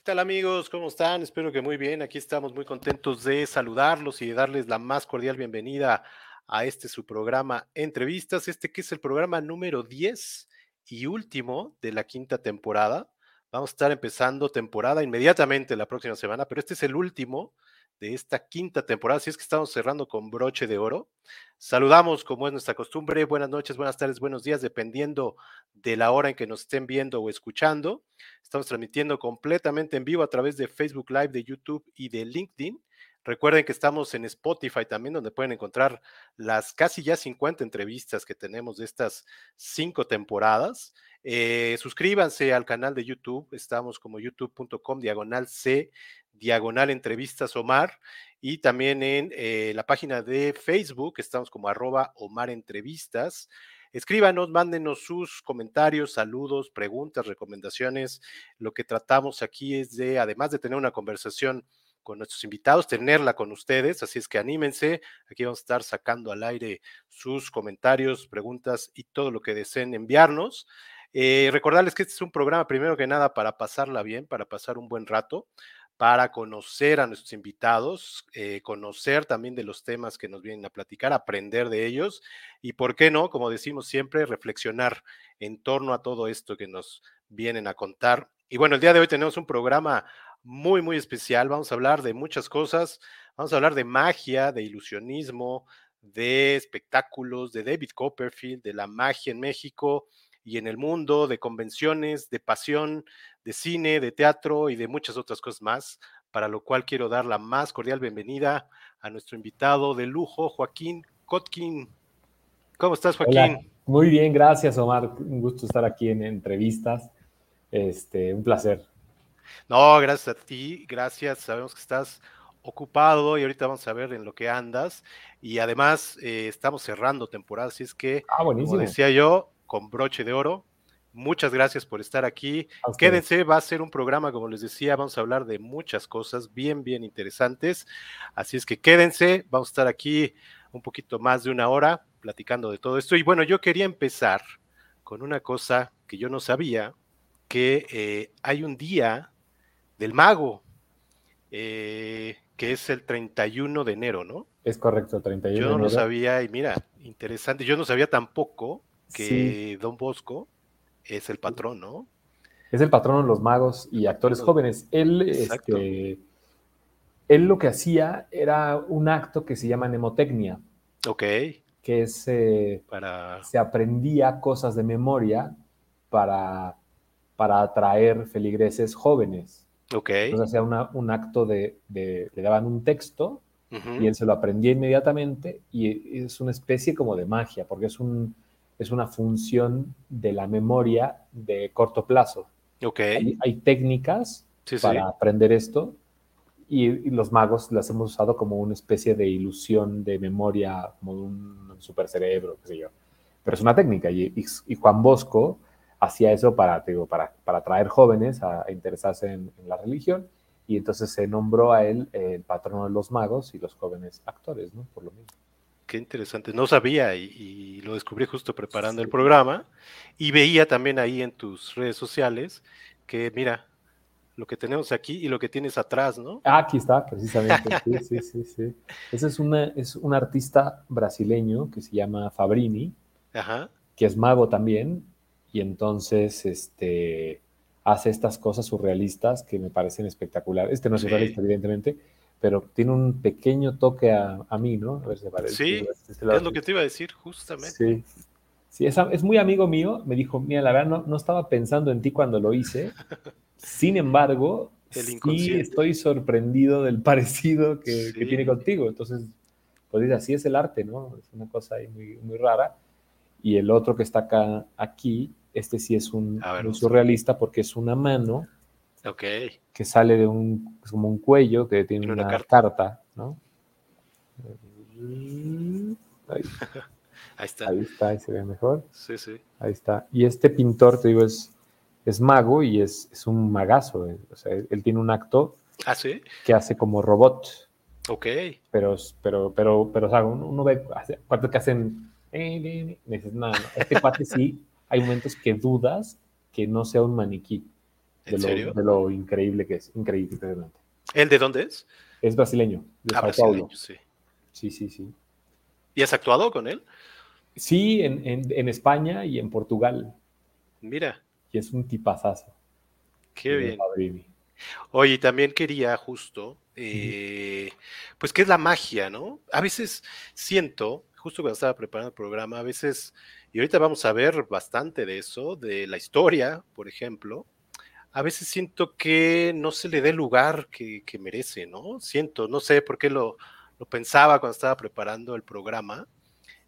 ¿Qué tal amigos? ¿Cómo están? Espero que muy bien. Aquí estamos muy contentos de saludarlos y de darles la más cordial bienvenida a este su programa Entrevistas, este que es el programa número 10 y último de la quinta temporada. Vamos a estar empezando temporada inmediatamente la próxima semana, pero este es el último de esta quinta temporada, así es que estamos cerrando con broche de oro. Saludamos, como es nuestra costumbre, buenas noches, buenas tardes, buenos días, dependiendo de la hora en que nos estén viendo o escuchando. Estamos transmitiendo completamente en vivo a través de Facebook Live, de YouTube y de LinkedIn. Recuerden que estamos en Spotify también, donde pueden encontrar las casi ya 50 entrevistas que tenemos de estas cinco temporadas. Eh, suscríbanse al canal de YouTube, estamos como youtube.com diagonal C, diagonal entrevistas Omar, y también en eh, la página de Facebook, estamos como arroba Omar Entrevistas. Escríbanos, mándenos sus comentarios, saludos, preguntas, recomendaciones. Lo que tratamos aquí es de, además de tener una conversación con nuestros invitados, tenerla con ustedes, así es que anímense, aquí vamos a estar sacando al aire sus comentarios, preguntas y todo lo que deseen enviarnos. Eh, recordarles que este es un programa primero que nada para pasarla bien, para pasar un buen rato, para conocer a nuestros invitados, eh, conocer también de los temas que nos vienen a platicar, aprender de ellos y, ¿por qué no? Como decimos siempre, reflexionar en torno a todo esto que nos vienen a contar. Y bueno, el día de hoy tenemos un programa muy, muy especial. Vamos a hablar de muchas cosas. Vamos a hablar de magia, de ilusionismo, de espectáculos, de David Copperfield, de la magia en México y en el mundo, de convenciones, de pasión, de cine, de teatro y de muchas otras cosas más, para lo cual quiero dar la más cordial bienvenida a nuestro invitado de lujo, Joaquín Kotkin. ¿Cómo estás, Joaquín? Muy bien, gracias, Omar. Un gusto estar aquí en entrevistas. Este, un placer. No, gracias a ti, gracias. Sabemos que estás ocupado y ahorita vamos a ver en lo que andas. Y además eh, estamos cerrando temporada, así es que, ah, como decía yo, con broche de oro. Muchas gracias por estar aquí. Quédense, va a ser un programa, como les decía, vamos a hablar de muchas cosas bien, bien interesantes. Así es que quédense, vamos a estar aquí un poquito más de una hora platicando de todo esto. Y bueno, yo quería empezar con una cosa que yo no sabía, que eh, hay un día del mago, eh, que es el 31 de enero, ¿no? Es correcto, 31 Yo no lo sabía, y mira, interesante, yo no sabía tampoco que Don Bosco es el patrón, ¿no? Es el patrón de los magos y actores jóvenes. Él, este, él lo que hacía era un acto que se llama nemotecnia. Ok. Que se, para... se aprendía cosas de memoria para, para atraer feligreses jóvenes. Ok. Entonces hacía un acto de, le daban un texto y él se lo aprendía inmediatamente y es una especie como de magia, porque es, un, es una función de la memoria de corto plazo. Ok. Hay, técnicas para aprender esto y, los magos las hemos usado como una especie de ilusión de memoria, como de un supercerebro, qué sé yo. Pero es una técnica y, y Juan Bosco hacía eso para, digo, para, para atraer jóvenes a, interesarse en, la religión y entonces se nombró a él el patrono de los magos y los jóvenes actores, ¿no? Por lo mismo. Qué interesante, no sabía y, lo descubrí justo preparando el programa y veía también ahí en tus redes sociales que mira lo que tenemos aquí y lo que tienes atrás, ¿no? Ah, aquí está, precisamente. Sí, sí, sí, sí. Ese es, una, es un artista brasileño que se llama Fabrini, Ajá. que es mago también y entonces este, hace estas cosas surrealistas que me parecen espectaculares. Este no es surrealista, evidentemente, pero tiene un pequeño toque a, mí, ¿no? A ver si parece. Sí, es lo que te iba a decir, justamente. Sí, sí es, es, muy amigo mío. Me dijo, mira, la verdad no, no estaba pensando en ti cuando lo hice. Sin embargo, sí estoy sorprendido del parecido que, que tiene contigo. Entonces, pues así es el arte, ¿no? Es una cosa ahí muy, muy rara. Y el otro que está acá, aquí, este sí es un, surrealista porque es una mano que sale de un, como un cuello que tiene una, carta. ¿no? Ahí. está. Ahí está, ahí se ve mejor. Sí, sí. Ahí está. Y este pintor, te digo, es, es mago y es, es un magazo. Eh. O sea, él, tiene un acto ¿Ah, que hace como robot. Ok. Pero, pero, pero, pero, o sea, uno, ve, aparte que hacen, eh, dices, no, este cuate sí hay momentos que dudas que no sea un maniquí. De, lo, de lo increíble que es. Increíble. ¿El de dónde es? Es brasileño, de ah, Sao Paulo. Sí. sí, sí, sí. ¿Y has actuado con él? Sí, en, en, España y en Portugal. Mira. Y es un tipazazo. Qué bien. Oye, también quería justo, eh, pues, ¿qué es la magia, no? A veces siento, justo cuando estaba preparando el programa, a veces, y ahorita vamos a ver bastante de eso, de la historia, por ejemplo, a veces siento que no se le dé el lugar que, merece, ¿no? Siento, no sé por qué lo, lo pensaba cuando estaba preparando el programa,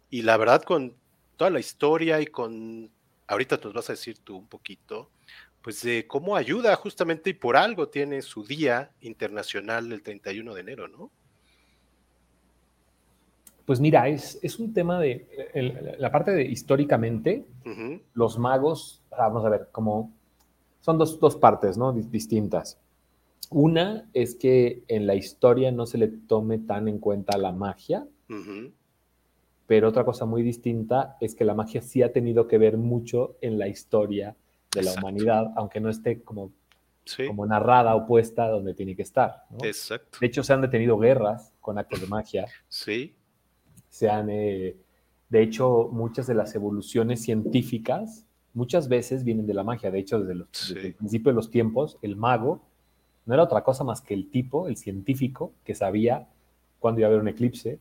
y la verdad con toda la historia y con, ahorita nos vas a decir tú un poquito, pues de cómo ayuda justamente y por algo tiene su día internacional el 31 de enero, ¿no? Pues mira, es, es un tema de, la parte de históricamente, los magos, vamos a ver, como son dos, dos partes, ¿no? Distintas. Una es que en la historia no se le tome tan en cuenta la magia, pero otra cosa muy distinta es que la magia sí ha tenido que ver mucho en la historia de la humanidad, aunque no esté como, como narrada o puesta donde tiene que estar. Exacto. De hecho, se han detenido guerras con actos de magia. Sí. Se han, eh, de hecho, muchas de las evoluciones científicas muchas veces vienen de la magia. De hecho, desde, desde el principio de los tiempos, el mago no era otra cosa más que el tipo, el científico, que sabía cuándo iba a haber un eclipse,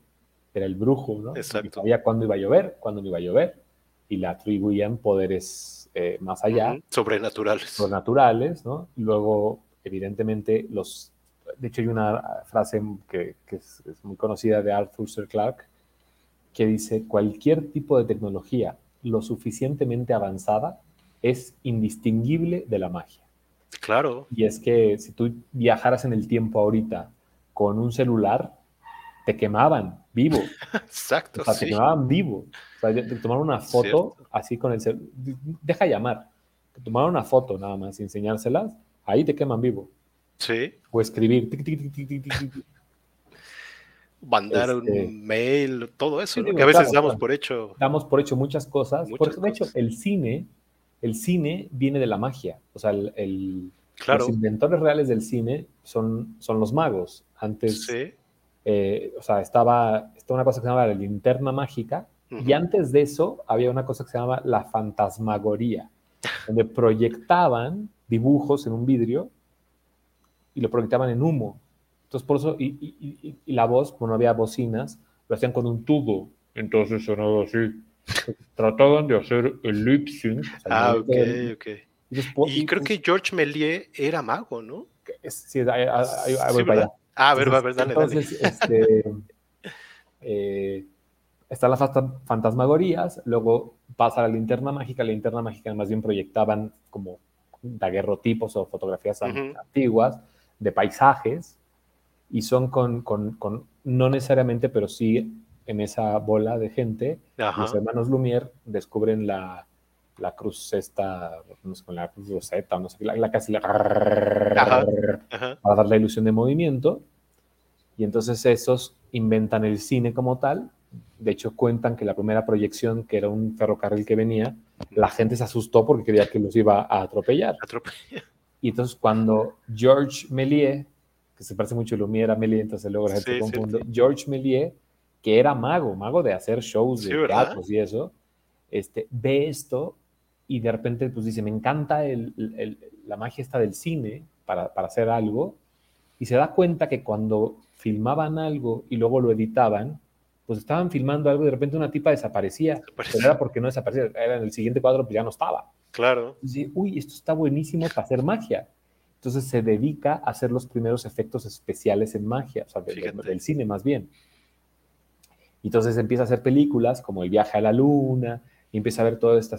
era el brujo, ¿no? Exacto. sabía cuándo iba a llover, cuándo no iba a llover, y le atribuían poderes eh, más allá. Sobrenaturales. Sobrenaturales, ¿no? Y luego, evidentemente, los... De hecho, hay una frase que, es, muy conocida de Arthur C. Clarke, que dice, cualquier tipo de tecnología lo suficientemente avanzada es indistinguible de la magia. Claro. Y es que si tú viajaras en el tiempo ahorita con un celular, te quemaban vivo. Exacto. O sea, te quemaban vivo. O sea, te tomaron una foto así con el celular. Deja llamar. Te tomaron una foto nada más y enseñárselas, ahí te queman vivo. Sí. O escribir. Mandar un este, mail, todo eso, que a veces damos por hecho. Damos por hecho muchas cosas. por, de hecho, el cine, el cine viene de la magia. O sea, el, los inventores reales del cine son, son los magos. Antes, sí. Eh, o sea, estaba, estaba una cosa que se llamaba la linterna mágica, y antes de eso había una cosa que se llamaba la fantasmagoría, donde proyectaban dibujos en un vidrio y lo proyectaban en humo. Entonces, por eso, y, la voz, como no había bocinas, lo hacían con un tubo. Entonces sonaba así. Trataban de hacer el lip sync. ah, ok, ok. Y, creo que George Méliès era mago, ¿no? Sí, ahí, voy para allá. Ah, a ver, a ver, dale, entonces, Este, eh, están las fantasmagorías, luego pasa la linterna mágica, la linterna mágica más bien proyectaban como daguerrotipos o fotografías antiguas de paisajes, y son con, con, con, no necesariamente, pero sí en esa bola de gente, los hermanos Lumière descubren la, la cruz esta, no sé, con la cruz roseta, no sé, la, la casi la, para dar la ilusión de movimiento, y entonces esos inventan el cine como tal, de hecho cuentan que la primera proyección, que era un ferrocarril que venía, la gente se asustó porque creía que los iba a atropellar. Atropellar. Y entonces cuando George Méliès se parece mucho a Lumière a Méliès, entonces luego la gente confunde. George Méliès, que era mago, mago de hacer shows de teatros y eso, este, ve esto y de repente pues dice, me encanta el, la magia esta del cine para, para, hacer algo, y se da cuenta que cuando filmaban algo y luego lo editaban, pues estaban filmando algo y de repente una tipa desaparecía, pero era porque no desaparecía, era en el siguiente cuadro pues ya no estaba. Claro. Y dice, uy, esto está buenísimo para hacer magia. Entonces se dedica a hacer los primeros efectos especiales en magia, o sea, del, cine más bien. Y entonces empieza a hacer películas como El viaje a la luna, y empieza a ver todo este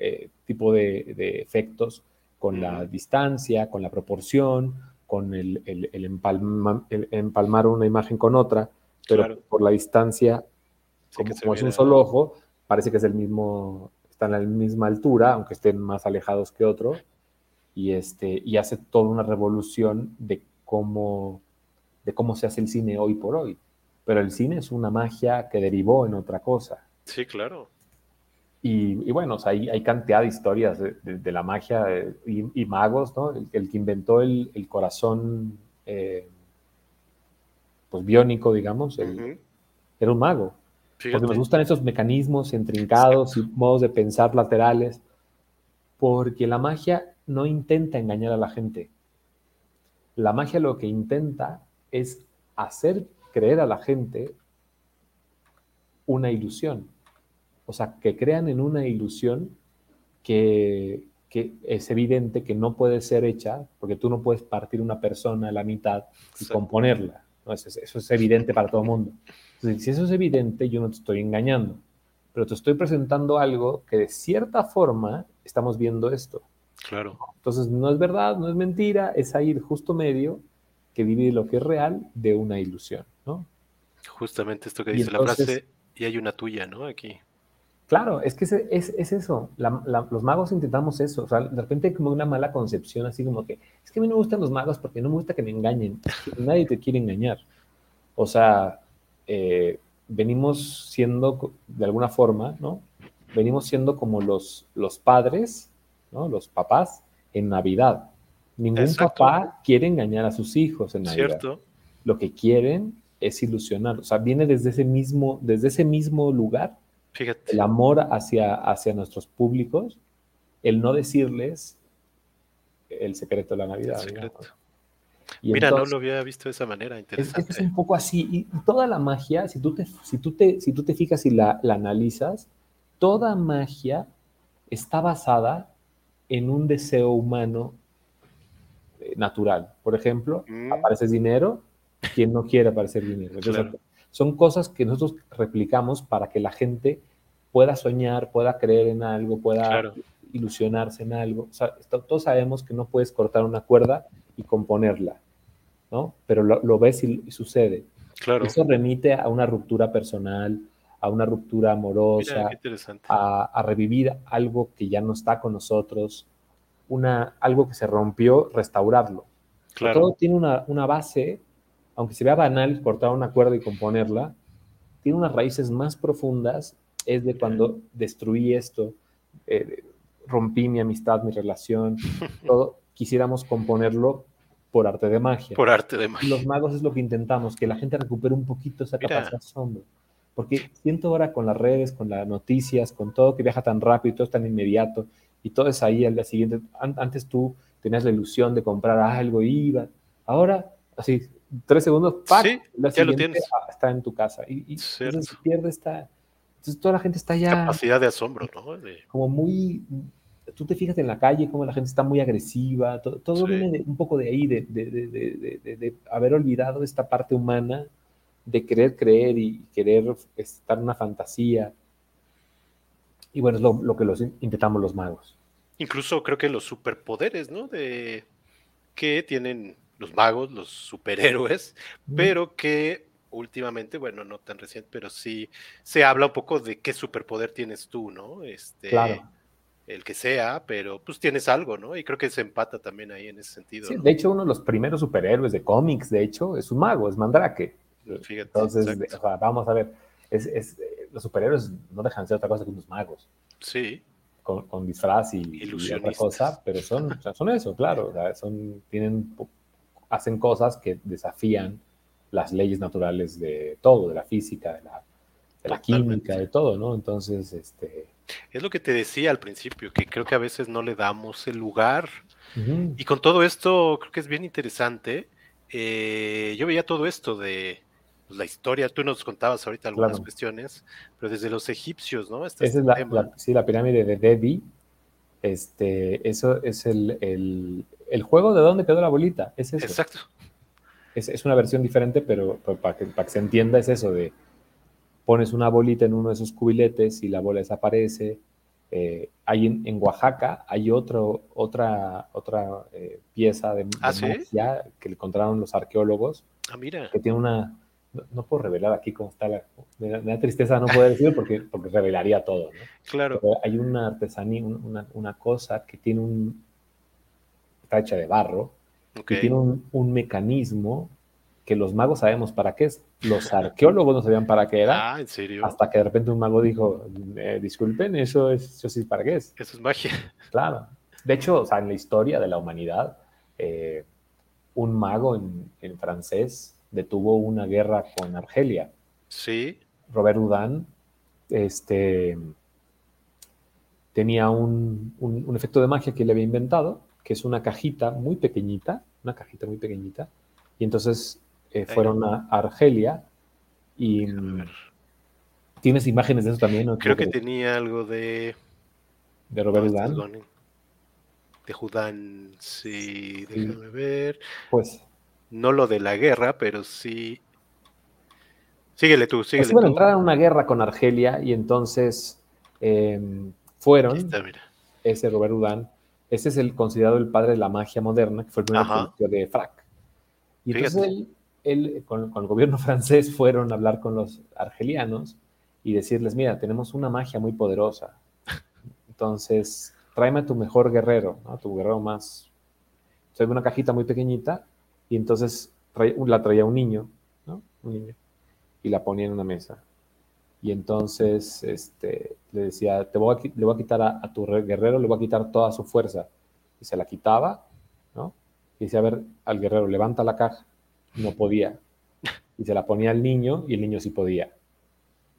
eh, tipo de, efectos con la distancia, con la proporción, con el, empalmar una imagen con otra, pero por la distancia, como, es un solo ojo, parece que es el mismo, están a la misma altura, aunque estén más alejados que otro y, este, y hace toda una revolución de cómo, de cómo se hace el cine hoy por hoy. Pero el cine es una magia que derivó en otra cosa. Sí, claro. Y, bueno, hay, hay, cantidad de historias de, la magia y, magos, ¿no? El, que inventó el, corazón eh, pues biónico, digamos, era un mago. Porque nos gustan esos mecanismos intrincados y modos de pensar laterales, porque la magia no intenta engañar a la gente. La magia lo que intenta es hacer creer a la gente una ilusión. O sea, que crean en una ilusión que, es evidente que no puede ser hecha, porque tú no puedes partir una persona a la mitad y componerla. ¿no? Eso, es, evidente para todo el mundo. Entonces, si eso es evidente, yo no te estoy engañando, pero te estoy presentando algo que de cierta forma estamos viendo esto. Claro. Entonces, no es verdad, no es mentira, es ahí justo medio que divide lo que es real de una ilusión, ¿no? Justamente esto que dice la frase, y hay una tuya, ¿no? Aquí. Claro, es que es, es, eso. los magos intentamos eso. O sea, de repente hay como una mala concepción, así como que es que a mí no me gustan los magos porque no me gusta que me engañen. Nadie te quiere engañar. O sea, eh, venimos siendo, de alguna forma, ¿no? Venimos siendo como los, los padres, ¿no? Los papás en Navidad. Ningún papá quiere engañar a sus hijos en Navidad. Cierto. Lo que quieren es ilusionar. O sea, viene desde ese mismo, desde ese mismo lugar el amor hacia, hacia nuestros públicos, el no decirles el secreto de la Navidad. Mira, no lo había visto de esa manera, interesante. Es, un poco así. Y toda la magia, si tú te, si tú te, si tú te fijas y la, analizas, toda magia está basada en un deseo humano eh, natural. Por ejemplo, mm. aparece dinero, quien no quiere aparecer dinero. Son cosas que nosotros replicamos para que la gente pueda soñar, pueda creer en algo, pueda ilusionarse en algo. todos sabemos que no puedes cortar una cuerda y componerla, ¿no? Pero lo, ves y, sucede. Claro. Eso remite a una ruptura personal, a una ruptura amorosa, a, revivir algo que ya no está con nosotros, una, algo que se rompió, restaurarlo. Todo tiene una, una base aunque se vea banal cortar una cuerda y componerla, tiene unas raíces más profundas, es de cuando destruí esto, eh, rompí mi amistad, mi relación, todo, quisiéramos componerlo por arte de magia. Por arte de magia. Los magos es lo que intentamos, que la gente recupere un poquito esa capacidad de asombro. Porque siento ahora con las redes, con las noticias, con todo que viaja tan rápido y todo es tan inmediato, y todo es ahí al día siguiente. Antes tú tenías la ilusión de comprar algo y iba. Ahora, así, tres segundos, ¡pac! ya lo tienes. Está en tu casa. Y, se pierde esta. Entonces toda la gente está ya. Capacidad de asombro, ¿no? Como muy. Tú te fijas en la calle, como la gente está muy agresiva. Todo, viene un poco de ahí, de, de, haber olvidado esta parte humana, de querer creer y querer estar en una fantasía. Y bueno, es lo, lo que los, intentamos los magos. Incluso creo que los superpoderes, ¿no? De que tienen los magos, los superhéroes, pero que últimamente, bueno, no tan reciente, pero sí se habla un poco de qué superpoder tienes tú, ¿no? Este, claro. El que sea, pero pues tienes algo, ¿no? Y creo que se empata también ahí en ese sentido. Sí, de hecho, uno de los primeros superhéroes de cómics, de hecho, es un mago, es Mandrake. Fíjate, Entonces, vamos a ver, es, los superhéroes no dejan de ser otra cosa que unos magos. Sí. Con, disfraz y, otra cosa, pero son, son eso, claro, son, tienen hacen cosas que desafían las leyes naturales de todo, de la física, de la, química, de todo, ¿no? Entonces, este... Es lo que te decía al principio, que creo que a veces no le damos el lugar. Y con todo esto, creo que es bien interesante. Eh, yo veía todo esto de pues, la historia, tú nos contabas ahorita algunas cuestiones, pero desde los egipcios, ¿no? Esa es la, sí, la pirámide de Devi. Este, eso es el, el juego de dónde quedó la bolita, es eso. Exacto. Es, una versión diferente, pero, para, que, para, que, se entienda es eso de pones una bolita en uno de esos cubiletes y la bola desaparece. Eh, hay en, Oaxaca hay otro, otra, otra eh, pieza de, ¿Ah, que le encontraron los arqueólogos. Ah, mira. Que tiene una, no, puedo revelar aquí cómo está la. Me da, tristeza no poder decir porque, porque revelaría todo. ¿no? Claro. hay una artesanía, una, una, cosa que tiene un, está hecha de barro, que tiene un, mecanismo que los magos sabemos para qué es. Los arqueólogos no sabían para qué era. Ah, ¿en serio? Hasta que de repente un mago dijo, eh, disculpen, eso es, eso sí, ¿para qué es? Eso es magia. Claro. De hecho, o sea, en la historia de la humanidad, eh, un mago en, en, francés detuvo una guerra con Argelia. Sí. Robert Houdin este, tenía un, un, efecto de magia que le había inventado, que es una cajita muy pequeñita, una cajita muy pequeñita, y entonces eh, fueron a Argelia y... ¿Tienes imágenes de eso también? ¿no? Creo que, tenía algo de... De Robert Houdin. De Houdin, sí, déjame ver. Pues... No lo de la guerra, pero sí Síguele tú, síguele pues entrar a una guerra con Argelia y entonces em, fueron. Ese Robert Houdin, ese es el considerado el padre de la magia moderna, que fue el primer de Frac. Y entonces él, con, el gobierno francés fueron a hablar con los argelianos y decirles, mira, tenemos una magia muy poderosa. Entonces, tráeme a tu mejor guerrero, ¿no? tu guerrero más... Soy una cajita muy pequeñita y entonces la traía un niño, ¿no? Un niño y la ponía en una mesa. Y entonces este, le decía, te voy a, le voy a quitar a, tu guerrero, le voy a quitar toda su fuerza. Y se la quitaba, ¿no? Y decía, a ver, al guerrero, levanta la caja. No podía. Y se la ponía al niño y el niño sí podía.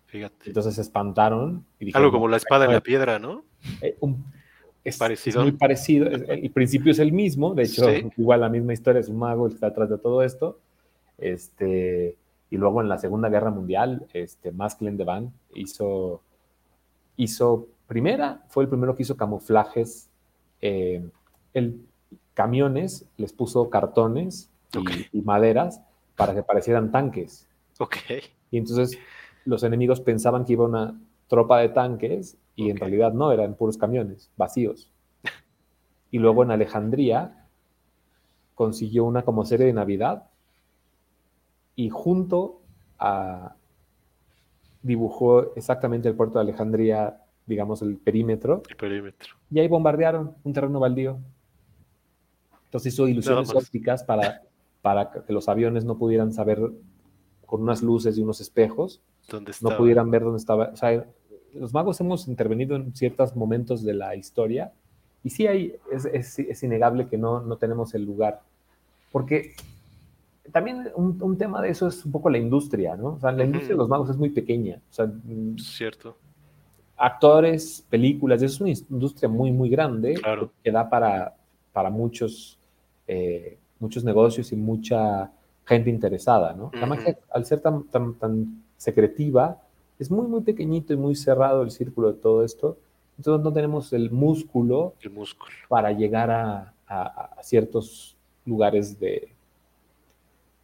Fíjate. Entonces se espantaron. Y Algo como la espada en la piedra, ¿no? Eh, es, parecido. muy parecido. El principio es el mismo. De hecho, igual la misma historia es un mago el que está atrás de todo esto. Este, y luego en la Segunda Guerra Mundial, este, Masklin de Van hizo, hizo, primera, fue el primero que hizo camuflajes, eh, el, camiones, les puso cartones y, maderas para que parecieran tanques. Ok. Y entonces los enemigos pensaban que iba una tropa de tanques y en realidad no, eran puros camiones, vacíos. Y luego en Alejandría consiguió una como serie de Navidad y junto a dibujó exactamente el puerto de Alejandría, digamos, el perímetro. El perímetro. Y ahí bombardearon un terreno baldío. Entonces hizo ilusiones ópticas para, para que los aviones no pudieran saber con unas luces y unos espejos, no pudieran ver dónde estaba. O sea, los magos hemos intervenido en ciertos momentos de la historia y sí hay, es, es, es innegable que no, no tenemos el lugar. Porque también un, tema de eso es un poco la industria, ¿no? O sea, la industria de los magos es muy pequeña. O sea, Cierto. Actores, películas, es una industria muy, muy grande que da para, para muchos, eh, muchos negocios y mucha gente interesada, ¿no? La magia, al ser tan, tan, tan secretiva, es muy, muy pequeñito y muy cerrado el círculo de todo esto. Entonces no tenemos el músculo, el músculo. para llegar a, a ciertos lugares de,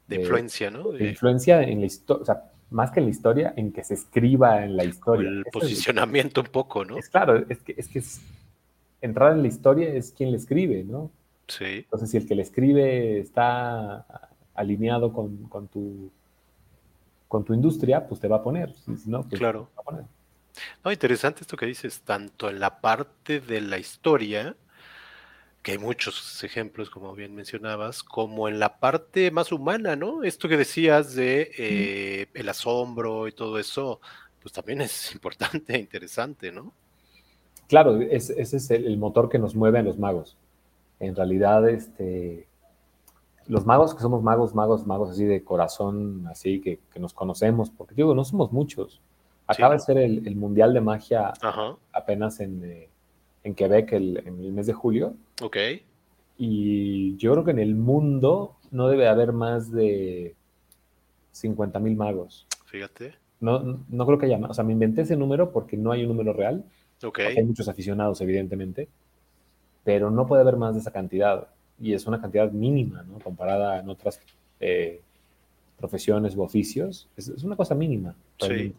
de, influencia, ¿no? De, influencia en la historia, o sea, más que en la historia, en que se escriba en la historia. El posicionamiento un poco, ¿no? Es claro, es que, es que entrar en la historia es quien le escribe, ¿no? Sí. Entonces, si el que le escribe está alineado con, con tu con tu industria, pues te va a poner. no, pues claro. va a poner. No, interesante esto que dices, tanto en la parte de la historia, que hay muchos ejemplos, como bien mencionabas, como en la parte más humana, ¿no? Esto que decías de eh, el asombro y todo eso, pues también es importante e interesante, ¿no? Claro, ese es el, motor que nos mueve a los magos. En realidad, este, los magos que somos magos, magos, magos así de corazón, así que, nos conocemos, porque digo, no somos muchos. Acaba de ser el, Mundial de Magia apenas en, eh, en Quebec el, en el mes de julio. Ok. Y yo creo que en el mundo no debe haber más de 50 mil magos. Fíjate. No, no creo que haya más. O sea, me inventé ese número porque no hay un número real. Ok. Hay muchos aficionados, evidentemente. Pero no puede haber más de esa cantidad. Y es una cantidad mínima, ¿no? Comparada en otras eh, profesiones u oficios. Es, una cosa mínima. Sí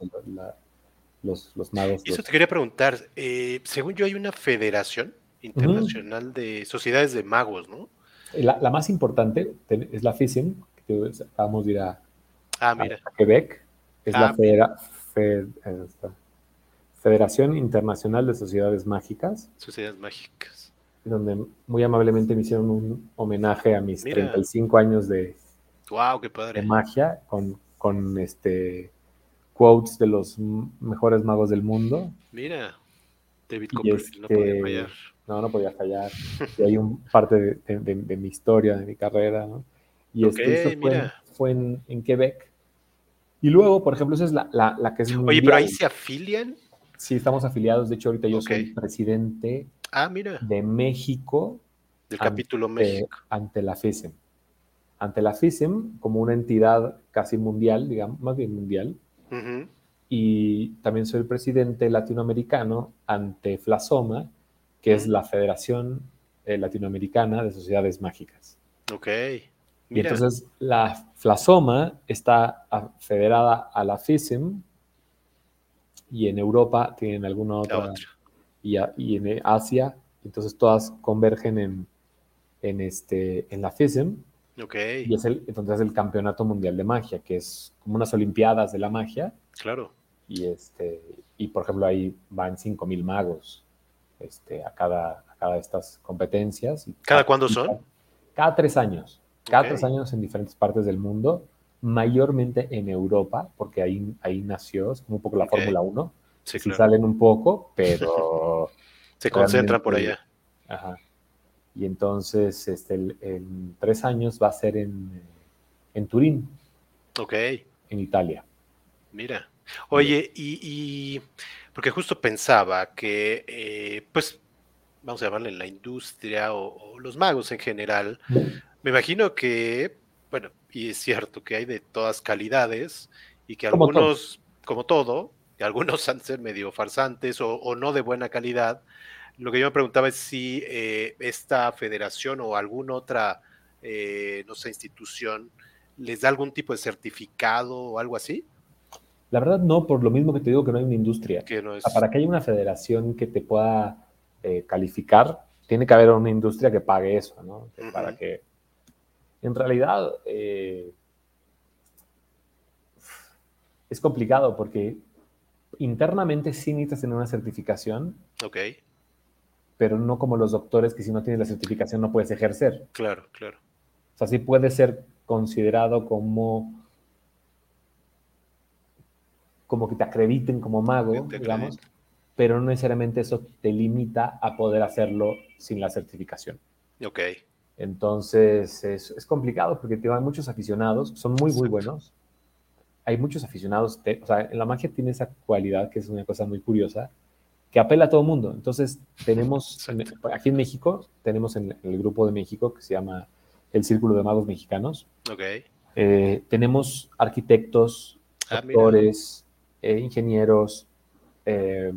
los, los magos. Eso te quería preguntar. Eh, según yo, hay una federación internacional de sociedades de magos, ¿no? La, la más importante es la FISIM, que acabamos de ir a, ah, Quebec. Es la ah, Federación Internacional de Sociedades Mágicas. Sociedades Mágicas. Donde muy amablemente me hicieron un homenaje a mis 35 años de, Wow, qué padre. De magia, con, con este quotes de los mejores magos del mundo. Mira, David Copperfield no podía este, fallar. No, no podía fallar. y hay un parte de, mi historia, de mi carrera, ¿no? Y este, fue, fue en, Quebec. Y luego, por ejemplo, esa es la, la, que es Oye, pero ahí se afilian. Sí, estamos afiliados. De hecho, ahorita yo soy presidente ah, mira. de México. Del capítulo México. Ante la FISEM. Ante la FISEM, como una entidad casi mundial, digamos, más bien mundial. Y también soy el presidente latinoamericano ante FLASOMA, que es la Federación eh, Latinoamericana de Sociedades Mágicas. Ok. Y entonces la FLASOMA está federada a la FISEM y en Europa tienen alguna otra, Y, en Asia, entonces todas convergen en, en, este, en la FISM. Okay. Y es el, entonces el Campeonato Mundial de Magia, que es como unas Olimpiadas de la magia. Claro. Y, este, y por ejemplo, ahí van 5.000 magos este, a, cada, a cada de estas competencias. ¿Cada, cuándo son? Cada tres años. Cada tres años en diferentes partes del mundo mayormente en Europa, porque ahí, ahí nació, es como un poco la Fórmula 1. Sí, salen un poco, pero... Se concentran por allá. Ajá. Y entonces, este, en tres años va a ser en, en Turín. Ok. En Italia. Mira. Oye, y, porque justo pensaba que, eh, pues, vamos a llamarle la industria o, o los magos en general, me imagino que bueno, y es cierto que hay de todas calidades y que algunos, como todo, algunos han ser medio farsantes o, no de buena calidad. Lo que yo me preguntaba es si eh, esta federación o alguna otra, eh, no sé, institución les da algún tipo de certificado o algo así. La verdad no, por lo mismo que te digo que no hay una industria. Que no es... Para que haya una federación que te pueda eh, calificar, tiene que haber una industria que pague eso, ¿no? Para que en realidad es complicado porque internamente sí necesitas tener una certificación. Ok. Pero no como los doctores que si no tienes la certificación no puedes ejercer. Claro, claro. O sea, sí puede ser considerado como como que te acrediten como mago, digamos, pero no necesariamente eso te limita a poder hacerlo sin la certificación. Ok. Entonces es, complicado porque hay muchos aficionados, son muy, muy buenos. Hay muchos aficionados, o sea, en la magia tiene esa cualidad que es una cosa muy curiosa, que apela a todo el mundo. Entonces tenemos, aquí en México, tenemos en, el grupo de México que se llama el Círculo de Magos Mexicanos. Okay. Eh, tenemos arquitectos, ah, actores, eh, ingenieros. Eh,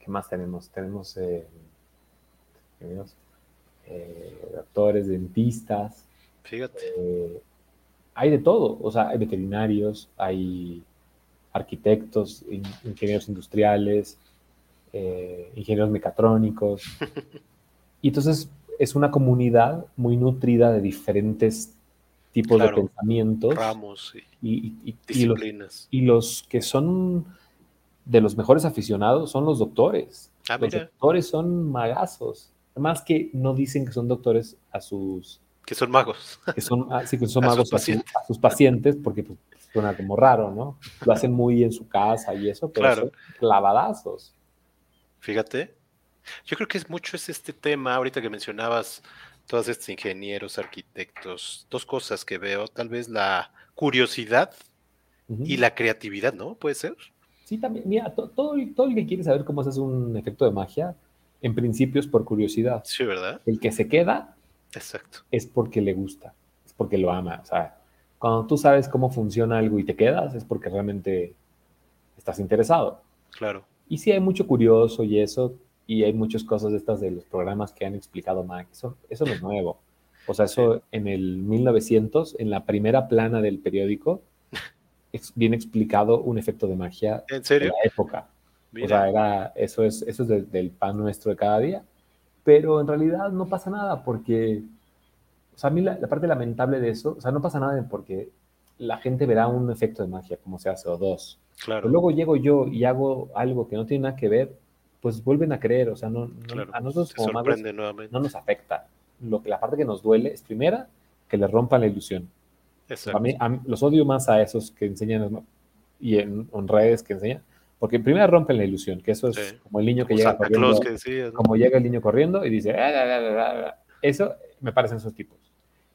¿Qué más tenemos? Tenemos eh, doctores, dentistas. Fíjate. Hay de todo, o sea, hay veterinarios, hay arquitectos, ingenieros industriales, eh, ingenieros mecatrónicos. y entonces es una comunidad muy nutrida de diferentes tipos de pensamientos. Ramos y, disciplinas. Y los, que son de los mejores aficionados son los doctores. Ah, los doctores son magazos. Más que no dicen que son doctores a sus... Que son magos. Que son, ah, sí, que son magos a, sus pacientes, porque pues, suena como raro, ¿no? Lo hacen muy en su casa y eso, pero son clavadazos. Fíjate. Yo creo que es mucho es este tema, ahorita que mencionabas todos estos ingenieros, arquitectos, dos cosas que veo, tal vez la curiosidad y la creatividad, ¿no? ¿Puede ser? Sí, también, mira, todo, todo el que quiere saber cómo se hace un efecto de magia, en principio es por curiosidad. Sí, ¿verdad? El que se queda Exacto. es porque le gusta, es porque lo ama. O sea, cuando tú sabes cómo funciona algo y te quedas, es porque realmente estás interesado. Claro. Y sí hay mucho curioso y eso, y hay muchas cosas de estas de los programas que han explicado Mac. Eso, eso no es nuevo. O sea, eso en el 1900, en la primera plana del periódico, viene explicado un efecto de magia ¿En serio? de la época. O sea, era, eso es, eso es del pan nuestro de cada día. Pero en realidad no pasa nada porque, o sea, a mí la, parte lamentable de eso, o sea, no pasa nada porque la gente verá un efecto de magia, como se hace, o dos. Claro. Pero luego llego yo y hago algo que no tiene nada que ver, pues vuelven a creer, o sea, no, a nosotros como magos no nos afecta. Lo que, la parte que nos duele es, primera, que le rompan la ilusión. A mí, los odio más a esos que enseñan y en, redes que enseñan, porque primero rompen la ilusión, que eso es como el niño que llega corriendo, como llega el niño corriendo y dice, ah, eso me parecen esos tipos.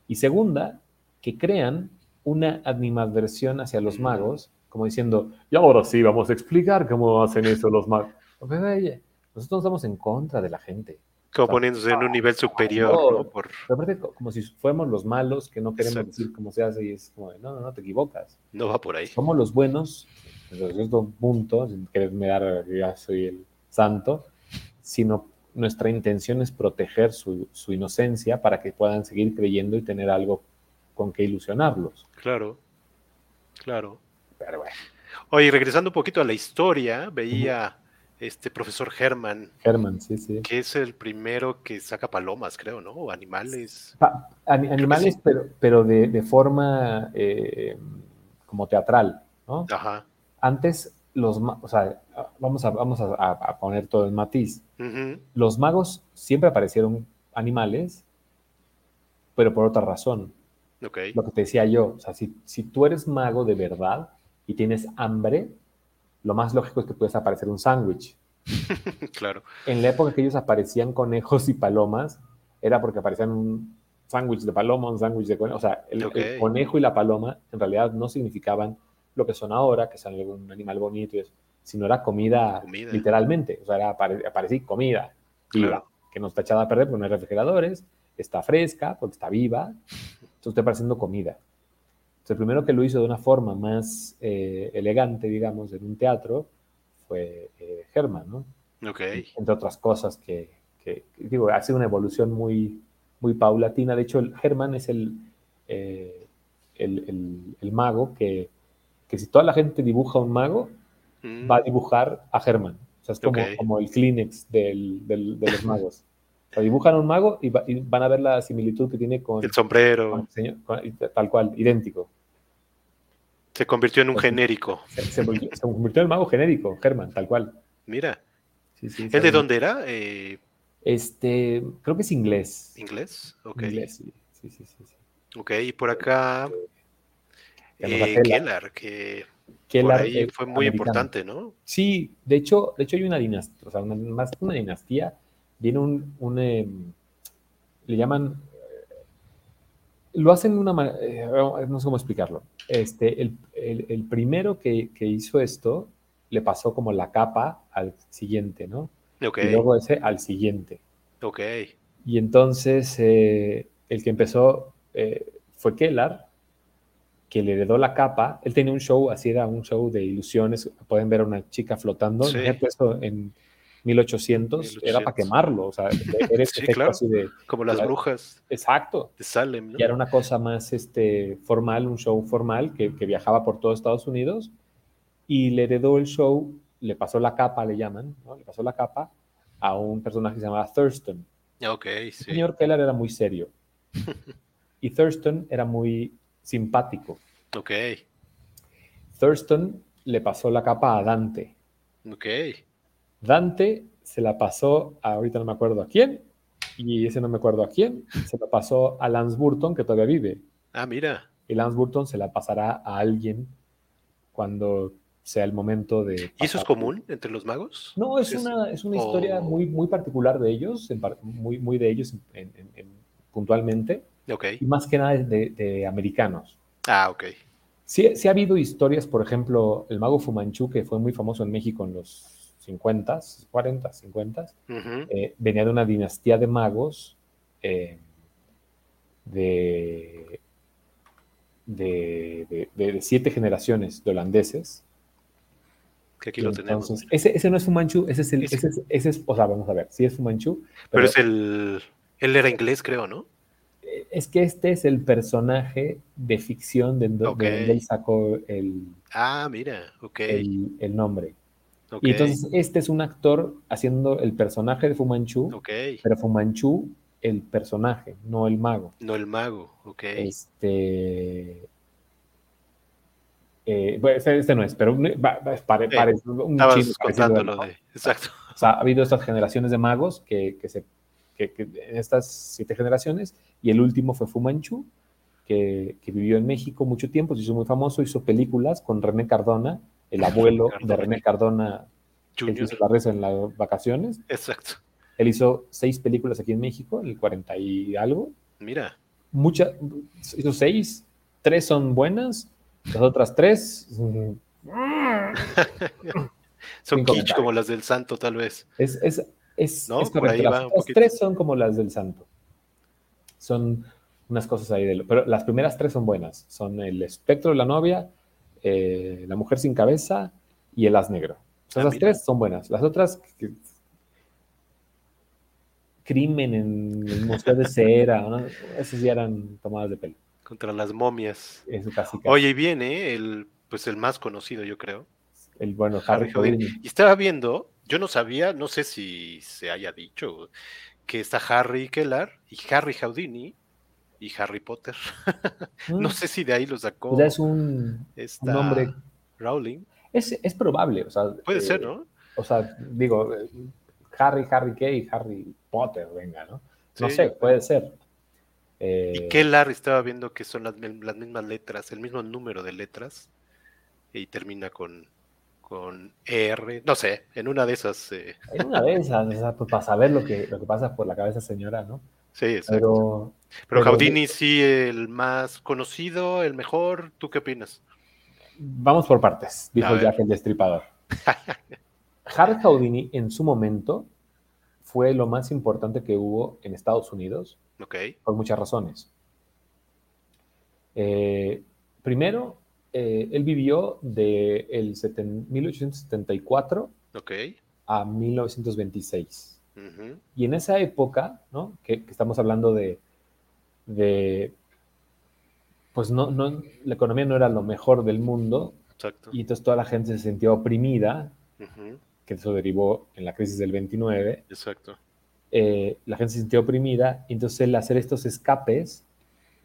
Y segunda, que crean una animadversión hacia los magos, como diciendo, y ahora sí, vamos a explicar cómo hacen eso los magos. Nosotros estamos en contra de la gente. Como poniéndose en un nivel superior, ¿no? Por... como si fuéramos los malos que no queremos decir cómo se hace y es como, no, no, no, te equivocas. No va por ahí. Somos los buenos, desde cierto punto, sin quererme dar, ya soy el santo, sino nuestra intención es proteger su, su inocencia para que puedan seguir creyendo y tener algo con que ilusionarlos. Claro, claro. Pero bueno. Oye, regresando un poquito a la historia, veía este profesor Herman. Herman, sí, sí. Que es el primero que saca palomas, creo, ¿no? O animales. animales, pero, pero de, forma eh, como teatral, ¿no? Ajá. Antes, los, o sea, vamos a, vamos a, poner todo el matiz. Los magos siempre aparecieron animales, pero por otra razón. Okay. Lo que te decía yo, o sea, si, si tú eres mago de verdad y tienes hambre, lo más lógico es que puedes aparecer un sándwich. claro. En la época que ellos aparecían conejos y palomas, era porque aparecían un sándwich de paloma, un sándwich de conejo. O sea, el, conejo y la paloma en realidad no significaban lo que son ahora, que son un animal bonito y eso, sino era comida, literalmente. O sea, era aparecí comida viva, que no está echada a perder porque no hay refrigeradores, está fresca porque está viva, entonces está pareciendo comida el primero que lo hizo de una forma más eh, elegante, digamos, en un teatro, fue eh, Herman, ¿no? Ok. Entre otras cosas que, digo, ha sido una evolución muy, muy paulatina. De hecho, el Herman es el, eh, el, mago que, que, si toda la gente dibuja un mago, va a mm. dibujar a Herman. O sea, es como, como el Kleenex del, del, de los magos. O sea, dibujan a un mago y, van a ver la similitud que tiene con el sombrero. tal cual, idéntico. Se convirtió en un genérico. Se, convirtió en el mago genérico, Germán, tal cual. Mira. ¿Es de dónde era? Eh, este, creo que es inglés. ¿Inglés? Ok. Inglés, sí. Sí, sí, sí. Ok, y por acá. Eh, Kellar, que por ahí fue muy importante, ¿no? Sí, de hecho, de hecho hay una dinastía, o sea, más que una dinastía, viene un, un em, le llaman lo hacen de una manera, eh, no sé cómo explicarlo. Este, el, el, primero que, que, hizo esto le pasó como la capa al siguiente, ¿no? Okay. Y luego ese al siguiente. Ok. Y entonces eh, el que empezó eh, fue Kellar, que le heredó la capa. Él tenía un show, así era un show de ilusiones. Pueden ver a una chica flotando. Sí. puesto en 1800, era para quemarlo, o sea, eres sí, claro. así de... Como las brujas. Exacto. De Salem, Y era una cosa más este, formal, un show formal que, que, viajaba por todo Estados Unidos y le heredó el show, le pasó la capa, le llaman, ¿no? Le pasó la capa a un personaje que se llamaba Thurston. Ok, sí. El señor Keller era muy serio y Thurston era muy simpático. Ok. Thurston le pasó la capa a Dante. Ok. Dante se la pasó, a, ahorita no me acuerdo a quién, y ese no me acuerdo a quién, se la pasó a Lance Burton, que todavía vive. Ah, mira. Y Lance Burton se la pasará a alguien cuando sea el momento de... ¿Y eso es común entre los magos? No, es, una, es una historia muy, muy particular de ellos, muy, muy de ellos puntualmente. Ok. Y más que nada de, de americanos. Ah, ok. Sí, sí ha habido historias, por ejemplo, el mago Fumanchu, que fue muy famoso en México en los 50, 40, 50, venía de una dinastía de magos eh, de, de, siete generaciones de holandeses. Que aquí lo tenemos. Ese, ese, no es Fumanchu, ese es el. Ese, ese es, o sea, vamos a ver, sí es Fumanchu. Pero, es el. Él era inglés, creo, ¿no? Es que este es el personaje de ficción de, donde él sacó el. Ah, mira, ok. El, el nombre. Y entonces este es un actor haciendo el personaje de Fumanchu, pero Fumanchu el personaje, no el mago. No el mago, ok. Este... Eh, este no es, pero parece un contándolo de... Exacto. O sea, ha habido estas generaciones de magos que, que se... Que, en estas siete generaciones, y el último fue Fumanchu, que, vivió en México mucho tiempo, se hizo muy famoso, hizo películas con René Cardona, el abuelo de René Cardona, que hizo la reza en las vacaciones. Exacto. Él hizo seis películas aquí en México, en el 40 y algo. Mira. Muchas, hizo seis, tres son buenas, las otras tres... son kitsch como las del santo, tal vez. Es, es, es, ¿No? las tres son como las del santo. Son unas cosas ahí de lo, pero las primeras tres son buenas. Son el espectro de la novia, eh, la mujer sin cabeza y el as negro. Ah, esas tres son buenas. Las otras, crimen en el Museo de Cera, esas ya eran tomadas de pelo. Contra las momias. Oye, y viene el, pues el más conocido, yo creo. El bueno, Harry, Houdini. Y estaba viendo, yo no sabía, no sé si se haya dicho, que está Harry Kellar y Harry Houdini y Harry Potter. no mm. sé si de ahí lo sacó. Ya es un, nombre. Rowling. Es, es, probable, o sea. Puede ser, eh, ¿no? O sea, digo, Harry, Harry Kay y Harry Potter, venga, ¿no? No sé, puede ser. Eh, y Kellar estaba viendo que son las, las, mismas letras, el mismo número de letras, y termina con, con R, no sé, en una de esas. Eh. En una de esas, pues para saber lo que, lo que pasa por la cabeza señora, ¿no? Sí, exacto. Pero, Jaudini sí, el más conocido, el mejor, ¿tú qué opinas? Vamos por partes, dijo Jack el Destripador. Harry Houdini en su momento fue lo más importante que hubo en Estados Unidos por muchas razones. Eh, primero, eh, él vivió de el 1874 a 1926. Y en esa época, ¿no? que, estamos hablando de, pues no, no, la economía no era lo mejor del mundo, y entonces toda la gente se sentía oprimida, que eso derivó en la crisis del 29. Exacto. Eh, la gente se sintió oprimida, y entonces el hacer estos escapes,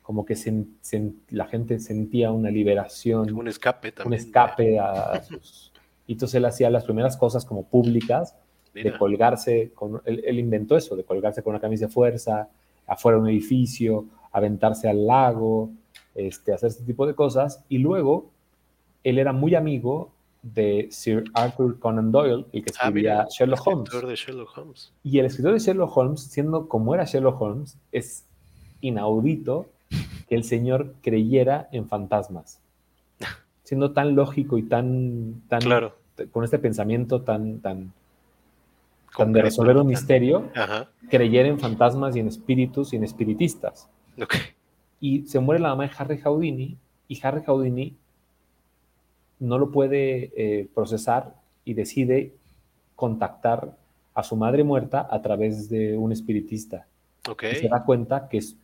como que la gente sentía una liberación. Un escape también. Un escape a, sus... Y entonces él hacía las primeras cosas como públicas, de colgarse, con, él, inventó eso, de colgarse con una camisa de fuerza, afuera de un edificio, aventarse al lago, este, hacer este tipo de cosas. Y luego, él era muy amigo de Sir Arthur Conan Doyle, el que ah, escribía Sherlock, Holmes. de Sherlock Holmes. Y el escritor de Sherlock Holmes, siendo como era Sherlock Holmes, es inaudito que el señor creyera en fantasmas. Siendo tan lógico y tan, tan claro. con este pensamiento tan, tan, de resolver un misterio, creyera en fantasmas y en espíritus y en espiritistas. Y se muere la mamá de Harry Houdini y Harry Houdini no lo puede eh, procesar y decide contactar a su madre muerta a través de un espiritista. Y se da cuenta que es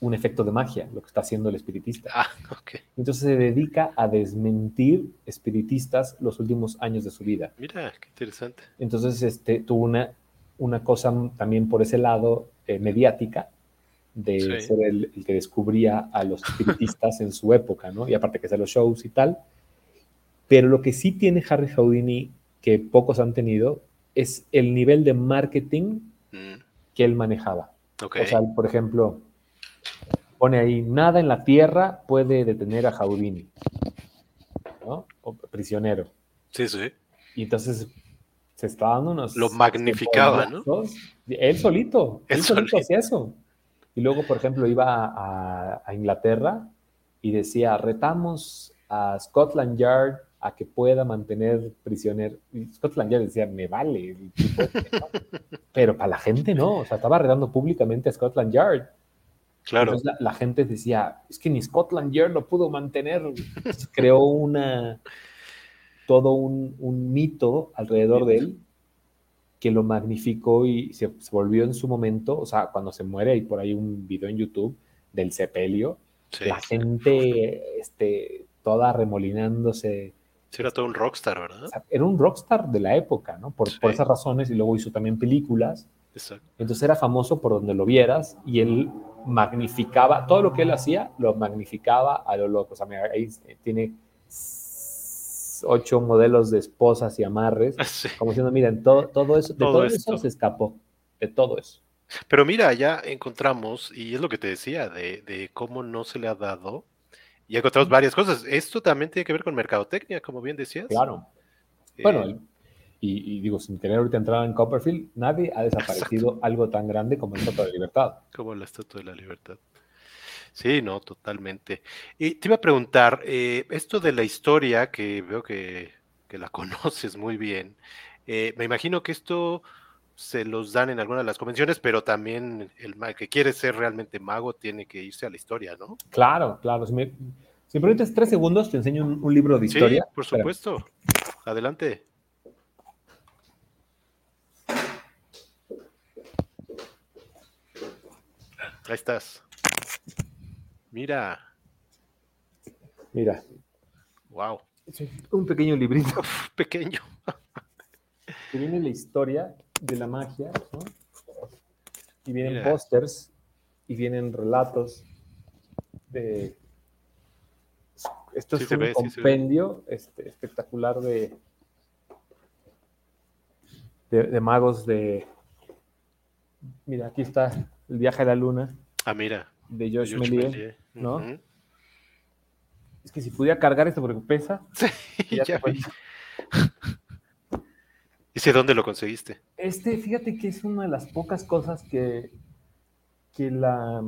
un efecto de magia lo que está haciendo el espiritista. Ah, Entonces se dedica a desmentir espiritistas los últimos años de su vida. Mira, qué interesante. Entonces este, tuvo una, una cosa también por ese lado eh, mediática de ser el, que descubría a los espiritistas en su época, ¿no? Y aparte que hacer los shows y tal. Pero lo que sí tiene Harry Houdini, que pocos han tenido, es el nivel de marketing mm. que él manejaba. O sea, por ejemplo, pone ahí, nada en la tierra puede detener a Houdini, ¿no? O prisionero. Sí, sí. Y entonces se está dando unos... Lo magnificaba, ¿no? Él solito, él, solito, hacía eso. Y luego, por ejemplo, iba a, a, Inglaterra y decía, retamos a Scotland Yard a que pueda mantener prisionero. Y Scotland Yard decía, me vale. Pero para la gente no, o sea, estaba retando públicamente a Scotland Yard. Claro. Entonces la, gente decía, es que ni Scotland Yard lo pudo mantener. creó una, todo un, mito alrededor de él que lo magnificó y se, volvió en su momento, o sea, cuando se muere, hay por ahí un video en YouTube del sepelio, la gente este, toda remolinándose. era todo un rockstar, ¿verdad? era un rockstar de la época, ¿no? Por, por, esas razones, y luego hizo también películas. Exacto. Entonces era famoso por donde lo vieras, y él magnificaba, todo lo que él hacía, lo magnificaba a lo loco. O sea, ahí tiene ocho modelos de esposas y amarres, como diciendo, miren, todo, todo eso, de todo, eso se escapó, de todo eso. Pero mira, ya encontramos, y es lo que te decía, de, cómo no se le ha dado, y encontramos varias cosas. Esto también tiene que ver con mercadotecnia, como bien decías. Claro. bueno, y, digo, sin querer ahorita entrar en Copperfield, nadie ha desaparecido algo tan grande como la Estatua de la Libertad. Como la Estatua de la Libertad. Sí, no, totalmente. Y te iba a preguntar, eh, esto de la historia, que veo que, la conoces muy bien, eh, me imagino que esto se los dan en alguna de las convenciones, pero también el que quiere ser realmente mago tiene que irse a la historia, ¿no? Claro, claro. Si me, si permites tres segundos, te enseño un, libro de historia. Sí, por supuesto. Adelante. Ahí estás. Mira. Mira. Wow. un pequeño librito. pequeño. que viene la historia de la magia, ¿no? Y vienen pósters y vienen relatos de... Esto es un compendio este, espectacular de, de, magos de... Mira, aquí está El viaje a la luna. Ah, mira. De Josh, Josh ¿no? Es que si pudiera cargar esto porque pesa. Sí, ya, ya ¿Y dónde lo conseguiste? Este, fíjate que es una de las pocas cosas que, que la,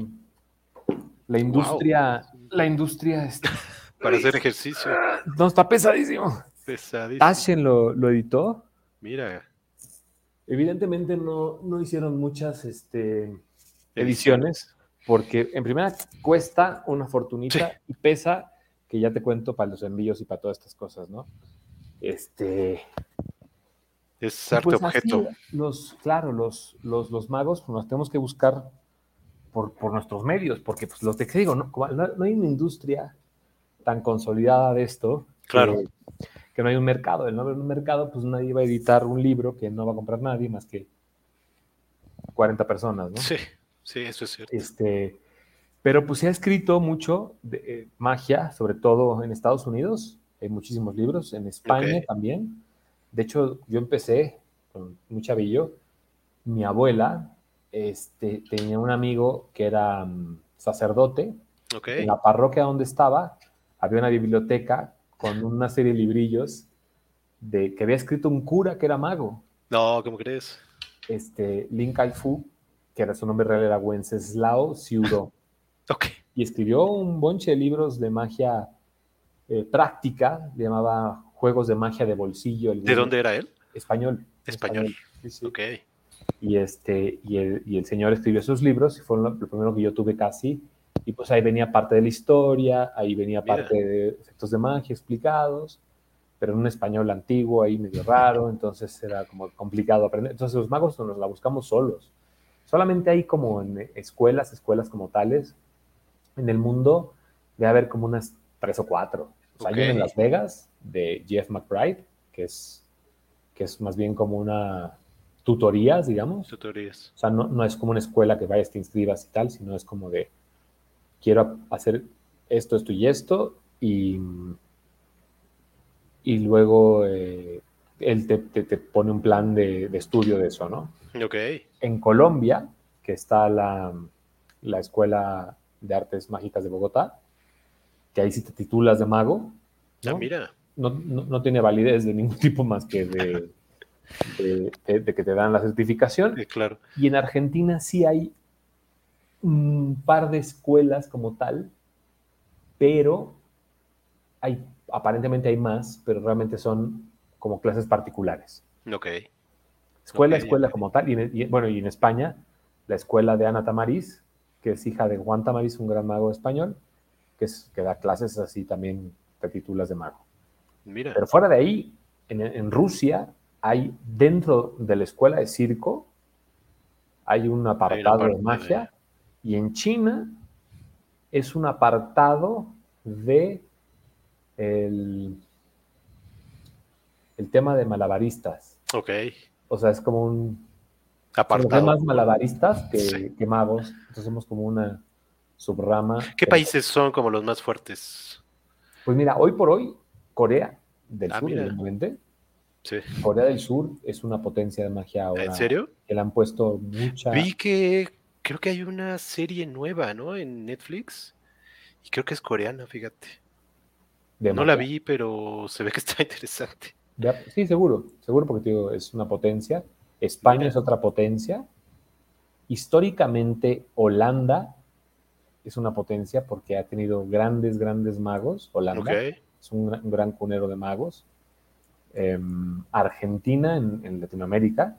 la industria, la industria está, para hacer ejercicio. No, está pesadísimo. Pesadísimo. Tashen lo, lo editó. Mira. Evidentemente no, no hicieron muchas este, ediciones, porque en primera cuesta una fortunita y pesa, que ya te cuento para los envíos y para todas estas cosas, ¿no? Este, es arte pues objeto. los, claro, los, los, los, magos pues, nos tenemos que buscar por, por nuestros medios, porque pues lo que te digo, ¿no? No, hay una industria tan consolidada de esto. Claro. Que, no hay un mercado. El no haber un mercado, pues nadie va a editar un libro que no va a comprar nadie más que 40 personas, ¿no? Sí, sí, eso es cierto. Este, pero pues se ha escrito mucho de eh, magia, sobre todo en Estados Unidos. Hay muchísimos libros, en España también. De hecho, yo empecé con un chavillo. Mi abuela este, tenía un amigo que era mm, sacerdote. En la parroquia donde estaba había una biblioteca con una serie de librillos de que había escrito un cura que era mago. No, ¿cómo crees? Este, Lin Kai Fu, que era su nombre real era Wenceslao Ciudó. okay. Y escribió un bonche de libros de magia eh, práctica, le llamaba juegos de magia de bolsillo. ¿De dónde era él? Español. Español. Ok. Y, este, y, el, y el señor escribió sus libros y fue lo, primero que yo tuve casi. Y pues ahí venía parte de la historia, ahí venía parte de efectos de magia explicados, pero en un español antiguo, ahí medio raro, entonces era como complicado aprender. Entonces los magos nos la buscamos solos. Solamente hay como en escuelas, escuelas como tales, en el mundo debe haber como unas tres o cuatro. Hay en Las Vegas de Jeff McBride, que es, que es más bien como una tutorías, digamos. Tutorías. O sea, no, no, es como una escuela que vayas, te inscribas y tal, sino es como de, quiero hacer esto, esto y esto, y, y luego eh, él te, te, pone un plan de, de, estudio de eso, ¿no? Ok. En Colombia, que está la, la Escuela de Artes Mágicas de Bogotá, que ahí sí te titulas de mago. ¿no? Ah, mira. No, no, tiene validez de ningún tipo más que de, de, que te dan la certificación. claro. Y en Argentina sí hay un par de escuelas como tal, pero hay, aparentemente hay más, pero realmente son como clases particulares. Ok. Escuela, escuela como tal. Y, bueno, y en España, la escuela de Ana Tamariz, que es hija de Juan Tamariz, un gran mago español, que, da clases así también te titulas de mago. Mira. Pero fuera de ahí, en, Rusia hay dentro de la escuela de circo, hay un apartado de magia, y en China es un apartado de el, el tema de malabaristas. Ok. O sea, es como un... Apartado. más malabaristas que, que magos. Entonces somos como una subrama. ¿Qué países son como los más fuertes? Pues mira, hoy por hoy, Corea del ah, Sur, Corea del Sur es una potencia de magia ahora. ¿En serio? Que le han puesto mucha. Vi que creo que hay una serie nueva, ¿no? En Netflix. Y creo que es coreana, fíjate. no la vi, pero se ve que está interesante. Sí, seguro, seguro porque digo, es una potencia. España es otra potencia. Históricamente, Holanda es una potencia porque ha tenido grandes, grandes magos. Holanda es un gran, cunero de magos. Em, Argentina en, Latinoamérica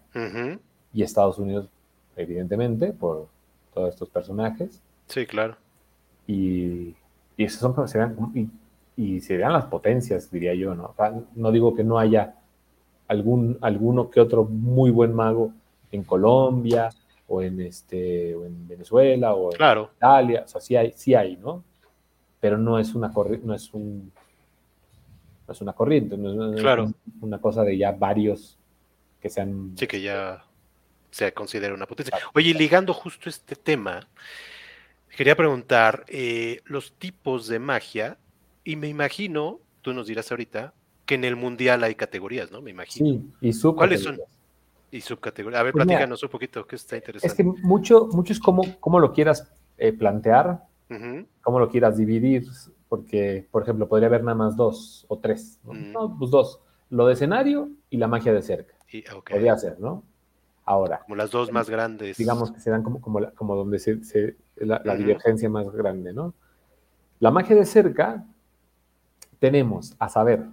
y Estados Unidos, evidentemente, por todos estos personajes. Sí, claro. Y, y son, y, y serían las potencias, diría yo, ¿no? no digo que no haya algún, alguno que otro muy buen mago en Colombia o en, este, o en Venezuela o en Italia, o sea, sí hay, sí hay, ¿no? Pero no es una no es un no es una corriente, no es, claro. una cosa de ya varios que sean... Sí, que ya se considera una potencia. Oye, ligando justo este tema, quería preguntar eh, los tipos de magia, y me imagino, tú nos dirás ahorita, que en el mundial hay categorías, ¿no? Me imagino. Sí, y subcategorías. ¿Cuáles son? Y subcategorías. A ver, pues platícanos un poquito, que está interesante. Es que mucho, mucho es como, como lo quieras eh, plantear, cómo lo quieras dividir, porque, por ejemplo, podría haber nada más dos o tres, ¿no? Mm. no pues dos. Lo de escenario y la magia de cerca. Podría ser, ¿no? Ahora. Como las dos más grandes. Digamos que se dan como, como, como donde se, la, divergencia más grande, ¿no? La magia de cerca tenemos, a saber,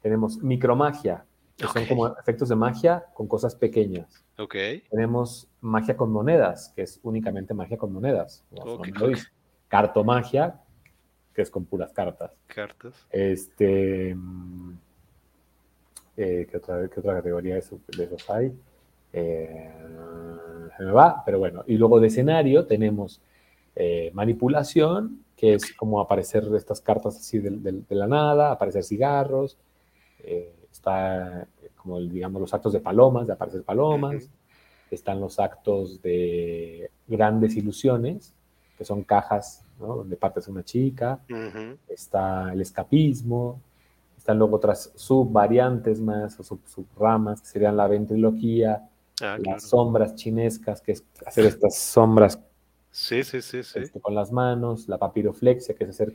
tenemos micromagia, que son como efectos de magia con cosas pequeñas. Ok. Tenemos magia con monedas, que es únicamente magia con monedas. Cartomagia, que es con puras cartas. Cartas. Este. Mm, eh, ¿qué, otra, categoría de esos hay? Eh, se me va, pero bueno. Y luego de escenario tenemos eh, manipulación, que es como aparecer estas cartas así de, la nada, aparecer cigarros, está como digamos los actos de palomas, de aparecer palomas, están los actos de grandes ilusiones, que son cajas donde partes una chica, está el escapismo, están luego otras subvariantes más o sub subramas, que serían la ventriloquía, ah, las sombras chinescas, que es hacer estas sombras sí, sí, sí, sí. Este, con las manos, la papiroflexia, que es hacer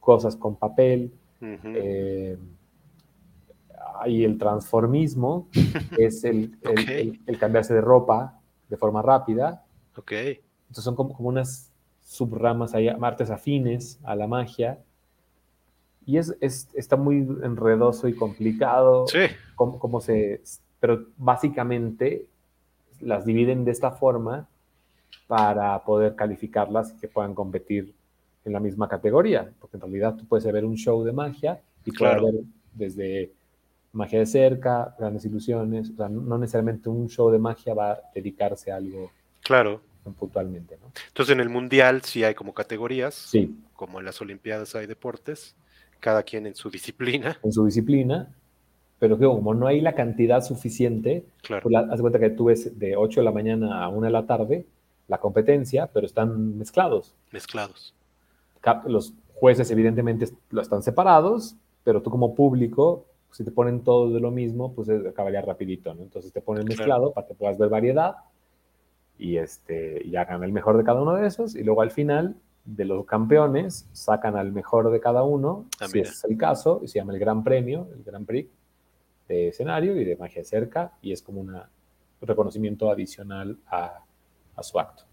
cosas con papel. Eh, y el transformismo es el, el, cambiarse de ropa de forma rápida. Ok. Entonces son como, como unas subramas, hay artes afines a la magia y es, está muy enredoso y complicado. Sí. Cómo, se, pero básicamente las dividen de esta forma para poder calificarlas y que puedan competir en la misma categoría. Porque en realidad tú puedes ver un show de magia y puedes ver desde magia de cerca, grandes ilusiones. O sea, no necesariamente un show de magia va a dedicarse a algo. Claro. Puntualmente, ¿no? Entonces en el mundial sí hay como categorías. Sí. Como en las Olimpiadas hay deportes cada quien en su disciplina. En su disciplina, pero como no hay la cantidad suficiente, claro. pues haz cuenta que tú ves de 8 de la mañana a 1 de la tarde la competencia, pero están mezclados. Mezclados. Los jueces evidentemente lo están separados, pero tú como público, si te ponen todo de lo mismo, pues acabaría rapidito, ¿no? Entonces te ponen mezclado para que puedas ver variedad y, este, y hagan el mejor de cada uno de esos, y luego al final de los campeones, sacan al mejor de cada uno, ah, si es el caso, y se llama el Gran Premio, el Gran Prix de escenario y de magia cerca, y es como un reconocimiento adicional a, su acto.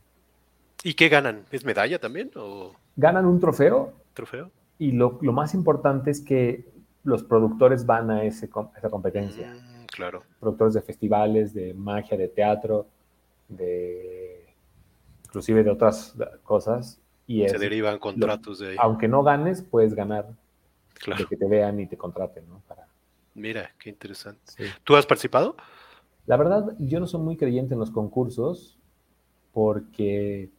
¿Y qué ganan? ¿Es medalla también? O... Ganan un trofeo. ¿Trofeo? Y lo, más importante es que los productores van a ese, esa competencia. Mm, claro. Productores de festivales, de magia, de teatro, de inclusive de otras cosas, se derivan contratos de ahí. Aunque no ganes, puedes ganar. De que te vean y te contraten, ¿no? Para... Mira, qué interesante. ¿Tú has participado? La verdad, yo no soy muy creyente en los concursos porque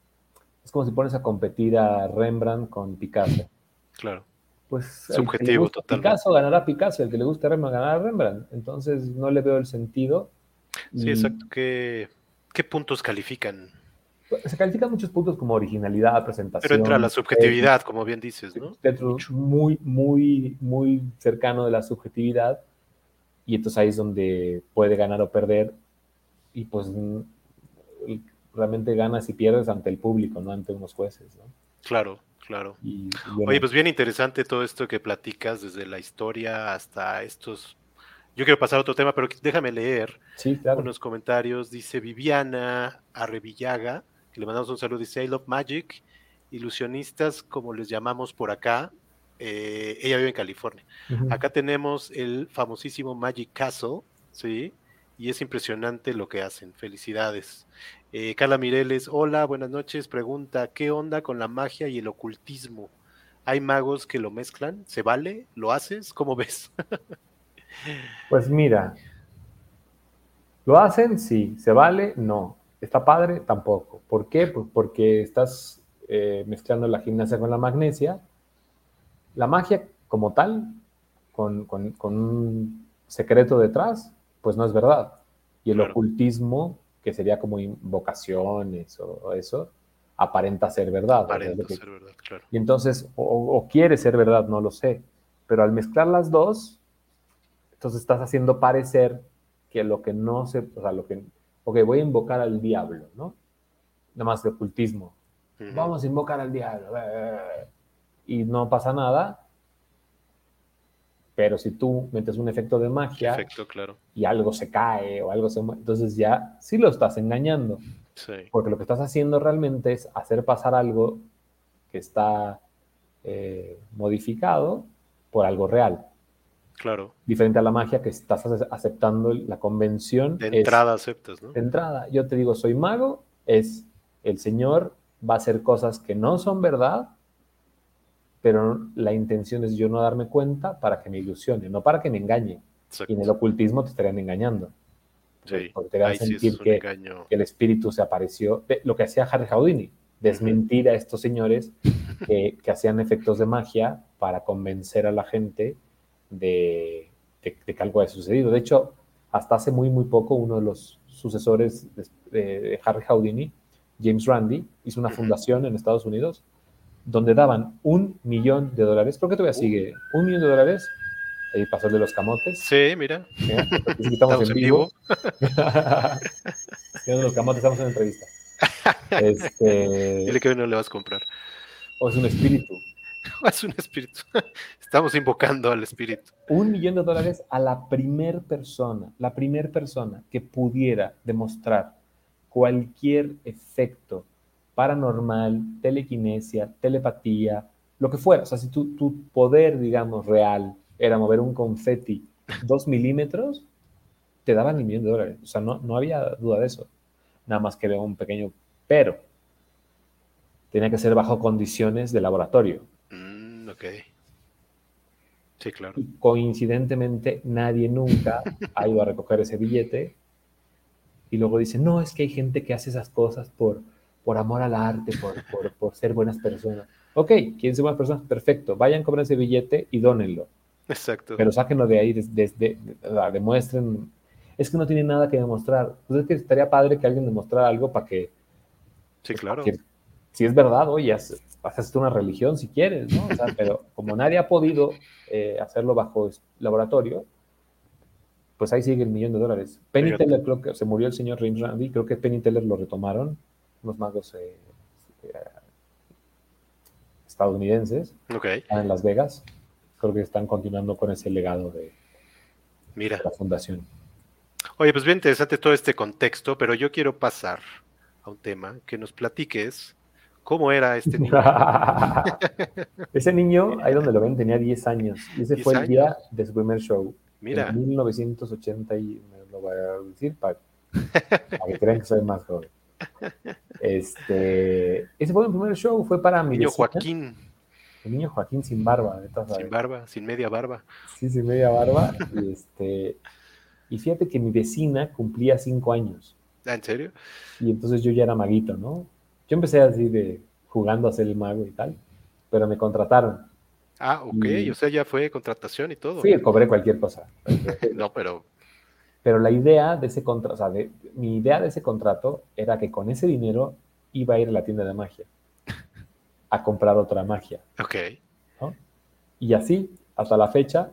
es como si pones a competir a Rembrandt con Picasso. Claro. Pues subjetivo total. Picasso ganará Picasso, el que le guste Rembrandt ganará Rembrandt. Entonces no le veo el sentido. Sí, exacto. ¿Qué, ¿Qué puntos califican se califican muchos puntos como originalidad, presentación. Pero entra la subjetividad, como bien dices, ¿no? Dentro muy, muy, muy cercano de la subjetividad. y entonces ahí es donde puede ganar o perder y pues realmente ganas y pierdes ante el público, no ante unos jueces, ¿no? Claro, claro. Oye, pues bien interesante todo esto que platicas desde la historia hasta estos yo quiero pasar a otro tema, pero déjame leer unos comentarios. Dice Viviana Arrevillaga, que le mandamos un saludo, dice I love magic, ilusionistas como les llamamos por acá. Eh, ella vive en California. Acá tenemos el famosísimo Magic Castle, ¿sí? Y es impresionante lo que hacen. Felicidades. Eh, Carla Mireles, hola, buenas noches. Pregunta, ¿qué onda con la magia y el ocultismo? ¿Hay magos que lo mezclan? ¿Se vale? ¿Lo haces? ¿Cómo ves? Pues mira, ¿lo hacen? Sí. ¿Se vale? No. ¿Está padre? Tampoco. ¿Por qué? Pues porque estás eh, mezclando la gimnasia con la magnesia. La magia como tal, con, un secreto detrás, pues no es verdad. Y el ocultismo, que sería como invocaciones o eso, aparenta ser verdad. Aparenta ser verdad, claro. Y entonces, o, quiere ser verdad, no lo sé. Pero al mezclar las dos, entonces estás haciendo parecer que lo que no se, o sea, lo que, ok, voy a invocar al diablo, ¿no? Nada más de ocultismo. Vamos a invocar al diablo. Y no pasa nada. Pero si tú metes un efecto de magia claro. y algo se cae o algo se entonces ya sí lo estás engañando. Sí. Porque lo que estás haciendo realmente es hacer pasar algo que está eh, modificado por algo real. Claro. Diferente a la magia que estás aceptando la convención. De entrada aceptas, ¿no? De entrada, yo te digo, soy mago, es el Señor va a hacer cosas que no son verdad, pero la intención es yo no darme cuenta para que me ilusione, no para que me engañe. Y en el ocultismo te estarían engañando. Sí, porque te a sentir que, el espíritu se apareció. Lo que hacía Harry Houdini, desmentir a estos señores que, que hacían efectos de magia para convencer a la gente de, que algo haya sucedido. De hecho, hasta hace muy, muy poco, uno de los sucesores de, Harry Houdini, James Randi, hizo una fundación en Estados Unidos donde daban un millón de dólares. ¿Por qué todavía sigue? Un millón de dólares. Ahí pasó el de los camotes. Sí, mira. Estamos, en vivo. los camotes, estamos en entrevista. Este... Dile que hoy no le vas a comprar. O es un espíritu. es un espíritu. Estamos invocando al espíritu. Un millón de dólares a la primer persona, la primer persona que pudiera demostrar cualquier efecto paranormal, telequinesia, telepatía, lo que fuera. O sea, si tu, tu poder, digamos, real era mover un confeti dos milímetros, te daban el millón de dólares. O sea, no, no había duda de eso. Nada más que veo un pequeño pero. Tenía que ser bajo condiciones de laboratorio. Ok. Sí, claro. Y coincidentemente, nadie nunca ha ido a recoger ese billete y luego dice, no, es que hay gente que hace esas cosas por, por amor al arte, por, por, por ser buenas personas. Ok, quieren ser buenas personas, perfecto, vayan, cobren ese billete y dónenlo. Exacto. Pero sáquenlo de ahí, desde, demuestren. Es que no tiene nada que demostrar. Pues es que estaría padre que alguien demostrara algo para que. Sí, pues, claro. si es verdad, oye, haces una religión si quieres, ¿no? O sea, pero como nadie ha podido eh, hacerlo bajo laboratorio, pues ahí sigue el millón de dólares. Penny Teller, creo que se murió el señor James Randy, creo que Penny Teller lo retomaron, unos magos eh, eh, estadounidenses, en Las Vegas. Creo que están continuando con ese legado de, Mira. la fundación. Oye, pues bien interesante todo este contexto, pero yo quiero pasar a un tema que nos platiques ¿Cómo era este niño? ese niño, ahí donde lo ven, tenía 10 años. Y ese fue el día de su primer show. Mira. En 1980, y me lo voy a decir para, que crean que soy más joven. Este, ese fue el primer show, fue para mi niño Joaquín. El niño Joaquín sin barba. Sin barba, sin media barba. Sí, sin media barba. y, este, y fíjate que mi vecina cumplía 5 años. ¿Ah, ¿En serio? Y entonces yo ya era maguito, ¿no? Yo empecé así de jugando a ser el mago y tal, pero me contrataron. Ah, ok, o sea, ya fue contratación y todo. Sí, cobré cualquier cosa. no, pero... Pero la idea de ese contrato, o sea, de, mi idea de ese contrato era que con ese dinero iba a ir a la tienda de magia a comprar otra magia. Ok. Y así, hasta la fecha,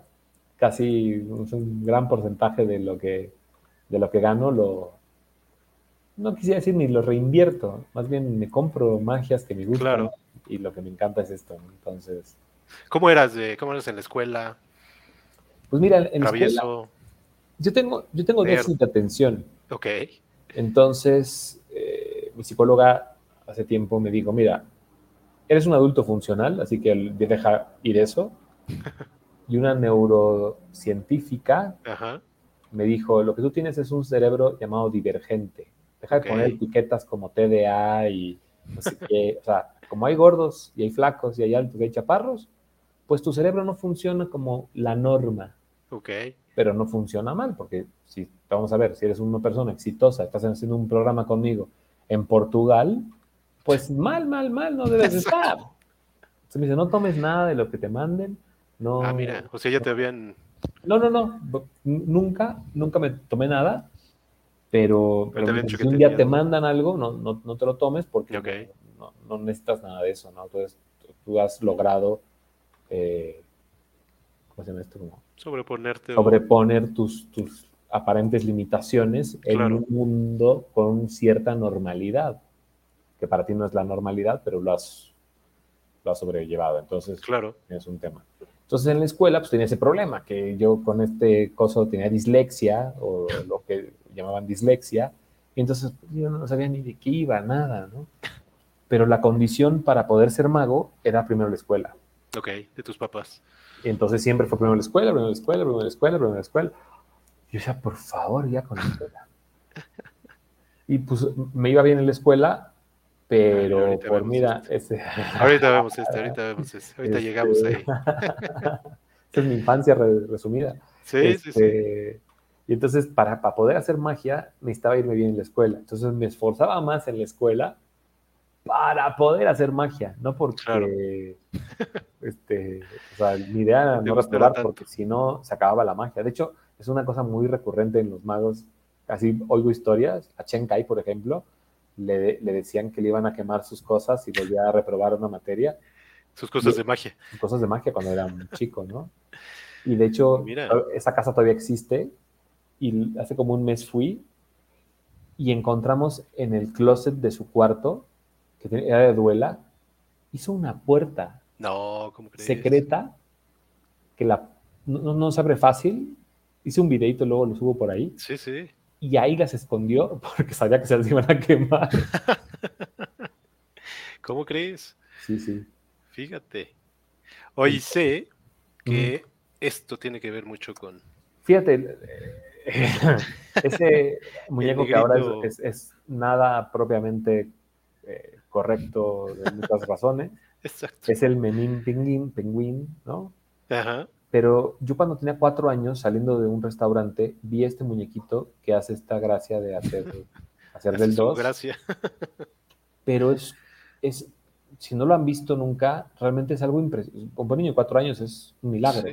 casi un gran porcentaje de lo que, de lo que gano lo, no quisiera decir ni lo reinvierto, más bien me compro magias que me gustan y lo que me encanta es esto, entonces... ¿Cómo eras, de, cómo eras en la escuela? Pues mira, en la escuela, yo tengo, yo tengo déficit de atención. Ok. Entonces, eh, mi psicóloga hace tiempo me dijo, mira, eres un adulto funcional, así que deja ir eso. Y una neurocientífica me dijo, lo que tú tienes es un cerebro llamado divergente. Deja de poner etiquetas como TDA y no sé qué. O sea, como hay gordos y hay flacos y hay altos y hay chaparros, pues tu cerebro no funciona como la norma. Ok. Pero no funciona mal, porque si, vamos a ver, si eres una persona exitosa, estás haciendo un programa conmigo en Portugal, pues mal, mal, mal no debes estar. Se me dice, no tomes nada de lo que te manden. No, ah, mira, o sea, ya te habían... No, no, no, nunca, nunca me tomé nada, pero, si un día te mandan algo, no, no, no, te lo tomes porque no, no, necesitas nada de eso, ¿no? Entonces, tú has logrado, eh, ¿cómo se llama esto? Sobreponerte. Sobreponer tus, tus aparentes limitaciones en un mundo con cierta normalidad que para ti no es la normalidad, pero lo has, lo has sobrellevado. Entonces, claro. es un tema. Entonces, en la escuela, pues tenía ese problema, que yo con este coso tenía dislexia, o lo que llamaban dislexia, y entonces pues, yo no sabía ni de qué iba, nada, ¿no? Pero la condición para poder ser mago era primero la escuela. Ok, de tus papás. Y entonces siempre fue primero la escuela, primero la escuela, primero la escuela, primero la escuela. Yo decía, por favor, ya con la escuela. Y pues me iba bien en la escuela, pero por mira, este... ahorita vemos este, ahorita vemos este, ahorita llegamos ahí. Esta es mi infancia resumida. Sí, sí, sí. Este, y entonces, para, para, poder hacer magia, necesitaba irme bien en la escuela. Entonces, me esforzaba más en la escuela para poder hacer magia, no porque, este, o sea, mi idea era no respirar porque si no, se acababa la magia. De hecho, es una cosa muy recurrente en los magos. Así oigo historias, a Chen Kai, por ejemplo, le, decían que le iban a quemar sus cosas y volvía a reprobar una materia. Sus cosas de magia. Sus cosas de magia cuando era un chico, ¿no? Y de hecho, esa casa todavía existe y hace como un mes fui y encontramos en el closet de su cuarto, que era de duela, hizo una puerta. No, ¿cómo crees? Secreta, que la, no, no se abre fácil. Hice un videito, luego lo subo por ahí. Sí, sí y ahí las escondió porque sabía que se las iban a quemar. ¿Cómo crees? Sí, sí. Fíjate. Hoy sé que esto tiene que ver mucho con... Fíjate, ese muñeco que ahora es, nada propiamente eh, correcto de muchas razones. Exacto. Es el Menin Penguin, Penguin, ¿no? Ajá. Pero yo cuando tenía cuatro años, saliendo de un restaurante, vi este muñequito que hace esta gracia de hacer, hacer del dos. gracia. pero es, es, si no lo han visto nunca, realmente es algo impresionante. Un niño de cuatro años es un milagro.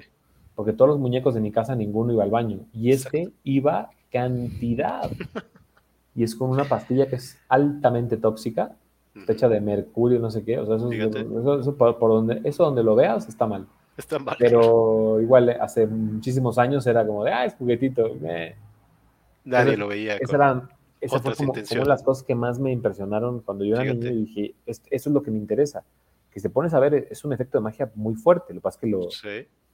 Porque todos los muñecos de mi casa, ninguno iba al baño. Y este iba cantidad. y es con una pastilla que es altamente tóxica, hecha de mercurio, no sé qué. O sea, eso, por, donde, eso donde lo veas está mal. Está mal. Pero igual eh, hace muchísimos años era como de, ah, es juguetito. Nadie lo veía. Esa fue como, como, las cosas que más me impresionaron cuando yo era niño y dije, eso es lo que me interesa. Que se pones a ver, es un efecto de magia muy fuerte. Lo que pasa es que lo,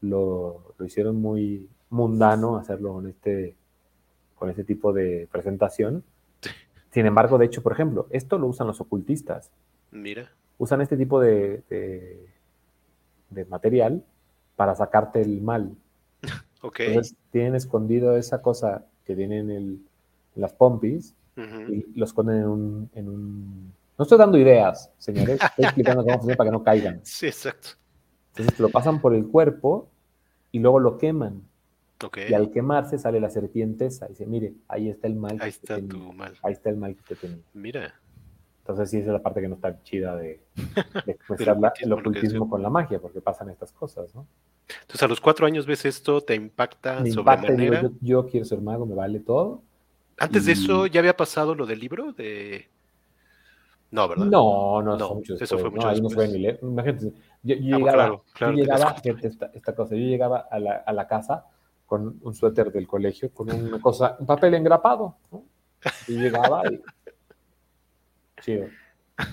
lo, lo, hicieron muy mundano hacerlo con este, con este tipo de presentación. Sin embargo, de hecho, por ejemplo, esto lo usan los ocultistas. Mira. Usan este tipo de de material para sacarte el mal. Ok. Entonces tienen escondido esa cosa que tiene en, las pompis y lo esconden en un, en un, No estoy dando ideas, señores, estoy explicando cómo funciona para que no caigan. Sí, exacto. Entonces lo pasan por el cuerpo y luego lo queman. Okay. Y al quemarse sale la serpiente esa y dice, mire, ahí está el mal. Ahí está tu mal. Ahí está el mal que te tenía. Mira. Entonces sí, esa es la parte que no está chida de, de el ocultismo con la magia, porque pasan estas cosas, ¿no? Entonces a los cuatro años ves esto, te impacta me impacta yo, quiero ser mago, me vale todo. Antes de eso, ¿ya había pasado lo del libro? de No, ¿verdad? No, no, no mucho eso fue mucho no, ahí no fue ni leer. Imagínate, yo, yo ah, llegaba, yo llegaba esta, esta, cosa, yo llegaba a la, a la casa con un suéter del colegio, con una cosa, un papel engrapado, ¿no? Y llegaba y... Chido.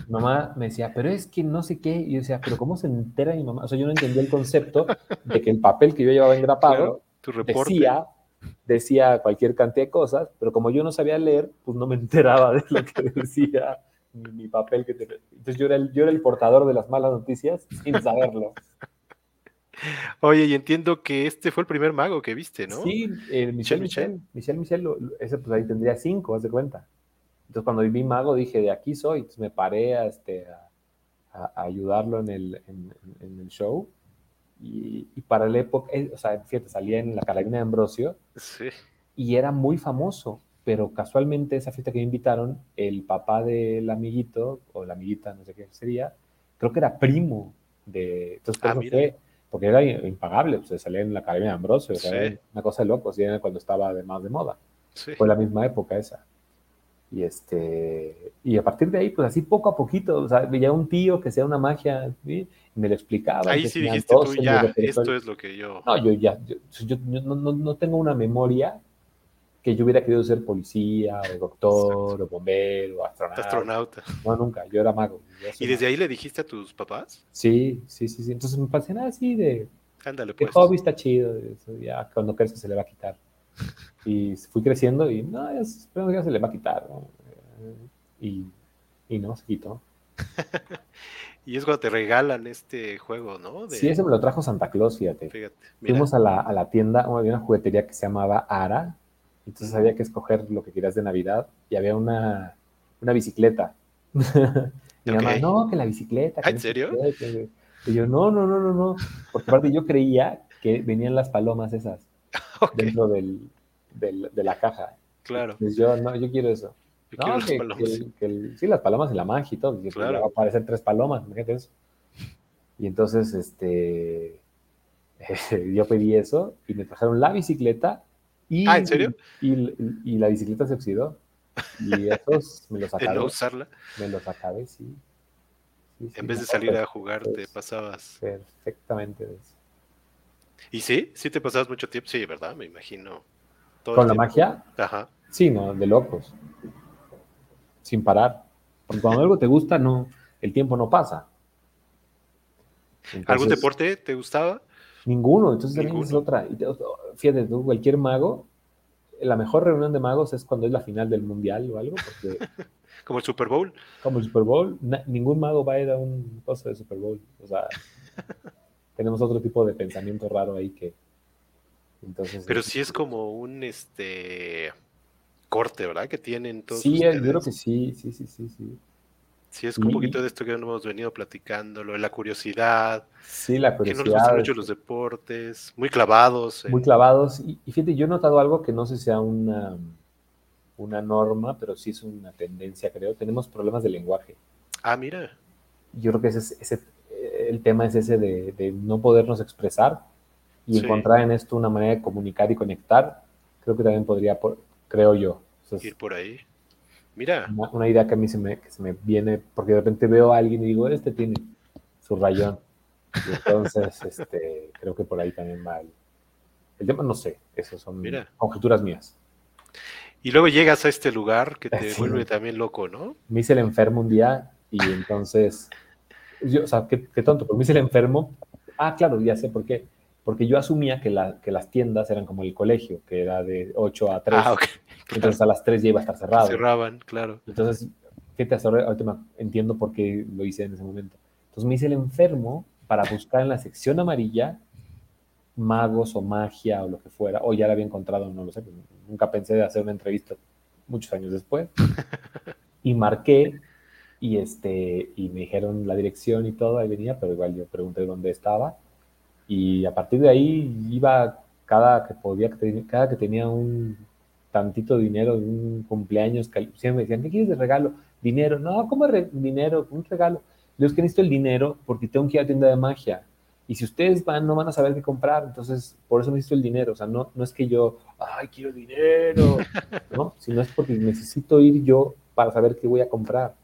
Mamá me decía, pero es que no sé qué. Y yo decía, pero ¿cómo se entera mi mamá? O sea, yo no entendía el concepto de que el papel que yo llevaba engrapado decía, decía cualquier cantidad de cosas, pero como yo no sabía leer, pues no me enteraba de lo que decía mi, papel. Que Entonces yo era, el, yo era el portador de las malas noticias sin saberlo. Oye, y entiendo que este fue el primer mago que viste, ¿no? Sí, eh, Michel Michel. Michel Michel, ese pues ahí tendría cinco, haz de cuenta. Entonces cuando vi mago dije, de aquí soy. Entonces me paré a, este, a, ayudarlo en el, en, el show. Y, y, para la época, eh, o sea, fíjate, salía en la carabina de Ambrosio. Sí. Y era muy famoso, pero casualmente esa fiesta que me invitaron, el papá del amiguito, o la amiguita, no sé qué sería, creo que era primo de... Entonces, ah, fue, porque era impagable, pues, salía en la Academia de Ambrosio, una cosa de locos, y cuando estaba de más de moda. Fue la misma época esa. Y, este, y a partir de ahí, pues así poco a poquito, o sea, veía un tío que sea una magia, y me lo explicaba. Ahí sí dijiste tú, ya, esto es lo que yo... No, yo ya, yo, no, no, no, tengo una memoria que yo hubiera querido ser policía, o doctor, o bombero, o astronauta. Astronauta. No, nunca, yo era mago. ¿Y desde ahí le dijiste a tus papás? Sí, sí, sí, sí. Entonces me pasé nada así de... Ándale, pues. El hobby está chido, ya cuando crezca se le va a quitar. Y fui creciendo y no, ya, ya se le va a quitar. Y, y no, se quitó. y es cuando te regalan este juego, ¿no? Sí, ese me lo trajo Santa Claus, fíjate. Fíjate. Fuimos a la, a la tienda, había una juguetería que se llamaba Ara, entonces había que escoger lo que querías de Navidad y había una, una bicicleta. Mi mamá, no, que la bicicleta. ¿En serio? y yo, no, no, no, no, no. Porque aparte yo creía que venían las palomas esas dentro del, del, de la caja. Claro. Entonces yo, no, yo quiero eso. no, que, que, sí, las palomas en la magia y todo. Claro. Va a aparecer tres palomas, imagínate eso. Y entonces, este, yo pedí eso y me trajeron la bicicleta y, ah, ¿en serio? Y, la bicicleta se oxidó. Y esos me los acabé. ¿De no usarla? Me los acabé, sí. en vez de salir a jugar, te pasabas. Perfectamente eso. ¿Y sí? ¿Sí te pasabas mucho tiempo? Sí, ¿verdad? Me imagino. ¿Con la magia? Ajá. Sí, no, de locos. Sin parar. Porque cuando algo te gusta, no, el tiempo no pasa. ¿Algún deporte te gustaba? Ninguno, entonces también es otra. Fíjate, tú, cualquier mago, la mejor reunión de magos es cuando es la final del mundial o algo, porque... como el Super Bowl. Como el Super Bowl, ningún mago va a ir a un cosa de Super Bowl. O sea, tenemos otro tipo de pensamiento raro ahí que... Entonces, Pero sí es como un este corte, ¿verdad? Que tienen todos. Sí, yo creo que sí, sí, sí, sí, sí. Sí, es un poquito de esto que hemos venido platicando, lo de la curiosidad. Sí, la curiosidad. Que no les gustan mucho los deportes, muy clavados. Muy clavados. Y, fíjate, yo he notado algo que no sé si sea una, una norma, pero sí es una tendencia, creo. Tenemos problemas de lenguaje. Ah, mira. Yo creo que ese, ese el tema es ese de, no podernos expresar y encontrar en esto una manera de comunicar y conectar. Creo que también podría, creo yo. Ir por ahí. Mira. Una, idea que a mí se me, se me viene, porque de repente veo a alguien y digo, este tiene su rayón. Y entonces, este, creo que por ahí también va el, tema, no sé, esas son conjeturas mías. Y luego llegas a este lugar que te vuelve también loco, ¿no? Me hice el enfermo un día y entonces, yo, o sea, qué, tonto, pero me hice el enfermo. Ah, claro, ya sé por qué porque yo asumía que, la, que, las tiendas eran como el colegio, que era de 8 a 3. Ah, Entonces a las 3 ya iba a estar cerrado. Cerraban, claro. Entonces, fíjate, ahorita entiendo por qué lo hice en ese momento. Entonces me hice el enfermo para buscar en la sección amarilla magos o magia o lo que fuera, o ya la había encontrado, no lo sé, nunca pensé de hacer una entrevista muchos años después. y marqué y, este, y me dijeron la dirección y todo, ahí venía, pero igual yo pregunté dónde estaba y a partir de ahí iba cada que podía, cada que tenía un tantito dinero de un cumpleaños, siempre me decían, ¿qué quieres de regalo? Dinero. No, ¿cómo dinero? Un regalo. Yo es que necesito el dinero porque tengo que ir a la tienda de magia. Y si ustedes van, no van a saber qué comprar. Entonces, por eso necesito el dinero. O sea, no, no es que yo, ay, quiero dinero, ¿no? Sino es porque necesito ir yo para saber qué voy a comprar.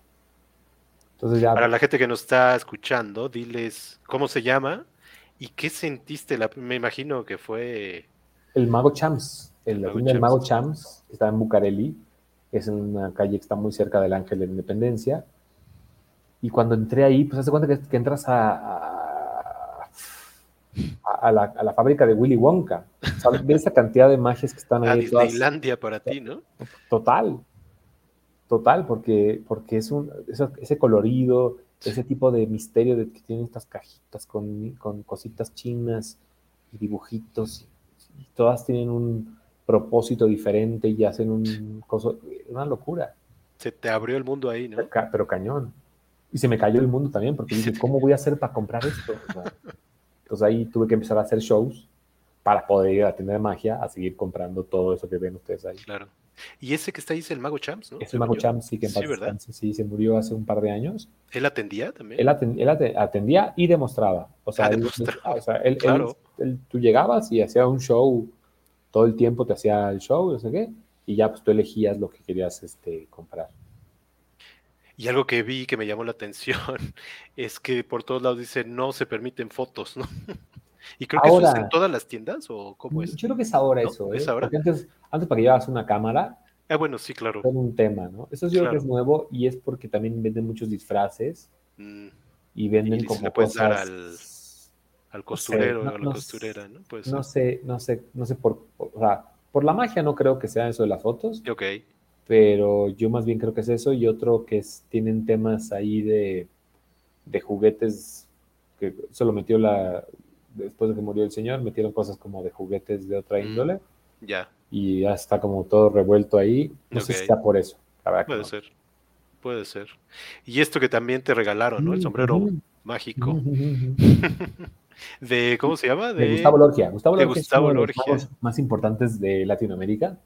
Entonces ya... Para la gente que nos está escuchando, diles, ¿cómo se llama? ¿Y qué sentiste? La, me imagino que fue El Mago Champs, el, Mago del Mago Champs, está en Bucareli, es en una calle que está muy cerca del Ángel de la Independencia. Y cuando entré ahí, pues hace cuenta que, entras a, a, la, a, la, fábrica de Willy Wonka. De esa cantidad de magias que están ahí. A Disneylandia para ti, ¿no? Total. Total, porque, porque es un, ese colorido, ese tipo de misterio de que tienen estas cajitas con, con cositas chinas y dibujitos, y, todas tienen un propósito diferente y hacen un coso, una locura. Se te abrió el mundo ahí, ¿no? Pero cañón. Y se me cayó el mundo también, porque dije, ¿cómo voy a hacer para comprar esto? entonces ahí tuve que empezar a hacer shows para poder ir a la tienda de magia a seguir comprando todo eso que ven ustedes ahí. Claro. Y ese que está ahí es el Mago Champs, ¿no? Es el Mago Champs, sí, que en sí, ¿verdad? sí, se murió hace un par de años. ¿Él atendía también? Él, atendía y demostraba. O sea, ah, él, claro. tú llegabas y hacía un show, todo el tiempo te hacía el show, no sé qué, y ya pues tú elegías lo que querías este, comprar. Y algo que vi que me llamó la atención es que por todos lados dice no se permiten fotos, ¿no? Y creo que eso es en todas las tiendas o cómo es. Yo creo que es ahora eso, ¿eh? ¿Es ahora? Antes, antes para que llevas una cámara. Ah, bueno, sí, claro. Era un tema, ¿no? Eso yo creo que es nuevo y es porque también venden muchos disfraces mm. y venden como le puedes Dar al, al costurero o a la costurera, ¿no? no sé, no sé, no sé por, o sea, por la magia no creo que sea eso de las fotos. Ok. Pero yo más bien creo que es eso y otro que es, tienen temas ahí de, de juguetes que solo metió la, después de que murió el señor, metieron cosas como de juguetes de otra mm, índole. Ya. Y ya está como todo revuelto ahí. No sé si está por eso. Puede ser. Puede ser. Y esto que también te regalaron, ¿no? El sombrero mágico. de, ¿cómo se llama? De, Gustavo Lorgia. Gustavo Lorgia de los más importantes de Latinoamérica.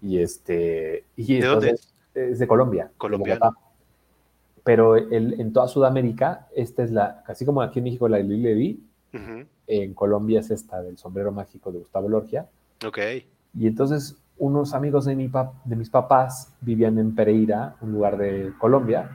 Y este. Y ¿De dónde es? Es de Colombia. Colombia pero el, en toda Sudamérica, esta es la, así como aquí en México la Lili Levi, en Colombia es esta del sombrero mágico de Gustavo Lorgia. Ok. Y entonces unos amigos de, mi de mis papás vivían en Pereira, un lugar de Colombia,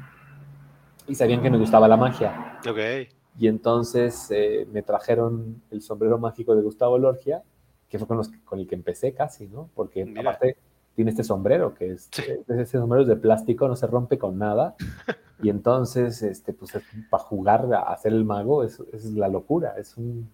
y sabían que me gustaba la magia. Ok. Y entonces eh, me trajeron el sombrero mágico de Gustavo Lorgia, que fue con, los, con el que empecé casi, ¿no? Porque aparte tiene este sombrero, que es, ese sombrero es de plástico, no se rompe con nada. Y entonces, este, pues para jugar a hacer el mago es, es la locura, es un,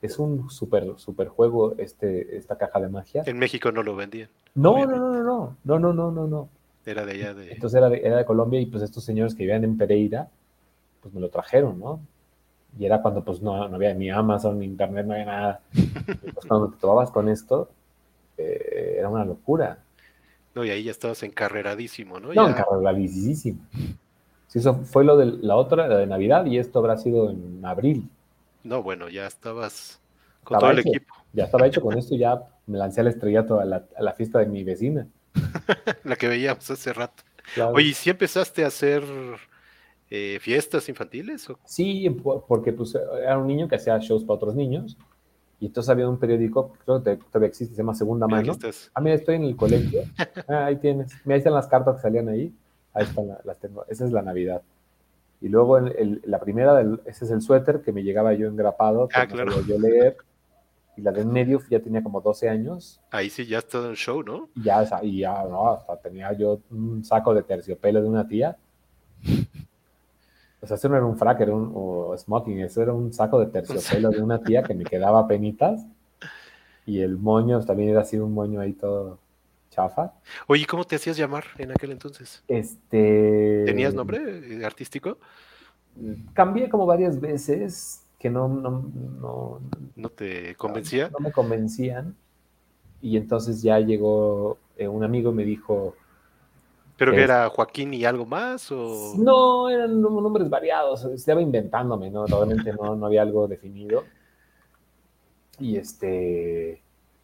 es un super, super juego este, esta caja de magia. En México no lo vendían. No, no, no, no, no, no, no, no, no. Era de allá de... Entonces era de, era de Colombia y pues estos señores que vivían en Pereira, pues me lo trajeron, ¿no? Y era cuando pues no, no había ni Amazon, ni Internet, no había nada. Y pues cuando te tomabas con esto, eh, era una locura. No, y ahí ya estabas encarreradísimo, ¿no? No, encarreradísimo. Eso fue lo de la otra, la de Navidad, y esto habrá sido en abril. No, bueno, ya estabas con todo el equipo. Ya estaba hecho con esto, y ya me lancé al estrellato a la, a la fiesta de mi vecina. la que veíamos hace rato. Oye, ¿y si empezaste a hacer eh, fiestas infantiles? Sí, porque pues era un niño que hacía shows para otros niños y entonces había un periódico, creo que todavía existe, se llama Segunda Mano. Ah, mira, estoy en el colegio. Ah, ahí tienes. Mira, ahí están las cartas que salían ahí. Ahí están, las tengo. Esa es la Navidad. Y luego la primera, ese es el suéter que me llegaba yo engrapado, que ah, claro. yo leer. Y la de en medio ya tenía como 12 años. Ahí sí ya está en el show, ¿no? Y ya, y ya, no, hasta tenía yo un saco de terciopelo de una tía o sea, eso no era un frac, era un o smoking, eso era un saco de terciopelo de una tía que me quedaba penitas. Y el moño también era así un moño ahí todo chafa. Oye, ¿cómo te hacías llamar en aquel entonces? Este. ¿Tenías nombre artístico? Cambié como varias veces que no, no, no, ¿No te convencía. No, me convencían. Y entonces ya llegó eh, un amigo y me dijo, ¿Pero que era Joaquín y algo más? O... No, eran nombres variados. Estaba inventándome, ¿no? Realmente no, no había algo definido. Y este.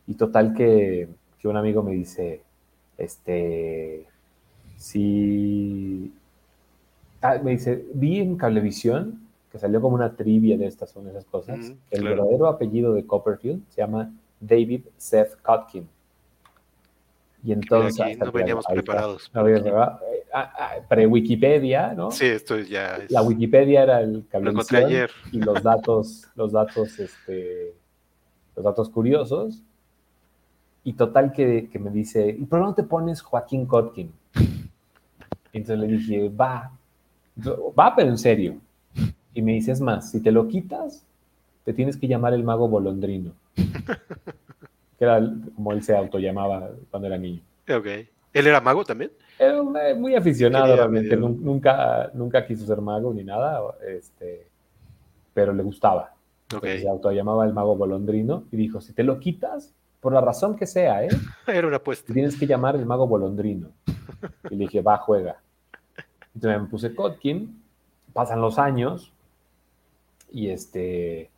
Y total que, que un amigo me dice: Este. Sí. Ah, me dice: Vi en Cablevisión que salió como una trivia de estas son esas cosas. el verdadero apellido de Copperfield se llama David Seth Kotkin. Y entonces. no veníamos preparados. Eh, ah, ah, pre-Wikipedia, ¿no? Sí, esto ya es... La Wikipedia era el cablevisión y los datos, los datos, este, los datos curiosos. Y total que, que me dice, ¿y por qué no te pones Joaquín Kotkin? Entonces le dije, va, va, pero en serio. Y me dice, es más, si te lo quitas, te tienes que llamar el mago bolondrino. que era como él se autollamaba cuando era niño. Ok. ¿Él era mago también? Era muy aficionado realmente. Nunca, nunca quiso ser mago ni nada, este, pero le gustaba. Okay. Se autollamaba el mago bolondrino y dijo, si te lo quitas, por la razón que sea, ¿eh? Era una apuesta. Tienes que llamar el mago bolondrino. Y le dije, va, juega. Entonces me puse Kotkin, pasan los años y este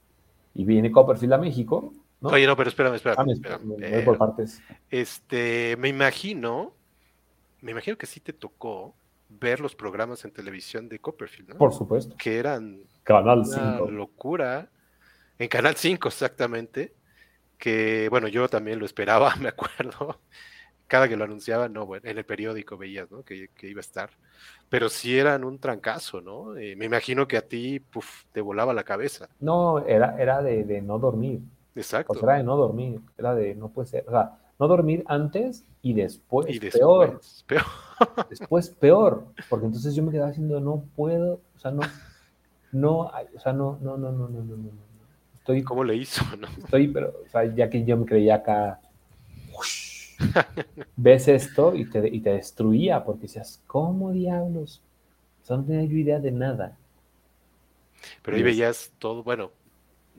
y viene Copperfield a México. ¿no? Oye, no, pero espérame, espérame. Ah, me, por partes. Este, me imagino, me imagino que sí te tocó ver los programas en televisión de Copperfield, ¿no? Por supuesto. Que eran Canal una 5. locura. En Canal 5, exactamente. Que, bueno, yo también lo esperaba, me acuerdo cada que lo anunciaban, no, bueno, en el periódico veías, ¿no? Que, iba a estar. Pero sí eran un trancazo, ¿no? Eh, me imagino que a ti, puf, te volaba la cabeza. No, era, era de, no dormir. Exacto. O sea, era de no dormir, era de no puede ser, o sea, no dormir antes y después, y después peor. peor. después peor, porque entonces yo me quedaba haciendo, no puedo, o sea, no, no, o sea, no, no, no, no, no, no, no. Estoy, ¿Cómo le hizo? No? Estoy, pero, o sea, ya que yo me creía acá, ves esto y te, y te destruía porque decías, ¿cómo diablos? O no tenía yo idea de nada. Pero ahí veías todo, bueno,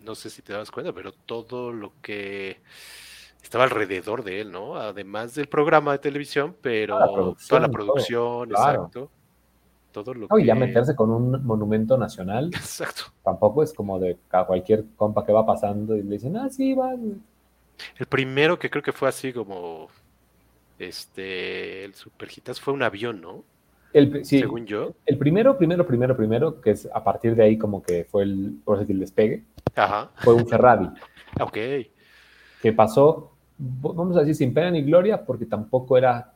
no sé si te das cuenta, pero todo lo que estaba alrededor de él, ¿no? Además del programa de televisión, pero toda la producción, exacto. Todo lo Y ya meterse con un monumento nacional. Exacto. Tampoco es como de cualquier compa que va pasando y le dicen, ah, sí, va, el primero que creo que fue así como este el Supergitas fue un avión, ¿no? El, Según yo. El primero, primero, primero, primero, que es a partir de ahí como que fue el, por decir, el despegue, Ajá. fue un Ferrari. ok. Que pasó, vamos a decir, sin pena ni gloria, porque tampoco era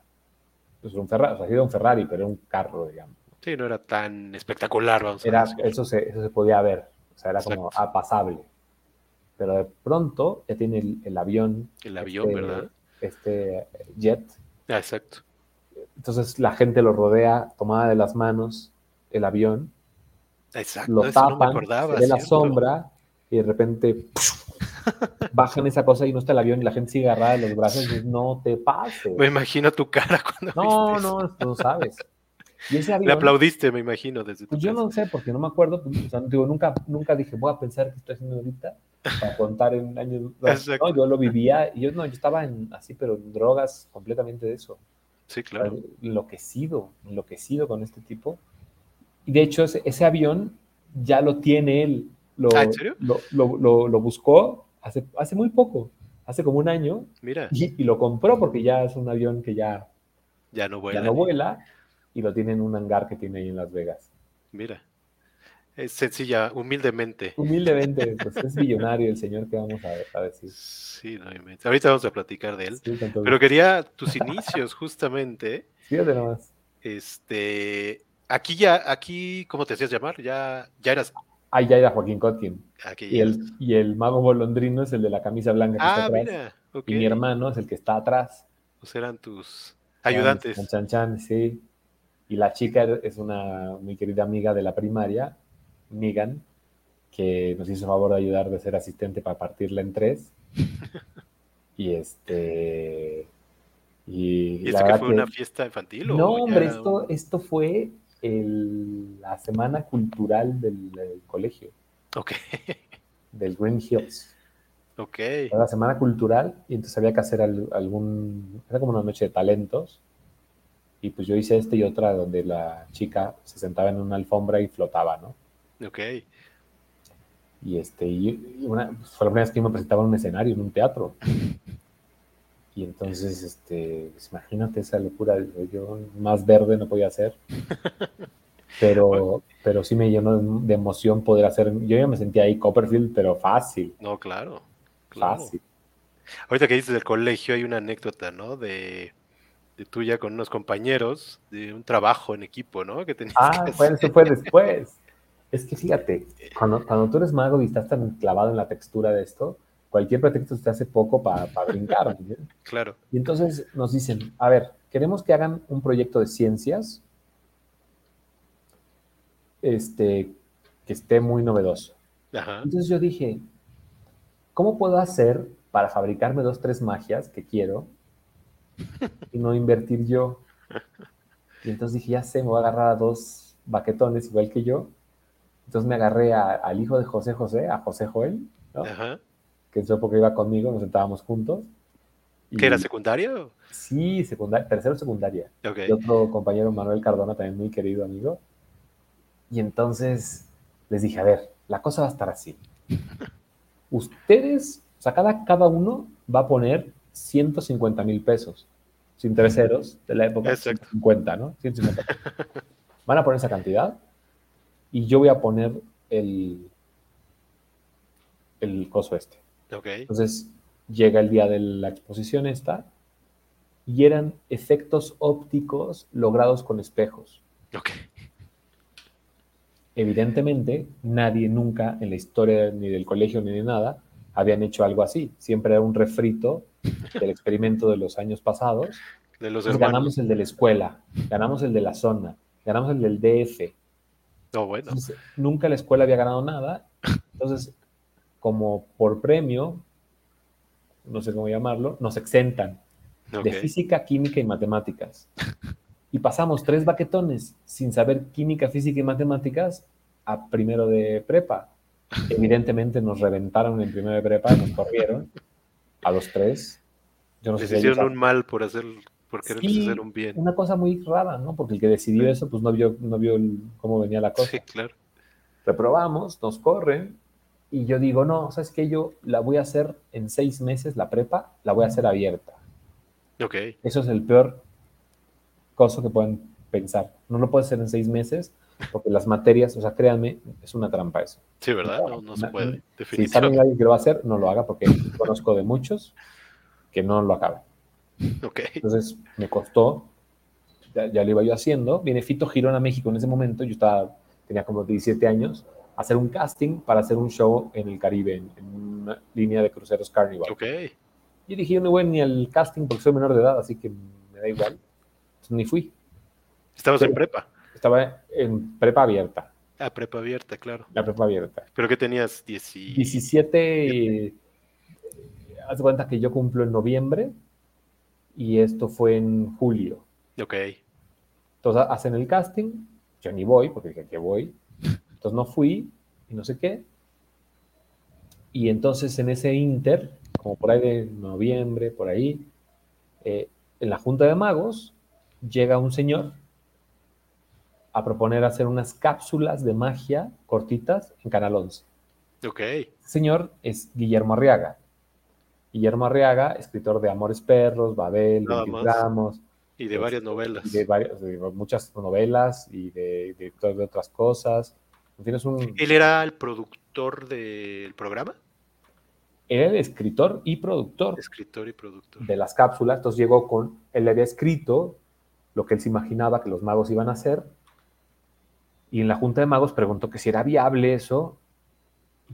pues, un Ferrari, o sea, era un Ferrari, pero era un carro, digamos. Sí, no era tan espectacular, vamos era, a Eso se, eso se podía ver, o sea, era como pasable pero de pronto ya tiene el, avión. El avión, este, ¿verdad? Este jet. Ah, exacto. Entonces la gente lo rodea, tomada de las manos, el avión. Exacto. Lo tapan, ve la sombra y de repente bajan esa cosa y no está el avión y la gente sigue agarrada de los brazos y dice, no te pases. Me imagino tu cara cuando No, no, no sabes. Le aplaudiste, me imagino, desde Pues yo no sé, porque no me acuerdo. Pues, o sea, digo, nunca, nunca dije, voy a pensar qué estoy haciendo ahorita para contar en años. No, yo lo vivía y yo no, yo estaba en, así, pero en drogas completamente de eso. Sí, claro. Enloquecido, enloquecido con este tipo. Y de hecho, ese, ese avión ya lo tiene él. Lo, ¿Ah, ¿En serio? Lo, lo, lo, buscó hace, hace muy poco, hace como un año. Mira. Y, lo compró porque ya es un avión que ya, ya no vuela. Ya no vuela y lo tiene en un hangar que tiene ahí en Las Vegas. Mira. Es sencilla, humildemente. Humildemente, pues es millonario el señor que vamos a, decir. Sí, no, ahorita vamos a platicar de él. Pero quería tus inicios, justamente. Fíjate nomás. Este, aquí ya, aquí, ¿cómo te hacías llamar? Ya, ya eras. Ah, ya era Joaquín Kotkin. y, el, y el mago bolondrino es el de la camisa blanca que ah, está atrás. Mira, Y mi hermano es el que está atrás. Pues eran tus ayudantes. Chan, chan, chan, sí. Y la chica es una muy querida amiga de la primaria, Megan, que nos hizo favor de ayudar de ser asistente para partirla en tres. y este. Y, ¿Y esto que fue una fiesta infantil? No, hombre, esto, esto fue el, la semana cultural del, colegio. Ok. Del Green Hills. Ok. Era la semana cultural y entonces había que hacer algún. Era como una noche de talentos. Y pues yo hice este y otra donde la chica se sentaba en una alfombra y flotaba, ¿no? Ok. Y, este, y una, fue la primera vez que me presentaba en un escenario, en un teatro. Y entonces, este, pues, imagínate esa locura, yo más verde no podía hacer. Pero, pero sí me llenó de emoción poder hacer, yo ya me sentía ahí Copperfield, pero fácil. No, claro. Fácil. Ahorita que dices del colegio hay una anécdota, ¿no? De tuya con unos compañeros, de un trabajo en equipo, ¿no? Que tenías ah, bueno, eso fue después. Es que fíjate, cuando, cuando tú eres mago y estás tan clavado en la textura de esto, cualquier pretexto se hace poco para brincar. claro. Y entonces nos dicen, a ver, queremos que hagan un proyecto de ciencias este, que esté muy novedoso. Entonces yo dije, ¿cómo puedo hacer para fabricarme dos, tres magias que quiero y no invertir yo? Y entonces dije, ya sé, me voy a agarrar a dos baquetones igual que yo. Entonces me agarré al hijo de José José, a José Joel, que en su época iba conmigo, nos sentábamos juntos. ¿Que era secundario? Sí, secundaria, tercero secundaria. Y otro compañero, Manuel Cardona, también muy querido amigo. Y entonces les dije, a ver, la cosa va a estar así. Ustedes, o sea, cada, cada uno va a poner 150 mil pesos, sin terceros de la época. Exacto. 50, ¿no? 150. Van a poner esa cantidad y yo voy a poner el, el coso este. Okay. Entonces llega el día de la exposición esta y eran efectos ópticos logrados con espejos. Okay. Evidentemente, nadie nunca en la historia ni del colegio ni de nada habían hecho algo así. Siempre era un refrito del experimento de los años pasados. De los ganamos el de la escuela, ganamos el de la zona, ganamos el del DF. No, bueno. nunca la escuela había ganado nada. Entonces, como por premio, no sé cómo llamarlo, nos exentan de física, química y matemáticas y pasamos tres baquetones sin saber química, física y matemáticas a primero de prepa. Evidentemente nos reventaron en primero de prepa, nos corrieron a los tres. Yo no Les hicieron un mal por hacer, por querer hacer un bien. Una cosa muy rara, ¿no? Porque el que decidió eso, pues no vio, no vio cómo venía la cosa. Sí, claro. Reprobamos, nos corren, y yo digo, no, ¿sabes qué? Yo la voy a hacer en seis meses, la prepa, la voy a hacer abierta. Ok. Eso es el peor cosa que pueden pensar. No lo puedes hacer en seis meses porque las materias, o sea, créanme, es una trampa eso. Sí, ¿verdad? No, se puede. Si saben alguien que lo va a hacer, no lo haga porque conozco de muchos que no lo acaban. Ok. Entonces me costó, ya, lo iba yo haciendo. Viene Fito Girón a México en ese momento, yo estaba, tenía como 17 años, hacer un casting para hacer un show en el Caribe, en, una línea de cruceros Carnival. Ok. Y dije, yo no voy ni al casting porque soy menor de edad, así que me da igual ni fui. ¿Estabas en prepa? Estaba en prepa abierta. Ah, prepa abierta, claro. La prepa abierta. ¿Pero que tenías? 17. haz de cuenta que yo cumplo en noviembre y esto fue en julio. Ok. Entonces hacen el casting, yo ni voy porque dije que voy. Entonces no fui y no sé qué. Y entonces en ese inter, como por ahí de noviembre, por ahí, eh, en la Junta de Magos, llega un señor a proponer hacer unas cápsulas de magia cortitas en Canal 11. Ok. El señor es Guillermo Arriaga. Guillermo Arriaga, escritor de Amores Perros, Babel, Ramos. Y de varias novelas. De, varias, muchas novelas y de, de, otras cosas. ¿Tienes un... ¿Él era el productor del programa? Era el escritor y productor. Escritor y productor. De las cápsulas. Entonces llegó con, él había escrito lo que él se imaginaba que los magos iban a hacer. Y en la Junta de Magos preguntó que si era viable eso.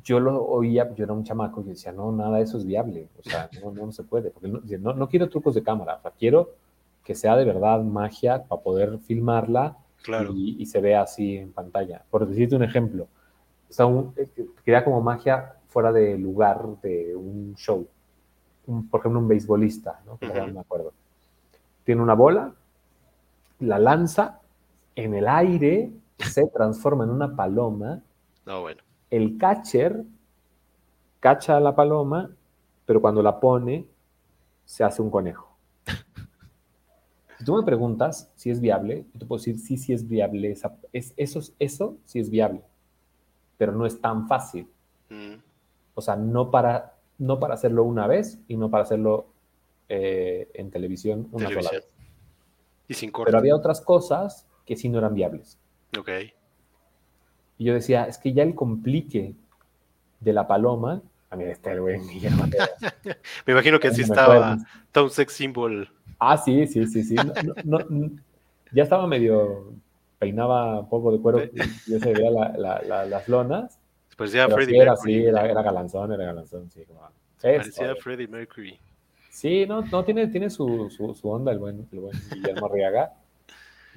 Yo lo oía, yo era un chamaco y decía, no, nada de eso es viable. O sea, no, no, se puede. Porque no, no, quiero trucos de cámara. O sea, quiero que sea de verdad magia para poder filmarla claro. y, se vea así en pantalla. Por decirte un ejemplo, está un, eh, quería como magia fuera de lugar de un show. por ejemplo, un beisbolista, ¿no? no me acuerdo. Tiene una bola, la lanza en el aire, se transforma en una paloma. No, bueno. El catcher cacha a la paloma, pero cuando la pone, se hace un conejo. Si tú me preguntas si es viable, yo te puedo decir sí, sí es viable. Esa, es, eso, eso sí es viable, pero no es tan fácil. Mm. O sea, no para, no para hacerlo una vez y no para hacerlo eh, en televisión una sola vez. Pero había otras cosas que sí no eran viables. Ok. Y yo decía, es que ya el complique de la paloma, a mí este güey, Me imagino que sí estaba un sex symbol. Ah, sí, sí, sí, sí. ya estaba medio, peinaba un poco de cuero, y ya se veía las lonas. Pues ya era así, era, era, galanzón, era galanzón, sí. Parecía Freddie Mercury. Sí, no, no tiene, tiene su, su, onda el buen, el buen Guillermo Arriaga.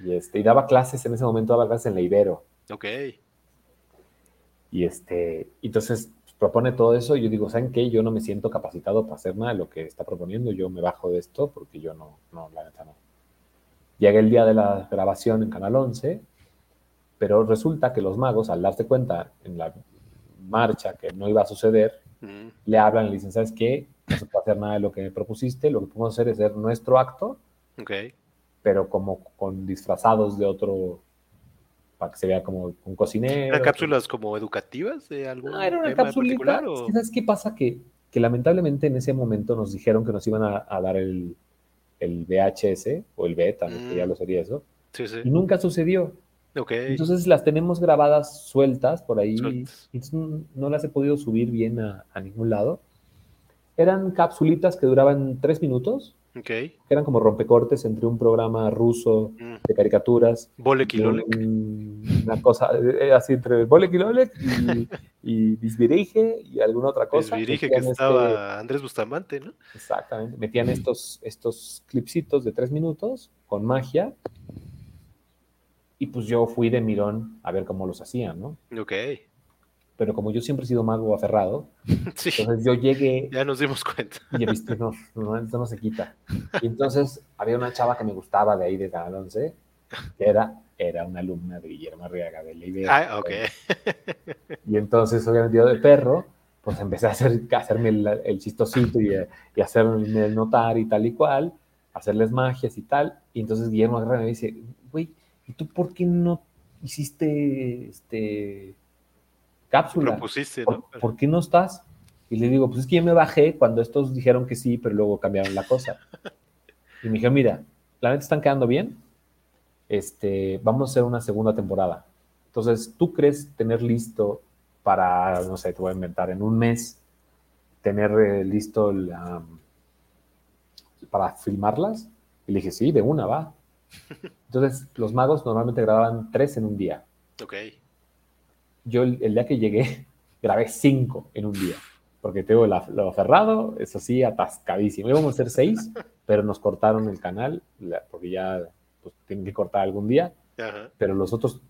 Y, este, y daba clases, en ese momento daba clases en la Ibero. Ok. Y este, entonces propone todo eso y yo digo, ¿saben qué? Yo no me siento capacitado para hacer nada de lo que está proponiendo, yo me bajo de esto porque yo no, no, la neta no. Llega el día de la grabación en Canal 11, pero resulta que los magos, al darse cuenta en la marcha que no iba a suceder, le hablan y le dicen, ¿sabes qué? No se puede hacer nada de lo que me propusiste, lo que podemos hacer es hacer nuestro acto, okay. Pero como con disfrazados de otro, para que se vea como un cocinero. ¿Eran cápsulas como educativas de algún ah, era una cápsula. ¿Sabes qué pasa? Que, que, lamentablemente en ese momento nos dijeron que nos iban a, dar el, el, VHS o el beta, que ya mm. lo sería eso. Sí, sí. Y nunca sucedió. Okay. Entonces las tenemos grabadas sueltas por ahí. Y no las he podido subir bien a, a ningún lado. Eran capsulitas que duraban tres minutos que eran como rompecortes entre un programa ruso mm. de caricaturas. Bolek y Lolek. Una cosa eh, así entre Bolek y Lolek y, y Bisbirige y alguna otra cosa. Bisbirige que estaba este Andrés Bustamante, ¿no? Exactamente. Metían estos, estos clipsitos de tres minutos con magia. Y pues yo fui de mirón a ver cómo los hacían, ¿no? Ok pero como yo siempre he sido mago aferrado, entonces yo llegué... Ya nos dimos cuenta. Y he visto, no, no, esto no se quita. Y entonces había una chava que me gustaba de ahí de Canal 11, que era, era una alumna de Guillermo Arriaga de la Ah, ok. Y entonces, obviamente, yo de perro, pues empecé a, hacer, hacerme el, chistosito y, y, hacerme el notar y tal y cual, hacerles magias y tal. Y entonces Guillermo Arriaga me dice, güey, ¿y tú por qué no hiciste este cápsula. Propusiste, ¿no? ¿Por, qué no estás? Y le digo, pues es que yo me bajé cuando estos dijeron que sí, pero luego cambiaron la cosa. Y me dijo, mira, la neta están quedando bien, este, vamos a hacer una segunda temporada. Entonces, ¿tú crees tener listo para, no sé, te voy a inventar, en un mes, tener eh, listo la, para filmarlas? Y le dije, sí, de una, va. Entonces, los magos normalmente grababan tres en un día. Ok yo el, día que llegué grabé cinco en un día, porque tengo lo cerrado, es así, atascadísimo. Íbamos a hacer seis, pero nos cortaron el canal, porque ya pues, tienen que cortar algún día, pero los otros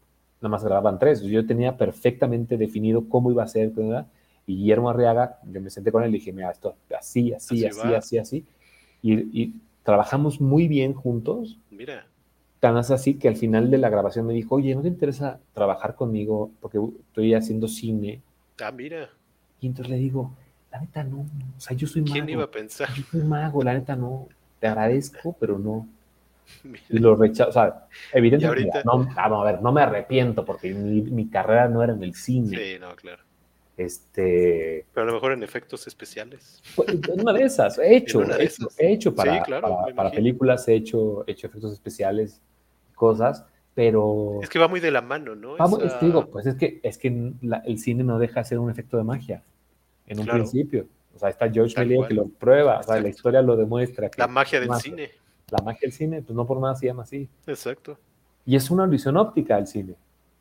nada más grababan tres. Yo tenía perfectamente definido cómo iba a ser, y Guillermo Arriaga, yo me senté con él y dije, mira, esto así, así, así, así, así, y, y trabajamos muy bien juntos. Mira. Tan así que al final de la grabación me dijo, oye, ¿no te interesa trabajar conmigo? Porque estoy haciendo cine. Ah, mira. Y entonces le digo, la neta no, o sea, yo soy mago. ¿Quién iba a pensar? Yo soy mago, la neta no. Te agradezco, pero no. Y lo rechazo, o sea, evidentemente, no, vamos a ver, no me arrepiento porque mi, mi, carrera no era en el cine. Sí, no, claro. Este... Pero a lo mejor en efectos especiales. Pues, en una de esas, he hecho, he hecho, he hecho, para, para, películas, he hecho, he hecho efectos especiales cosas, pero... Es que va muy de la mano, ¿no? Vamos, digo, pues es que, es que el cine no deja de ser un efecto de magia, en un principio. O sea, está George Méliès que lo prueba, o sea, la historia lo demuestra. la magia del cine. La magia del cine, pues no por nada se llama así. Exacto. Y es una ilusión óptica al cine,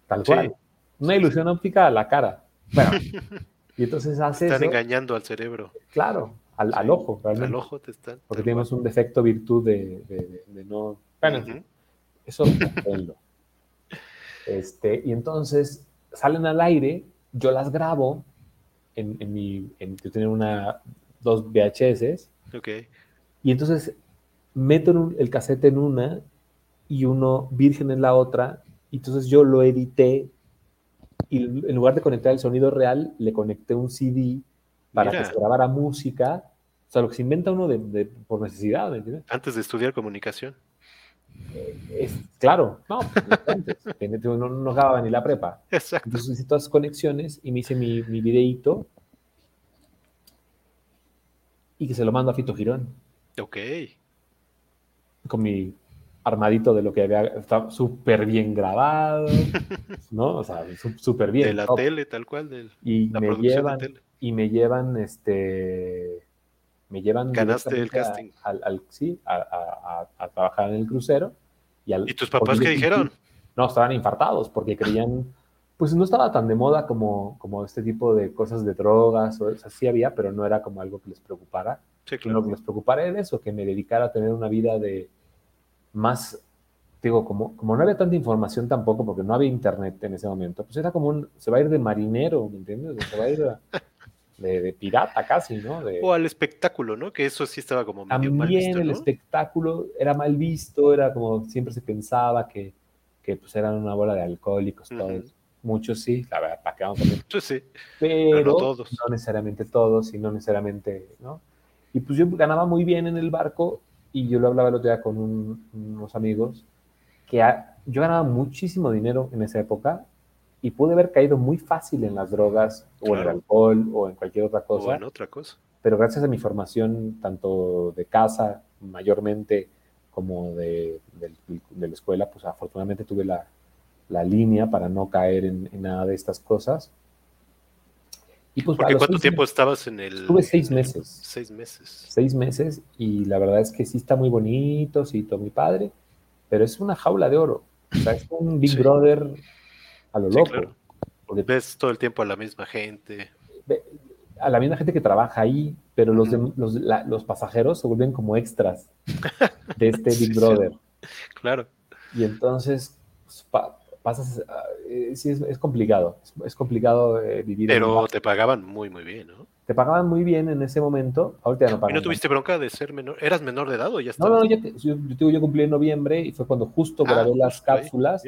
tal cual. Una ilusión óptica a la cara. Bueno, y entonces hace Están engañando al cerebro. Claro, al, al, ojo, realmente. Al ojo te están. Porque tenemos un defecto virtud de, de, no... Bueno, eso este, y entonces salen al aire, yo las grabo en, en mi, en, yo tenía una, dos VHS. Ok. Y entonces meto el cassette en una y uno virgen en la otra. Y entonces yo lo edité y en lugar de conectar el sonido real, le conecté un CD para que se grabara música. O sea, lo que se inventa uno de, por necesidad, ¿me entiendes? Antes de estudiar comunicación. Es, claro, no, pues, no, no acababa ni la prepa. Exacto. Entonces hice todas las conexiones y me hice mi, mi videíto y que se lo mando a Fito Girón. Ok. Con mi armadito de lo que había, estado súper bien grabado, ¿no? O sea, súper bien. De la tele, tal cual, de y me llevan, Y me llevan, este, me llevan Ganaste el casting. Al, sí, a, trabajar en el crucero. ¿Y, ¿Y tus papás qué dijeron? No, estaban infartados porque creían, pues no estaba tan de moda como, como este tipo de cosas de drogas, o, sea, sí había, pero no era como algo que les preocupara. Sí, claro. Lo que les preocupara era eso, que me dedicara a tener una vida de más, digo, como, como no había tanta información tampoco, porque no había internet en ese momento, pues era como un, se va a ir de marinero, ¿me entiendes? Se va a ir de, pirata casi, ¿no? o al espectáculo, ¿no? Que eso sí estaba como medio mal visto, el espectáculo era mal visto, era como siempre se pensaba que, que pues eran una bola de alcohólicos todos Muchos sí, la verdad, para que vamos a Muchos sí. Pero, no, todos. no necesariamente todos y no necesariamente, ¿no? Y pues yo ganaba muy bien en el barco y yo lo hablaba el otro día con unos amigos que yo ganaba muchísimo dinero en esa época y pude haber caído muy fácil en las drogas o en el alcohol o en cualquier otra cosa. O en otra cosa. Pero gracias a mi formación, tanto de casa mayormente como de, de la escuela, pues afortunadamente tuve la, la línea para no caer en, nada de estas cosas. Y pues, Porque ¿cuánto tiempo estabas en el...? Estuve seis meses. Seis meses. Seis meses y la verdad es que sí está muy bonito, sí, todo mi padre, pero es una jaula de oro. O sea, es un Big Brother a lo loco. Porque ves todo el tiempo a la misma gente. A la misma gente que trabaja ahí, pero los, los, los, pasajeros se vuelven como extras de este Big Brother. Claro. Y entonces, pues, pasas, ah, eh, sí, es, complicado, es, complicado eh, vivir. Pero te pagaban muy, muy bien, ¿no? Te pagaban muy bien en ese momento, ahorita ya no pagan. ¿Y no tuviste bronca de ser menor? ¿Eras menor de edad o ya estabas? No, no, yo, yo, yo, cumplí en noviembre y fue cuando justo ah, grabé las cápsulas,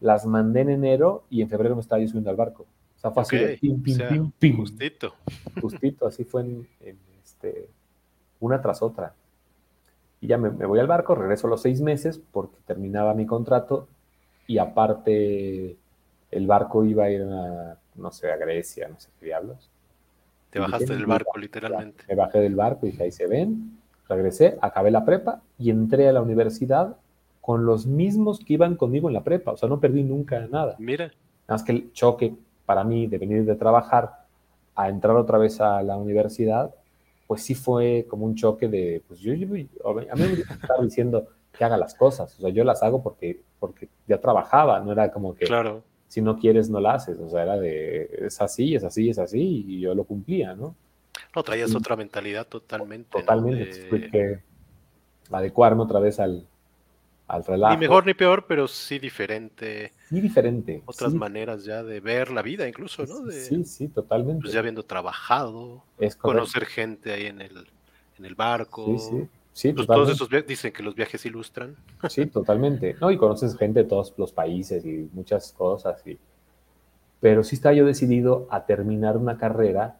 las mandé en enero y en febrero me estaba yo subiendo al barco. O sea, fue así pim, pim, pim, pim. Justito. Justito, así fue en, este, una tras otra. Y ya me, me, voy al barco, regreso a los seis meses porque terminaba mi contrato y aparte el barco iba a ir a, no sé, a Grecia, no sé qué diablos. Te bajaste del barco, literalmente. Me bajé del barco y dije, ahí se ven, regresé, acabé la prepa y entré a la universidad con los mismos que iban conmigo en la prepa, o sea, no perdí nunca nada. Mira. Nada más que el choque para mí de venir de trabajar a entrar otra vez a la universidad, pues sí fue como un choque de, pues yo, a mí me estaba diciendo, que haga las cosas. O sea, yo las hago porque, porque ya trabajaba, no era como que claro. si no quieres no la haces. O sea, era de es así, es así, es así, y yo lo cumplía, ¿no? No, traías otra mentalidad totalmente. Totalmente. ¿no? que adecuarme otra vez al, al relajo. Ni mejor ni peor, pero sí diferente. Sí, diferente. Otras maneras ya de ver la vida, incluso, ¿no? sí, sí, totalmente. Pues ya habiendo trabajado, conocer gente ahí en el, en el barco. Sí, sí. Sí, pues todos esos dicen que los viajes ilustran. Sí, totalmente. No, y conoces gente de todos los países y muchas cosas. Y... Pero sí estaba yo decidido a terminar una carrera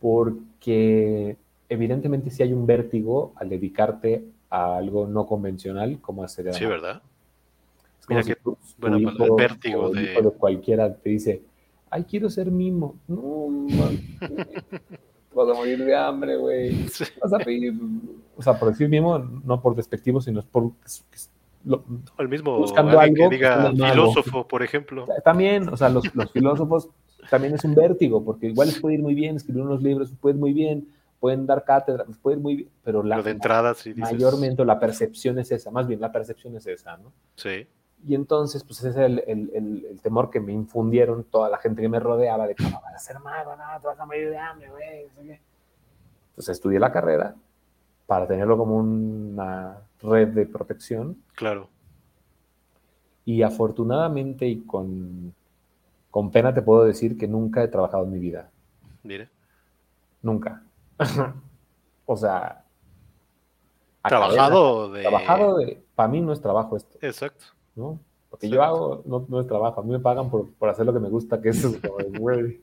porque evidentemente sí hay un vértigo al dedicarte a algo no convencional como hacer. Sí, ¿verdad? Mira que, bueno, el vértigo de... de... cualquiera te dice, ay, quiero ser mimo. No, vas a morir de hambre, güey. Vas a pedir, o sea, por decir mismo, no por despectivo, sino por el mismo buscando algo que diga filósofo, por ejemplo. También, o sea, los, los filósofos también es un vértigo, porque igual les puede ir muy bien escribir unos libros, puede ir muy bien, pueden dar cátedra, puede ir muy bien, pero la de entrada, sí mayormente la percepción es esa, más bien la percepción es esa, ¿no? Sí. Y entonces, pues ese es el, el, el, temor que me infundieron toda la gente que me rodeaba de que no vas a ser malo, no, te vas a morir de hambre, güey. Entonces estudié la carrera para tenerlo como una red de protección. Claro. Y afortunadamente y con, con pena te puedo decir que nunca he trabajado en mi vida. Mire. Nunca. o sea... Trabajado de... Trabajado de... Para mí no es trabajo esto. Exacto. ¿No? Porque yo hago, no, no, es trabajo, a mí me pagan por, por hacer lo que me gusta, que es güey.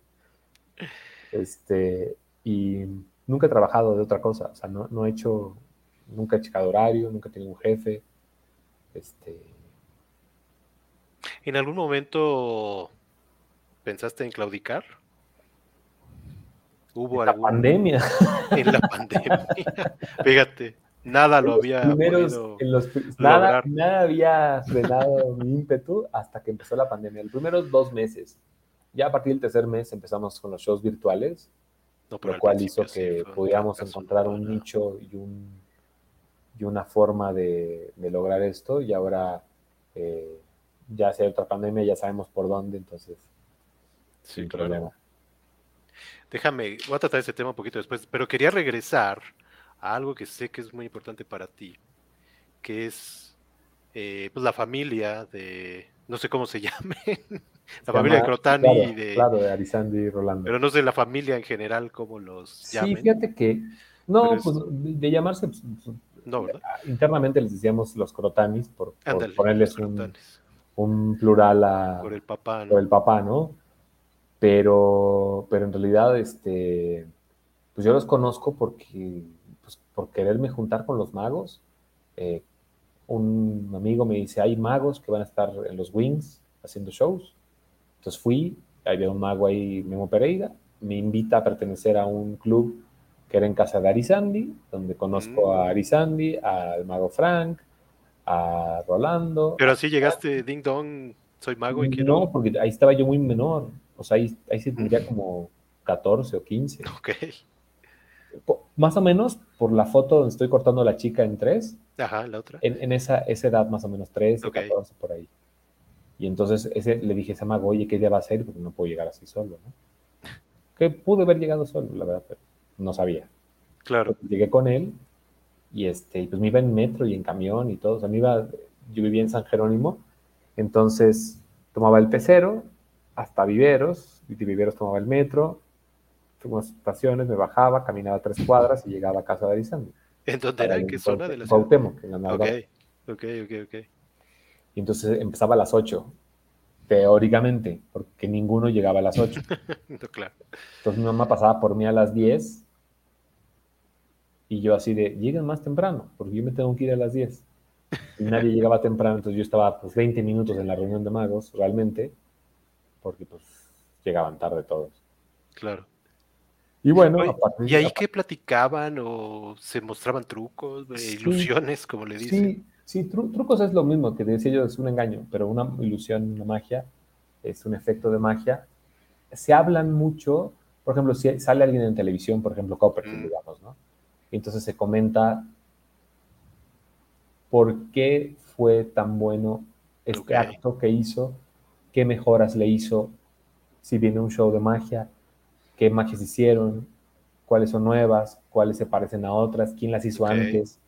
Este, y nunca he trabajado de otra cosa, o sea, no, no he hecho, nunca he checado horario, nunca he tenido un jefe. Este. ¿En algún momento pensaste en claudicar? ¿Hubo en la pandemia. En la pandemia. Fíjate. Nada lo había nada, nada, había frenado mi ímpetu hasta que empezó la pandemia. Los primeros dos meses. Ya a partir del tercer mes empezamos con los shows virtuales, lo cual hizo que pudiéramos encontrar un nicho y, un, y una forma de, de lograr esto. Y ahora, eh, ya hay otra pandemia, ya sabemos por dónde, entonces sin problema. Déjame, voy a tratar ese tema un poquito después, pero quería regresar a algo que sé que es muy importante para ti, que es eh, pues la familia de, no sé cómo se llame, la familia de Crotani y de... Claro, de Arisandi y Rolando. Pero no sé la familia en general cómo los llaman. Sí, fíjate que, no, pues de llamarse, pues, pues, no, ¿verdad? internamente les decíamos los Crotanis, por, ponerles un, plural a... Por el papá, ¿no? Por el papá, ¿no? Pero, pero en realidad, este, pues yo los conozco porque, pues, por quererme juntar con los magos, eh, un amigo me dice, hay magos que van a estar en los Wings haciendo shows. Entonces fui, había un mago ahí, Memo Pereira, me invita a pertenecer a un club que era en casa de Arizandi, donde conozco a mm. Arizandi, al mago Frank, a Rolando. Pero así llegaste, Ding Dong, soy mago y que no. porque ahí estaba yo muy menor. O sea, ahí, ahí sí tendría como 14 o 15. Ok. Más o menos por la foto donde estoy cortando a la chica en tres. Ajá, la otra. En, esa, esa, edad más o menos, 13, 14, por ahí. Y entonces ese, le dije a mago, oye, ¿qué día va a ser? Porque no puedo llegar así solo, ¿no? Que pude haber llegado solo, la verdad, pero no sabía. Claro. llegué con él y este, pues me iba en metro y en camión y todo. O sea, me iba, yo vivía en San Jerónimo, entonces tomaba el pecero hasta Viveros, y de Viveros tomaba el metro, fuimos estaciones, me bajaba, caminaba tres cuadras y llegaba a casa de Arizandi. ¿En dónde era? ¿En qué zona de la ciudad? Cuauhtémoc, en la Ok, ok, ok, ok. Y entonces empezaba a las 8, teóricamente, porque ninguno llegaba a las 8. claro. Entonces mi mamá pasaba por mí a las 10 y yo así de, lleguen más temprano, porque yo me tengo que ir a las 10. Y nadie llegaba temprano, entonces yo estaba pues 20 minutos en la reunión de magos, realmente, porque pues llegaban tarde todos. Claro. Y bueno, ¿y ahí qué platicaban o se mostraban trucos, ilusiones, como le dicen? Sí, sí trucos es lo mismo que decía yo, es un engaño, pero una ilusión, una magia, es un efecto de magia. Se hablan mucho, por ejemplo, si sale alguien en televisión, por ejemplo, Copperfield, mm. digamos, ¿no? entonces se comenta por qué fue tan bueno este acto que hizo, qué mejoras le hizo, si viene un show de magia, qué magias hicieron, cuáles son nuevas, cuáles se parecen a otras, quién las hizo antes,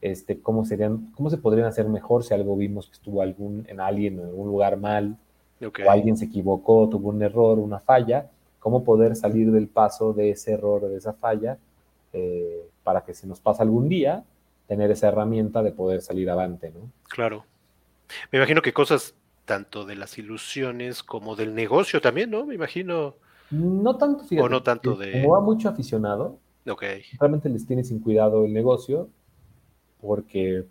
este, cómo, serían, cómo se podrían hacer mejor si algo vimos que estuvo algún, en alguien en algún lugar mal, o alguien se equivocó, tuvo un error, una falla, cómo poder salir del paso de ese error o de esa falla eh, para que si nos pasa algún día, tener esa herramienta de poder salir adelante, ¿no? Claro. Me imagino que cosas tanto de las ilusiones como del negocio también, ¿no? Me imagino no tanto, fíjate. O no tanto de. Como va mucho aficionado, okay. realmente les tiene sin cuidado el negocio porque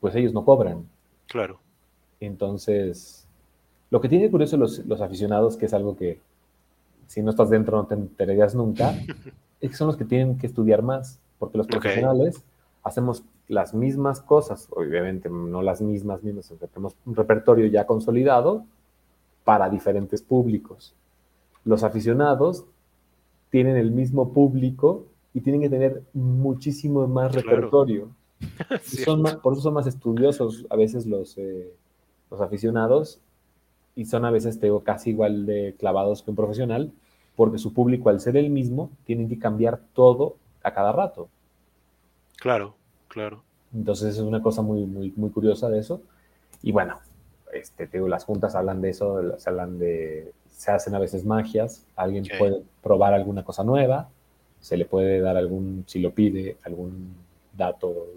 pues ellos no cobran. Claro. Entonces, lo que tiene curioso los, los aficionados, que es algo que si no estás dentro no te enterarías nunca, es que son los que tienen que estudiar más, porque los profesionales hacemos las mismas cosas, obviamente no las mismas, mismas, tenemos un repertorio ya consolidado para diferentes públicos los aficionados tienen el mismo público y tienen que tener muchísimo más repertorio. son por eso son más estudiosos a veces los, eh, los aficionados y son a veces, te casi igual de clavados que un profesional, porque su público, al ser el mismo, tienen que cambiar todo a cada rato. Claro, claro. Entonces es una cosa muy, muy, muy curiosa de eso. Y bueno, este, te digo, las juntas hablan de eso, se hablan de se hacen a veces magias, alguien puede probar alguna cosa nueva, se le puede dar algún, si lo pide, algún dato,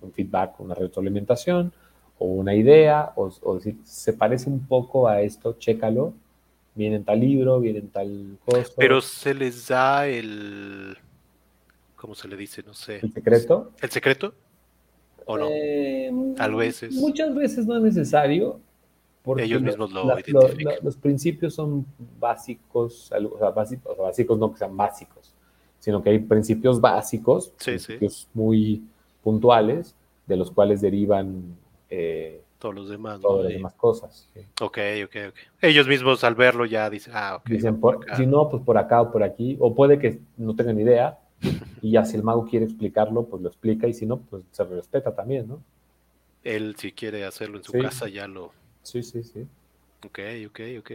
un feedback, una retroalimentación o una idea, o, decir, se parece un poco a esto, chécalo, viene en tal libro, viene en tal cosa. Pero se les da el, ¿cómo se le dice? No sé. ¿El secreto? ¿El secreto? ¿O no? Eh, a veces. Muchas veces no es necesario ellos mismos lo los principios son básicos, o sea, básicos, básicos no que sean básicos, sino que hay principios básicos, principios muy puntuales, de los cuales derivan eh, todos los demás, todas las demás cosas. Ok, ok, ok. Ellos mismos al verlo ya dicen, ah, ok. Dicen, si no, pues por acá o por aquí, o puede que no tengan idea, y ya si el mago quiere explicarlo, pues lo explica, y si no, pues se respeta también, ¿no? Él, si quiere hacerlo en su casa, ya lo, Sí, sí, sí. Ok, ok, ok.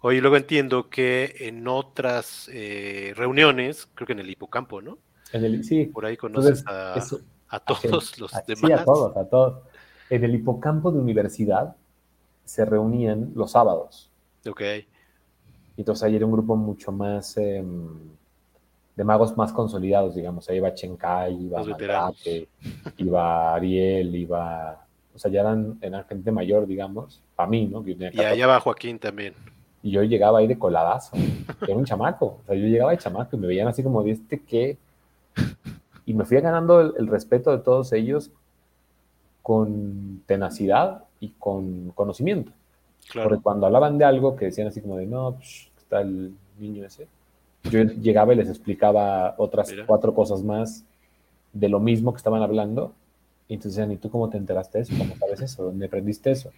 Oye, luego entiendo que en otras eh, reuniones, creo que en el hipocampo, ¿no? En el, sí. Por ahí conoces a, todos los demás. Sí, a todos, a todos. En el hipocampo de universidad se reunían los sábados. Ok. Entonces ahí era un grupo mucho más em, de magos más consolidados, digamos. Ahí iba Chenkai, iba Mandrake, iba Ariel, iba. O sea, ya eran, eran gente mayor, digamos, para mí, ¿no? y allá va Joaquín también. Y yo llegaba ahí de coladazo. Era un chamaco. O sea, yo llegaba de chamaco y me veían así como, ¿de este qué? Y me fui ganando el, respeto de todos ellos con tenacidad y con conocimiento. Porque cuando hablaban de algo que decían así como de, no, pues, está el niño ese, yo llegaba y les explicaba otras cuatro cosas más de lo mismo que estaban hablando. Y entonces decían, ¿y tú cómo te enteraste de eso? ¿Cómo sabes eso? ¿Dónde aprendiste eso?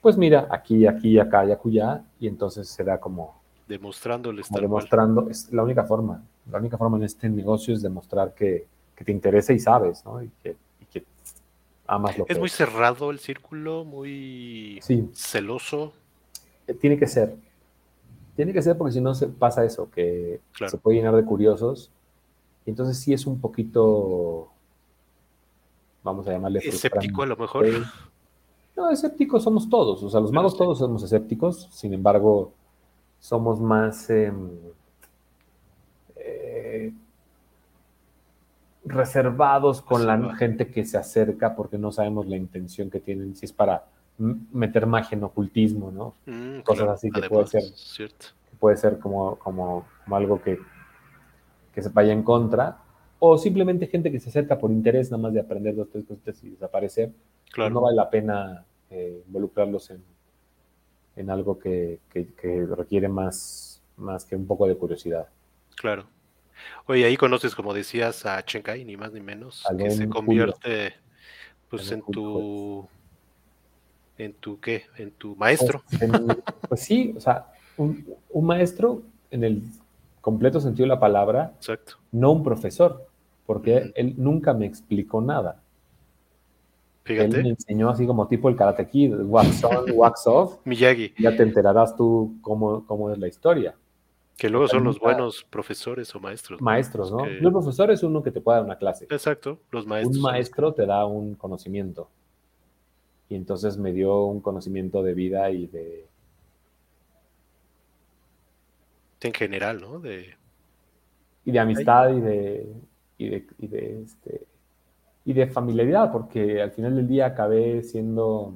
pues mira, aquí, aquí, acá y acullá, y entonces se da como... Demostrándoles como Demostrando, es la única forma, la única forma en este negocio es demostrar que, que te interesa y sabes, ¿no? Y que, y que amas lo es que... Es muy cerrado el círculo, muy sí. celoso. Eh, tiene que ser. Tiene que ser porque si no se pasa eso, que se puede llenar de curiosos. Y entonces sí es un poquito, vamos a llamarle... Escéptico a lo mejor. No, escépticos somos todos, o sea, los magos todos somos escépticos, sin embargo, somos más em, eh, reservados con la gente que se acerca porque no sabemos la intención que tienen, si es para meter magia en ocultismo, ¿no? Mm, Cosas así que puede ser, puede ser como, como, algo que, que se vaya en contra, o simplemente gente que se acerca por interés nada más de aprender dos, tres cosas y desaparecer. Claro. No vale la pena eh, involucrarlos en, en algo que, requiere más, más que un poco de curiosidad. Claro. Oye, ahí conoces, como decías, a Chenkai, ni más ni menos, que se convierte pues en, tu en tu qué, en tu maestro. Pues, pues sí, o sea, un, maestro en el completo sentido de la palabra, Exacto. no un profesor, porque él nunca me explicó nada. Él me enseñó así como tipo el Karate Kid, wax on, wax off. Miyagi. Ya te enterarás tú cómo, cómo es la historia. Que luego son los buenos profesores o maestros. Maestros, ¿no? El profesor es uno que te puede dar una clase. Exacto, los maestros. Un maestro te da un conocimiento. Y entonces me dio un conocimiento de vida y de... En general, ¿no? De... Y de amistad y de, y de, y de este, y de familiaridad, porque al final del día acabé siendo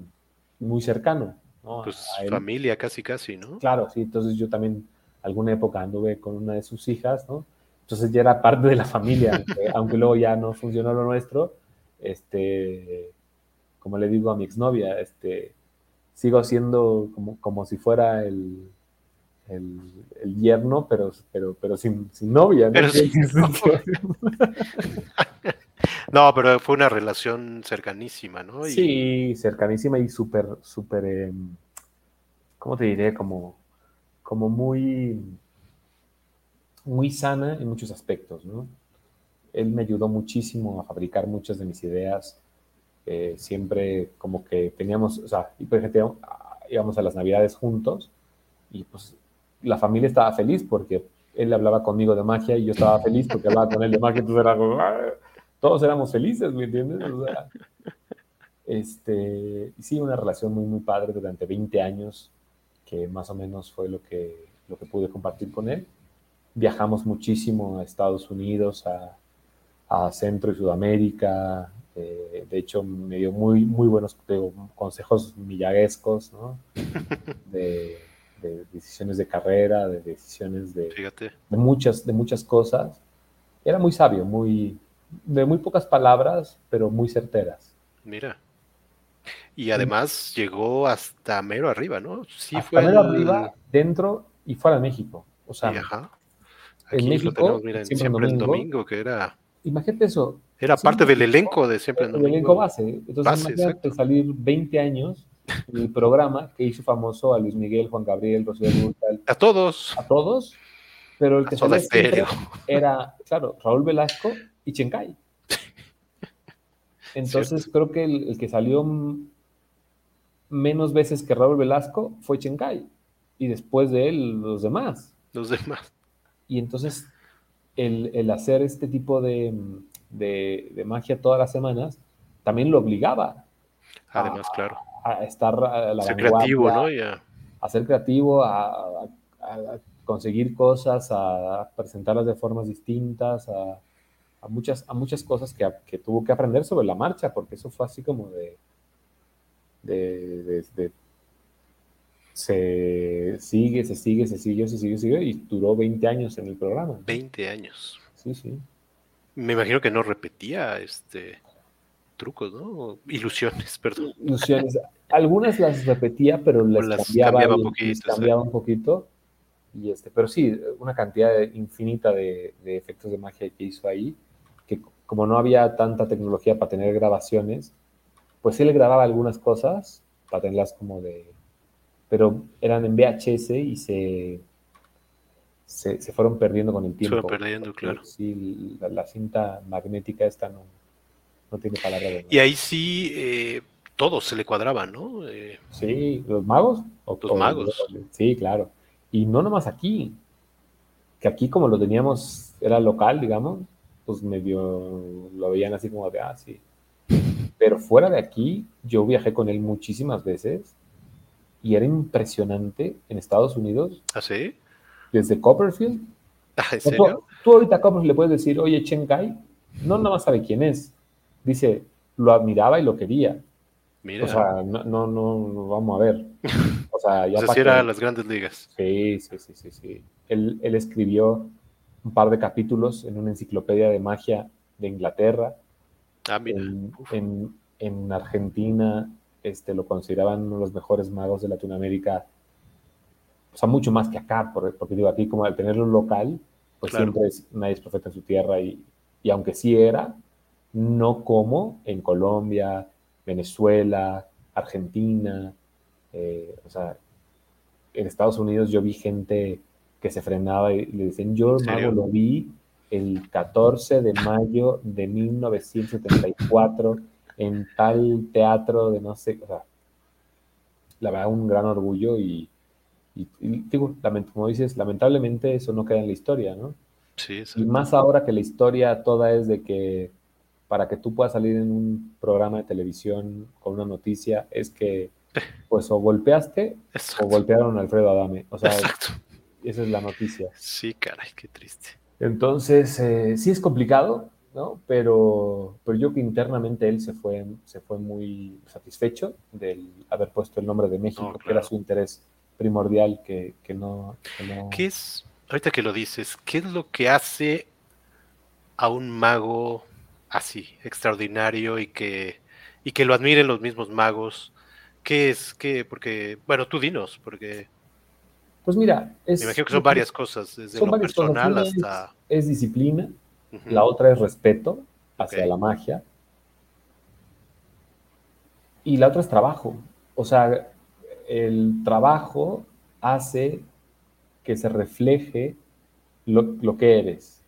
muy cercano. ¿no? Pues familia casi, casi, ¿no? Claro, sí, entonces yo también alguna época anduve con una de sus hijas, ¿no? Entonces ya era parte de la familia, aunque, luego ya no funcionó lo nuestro, este, como le digo a mi exnovia, este, sigo siendo como, como si fuera el, el, yerno, pero, pero, pero sin, sin novia. ¿no? No, pero fue una relación cercanísima, ¿no? Sí, cercanísima y súper, súper, em, ¿cómo te diré? Como, como muy, muy sana en muchos aspectos, ¿no? Él me ayudó muchísimo a fabricar muchas de mis ideas. Eh, siempre como que teníamos, o sea, por ejemplo, íbamos a las navidades juntos y pues la familia estaba feliz porque él hablaba conmigo de magia y yo estaba feliz porque hablaba con él de magia, entonces era como, ah", todos éramos felices, ¿me entiendes? O sea, este, sí, una relación muy, muy padre durante 20 años, que más o menos fue lo que, lo que pude compartir con él. Viajamos muchísimo a Estados Unidos, a, a Centro y Sudamérica. Eh, de hecho, me dio muy, muy buenos consejos millaguescos, ¿no? De, de, decisiones de carrera, de decisiones de, de, muchas, de muchas cosas. Era muy sabio, muy, de muy pocas palabras, pero muy certeras. Mira. Y además llegó hasta mero arriba, ¿no? Sí, hasta fue mero arriba, dentro y fuera de México. O sea, en México, siempre, el domingo, que era. Imagínate eso. Era parte del elenco de siempre. El elenco base. Entonces, imagínate salir 20 años el programa que hizo famoso a Luis Miguel, Juan Gabriel, Rocío Durcal. A todos. A todos. Pero el que salía era, claro, Raúl Velasco y Chenkai. Entonces creo que el, que salió menos veces que Raúl Velasco fue Chenkai. y después de él los demás. Los demás. Y entonces el, hacer este tipo de, magia todas las semanas también lo obligaba. Además, claro. A estar a la ser creativo, ¿no? A ser creativo, a, conseguir cosas, a presentarlas de formas distintas, a, muchas, a muchas cosas que, que, tuvo que aprender sobre la marcha, porque eso fue así como de, de, de se sigue, se sigue, se sigue, se sigue, se sigue, y duró 20 años en el programa. 20 años. Sí, sí. Me imagino que no repetía este trucos, ¿no? Ilusiones, perdón. Ilusiones. Algunas las repetía, pero las, cambiaba, un poquito, cambiaba un poquito. Y este, pero sí, una cantidad infinita de, de, efectos de magia que hizo ahí, que como no había tanta tecnología para tener grabaciones, pues él grababa algunas cosas para tenerlas como de pero eran en VHS y se, se, fueron perdiendo con el tiempo. Se fueron perdiendo, claro. Sí, la, cinta magnética esta no, no tiene palabra de Y ahí sí, eh, todos se le cuadraban, ¿no? Eh, sí, los magos. los magos. Sí, claro. Y no nomás aquí, que aquí como lo teníamos, era local, digamos, pues medio lo veían así como de, ah, sí. Pero fuera de aquí, yo viajé con él muchísimas veces y era impresionante en Estados Unidos. ¿Ah, sí? Desde Copperfield. Ah, ¿En serio? Tú, ahorita a Copperfield le puedes decir, oye, Chen Kai, no nada más sabe quién es. Dice, lo admiraba y lo quería. Mira. O sea, no, no, no, vamos a ver. O sea, ya o sea, las grandes ligas. Sí, sí, sí, sí, sí. Él, él escribió un par de capítulos en una enciclopedia de magia de Inglaterra. Ah, mira. en, en Argentina, este, lo consideraban uno de los mejores magos de Latinoamérica, o sea, mucho más que acá, porque, digo, aquí como al tenerlo local, pues siempre es, nadie es profeta en su tierra y, y aunque sí era, no como en Colombia, Venezuela, Argentina, eh, o sea, en Estados Unidos yo vi gente que se frenaba y le decían, yo mago lo vi el 14 de mayo de 1974 en tal teatro de no sé, o sea, la verdad, un gran orgullo y, digo, como dices, lamentablemente eso no queda en la historia, ¿no? Sí, Y más ahora que la historia toda es de que para que tú puedas salir en un programa de televisión con una noticia es que pues o golpeaste o golpearon a Alfredo Adame. O sea, esa es la noticia. Sí, caray, qué triste. Entonces, eh, sí es complicado, ¿no? Pero, pero yo que internamente él se fue, se fue muy satisfecho del haber puesto el nombre de México, que era su interés primordial, que, no, ¿Qué es, ahorita que lo dices, qué es lo que hace a un mago así, extraordinario y que, y que lo admiren los mismos magos? ¿Qué es? ¿Qué? Porque, bueno, tú dinos, porque... Pues mira, es, me imagino que son varias cosas, desde lo personal hasta... es disciplina, la otra es respeto hacia la magia. Y la otra es trabajo. O sea, el trabajo hace que se refleje lo, que eres.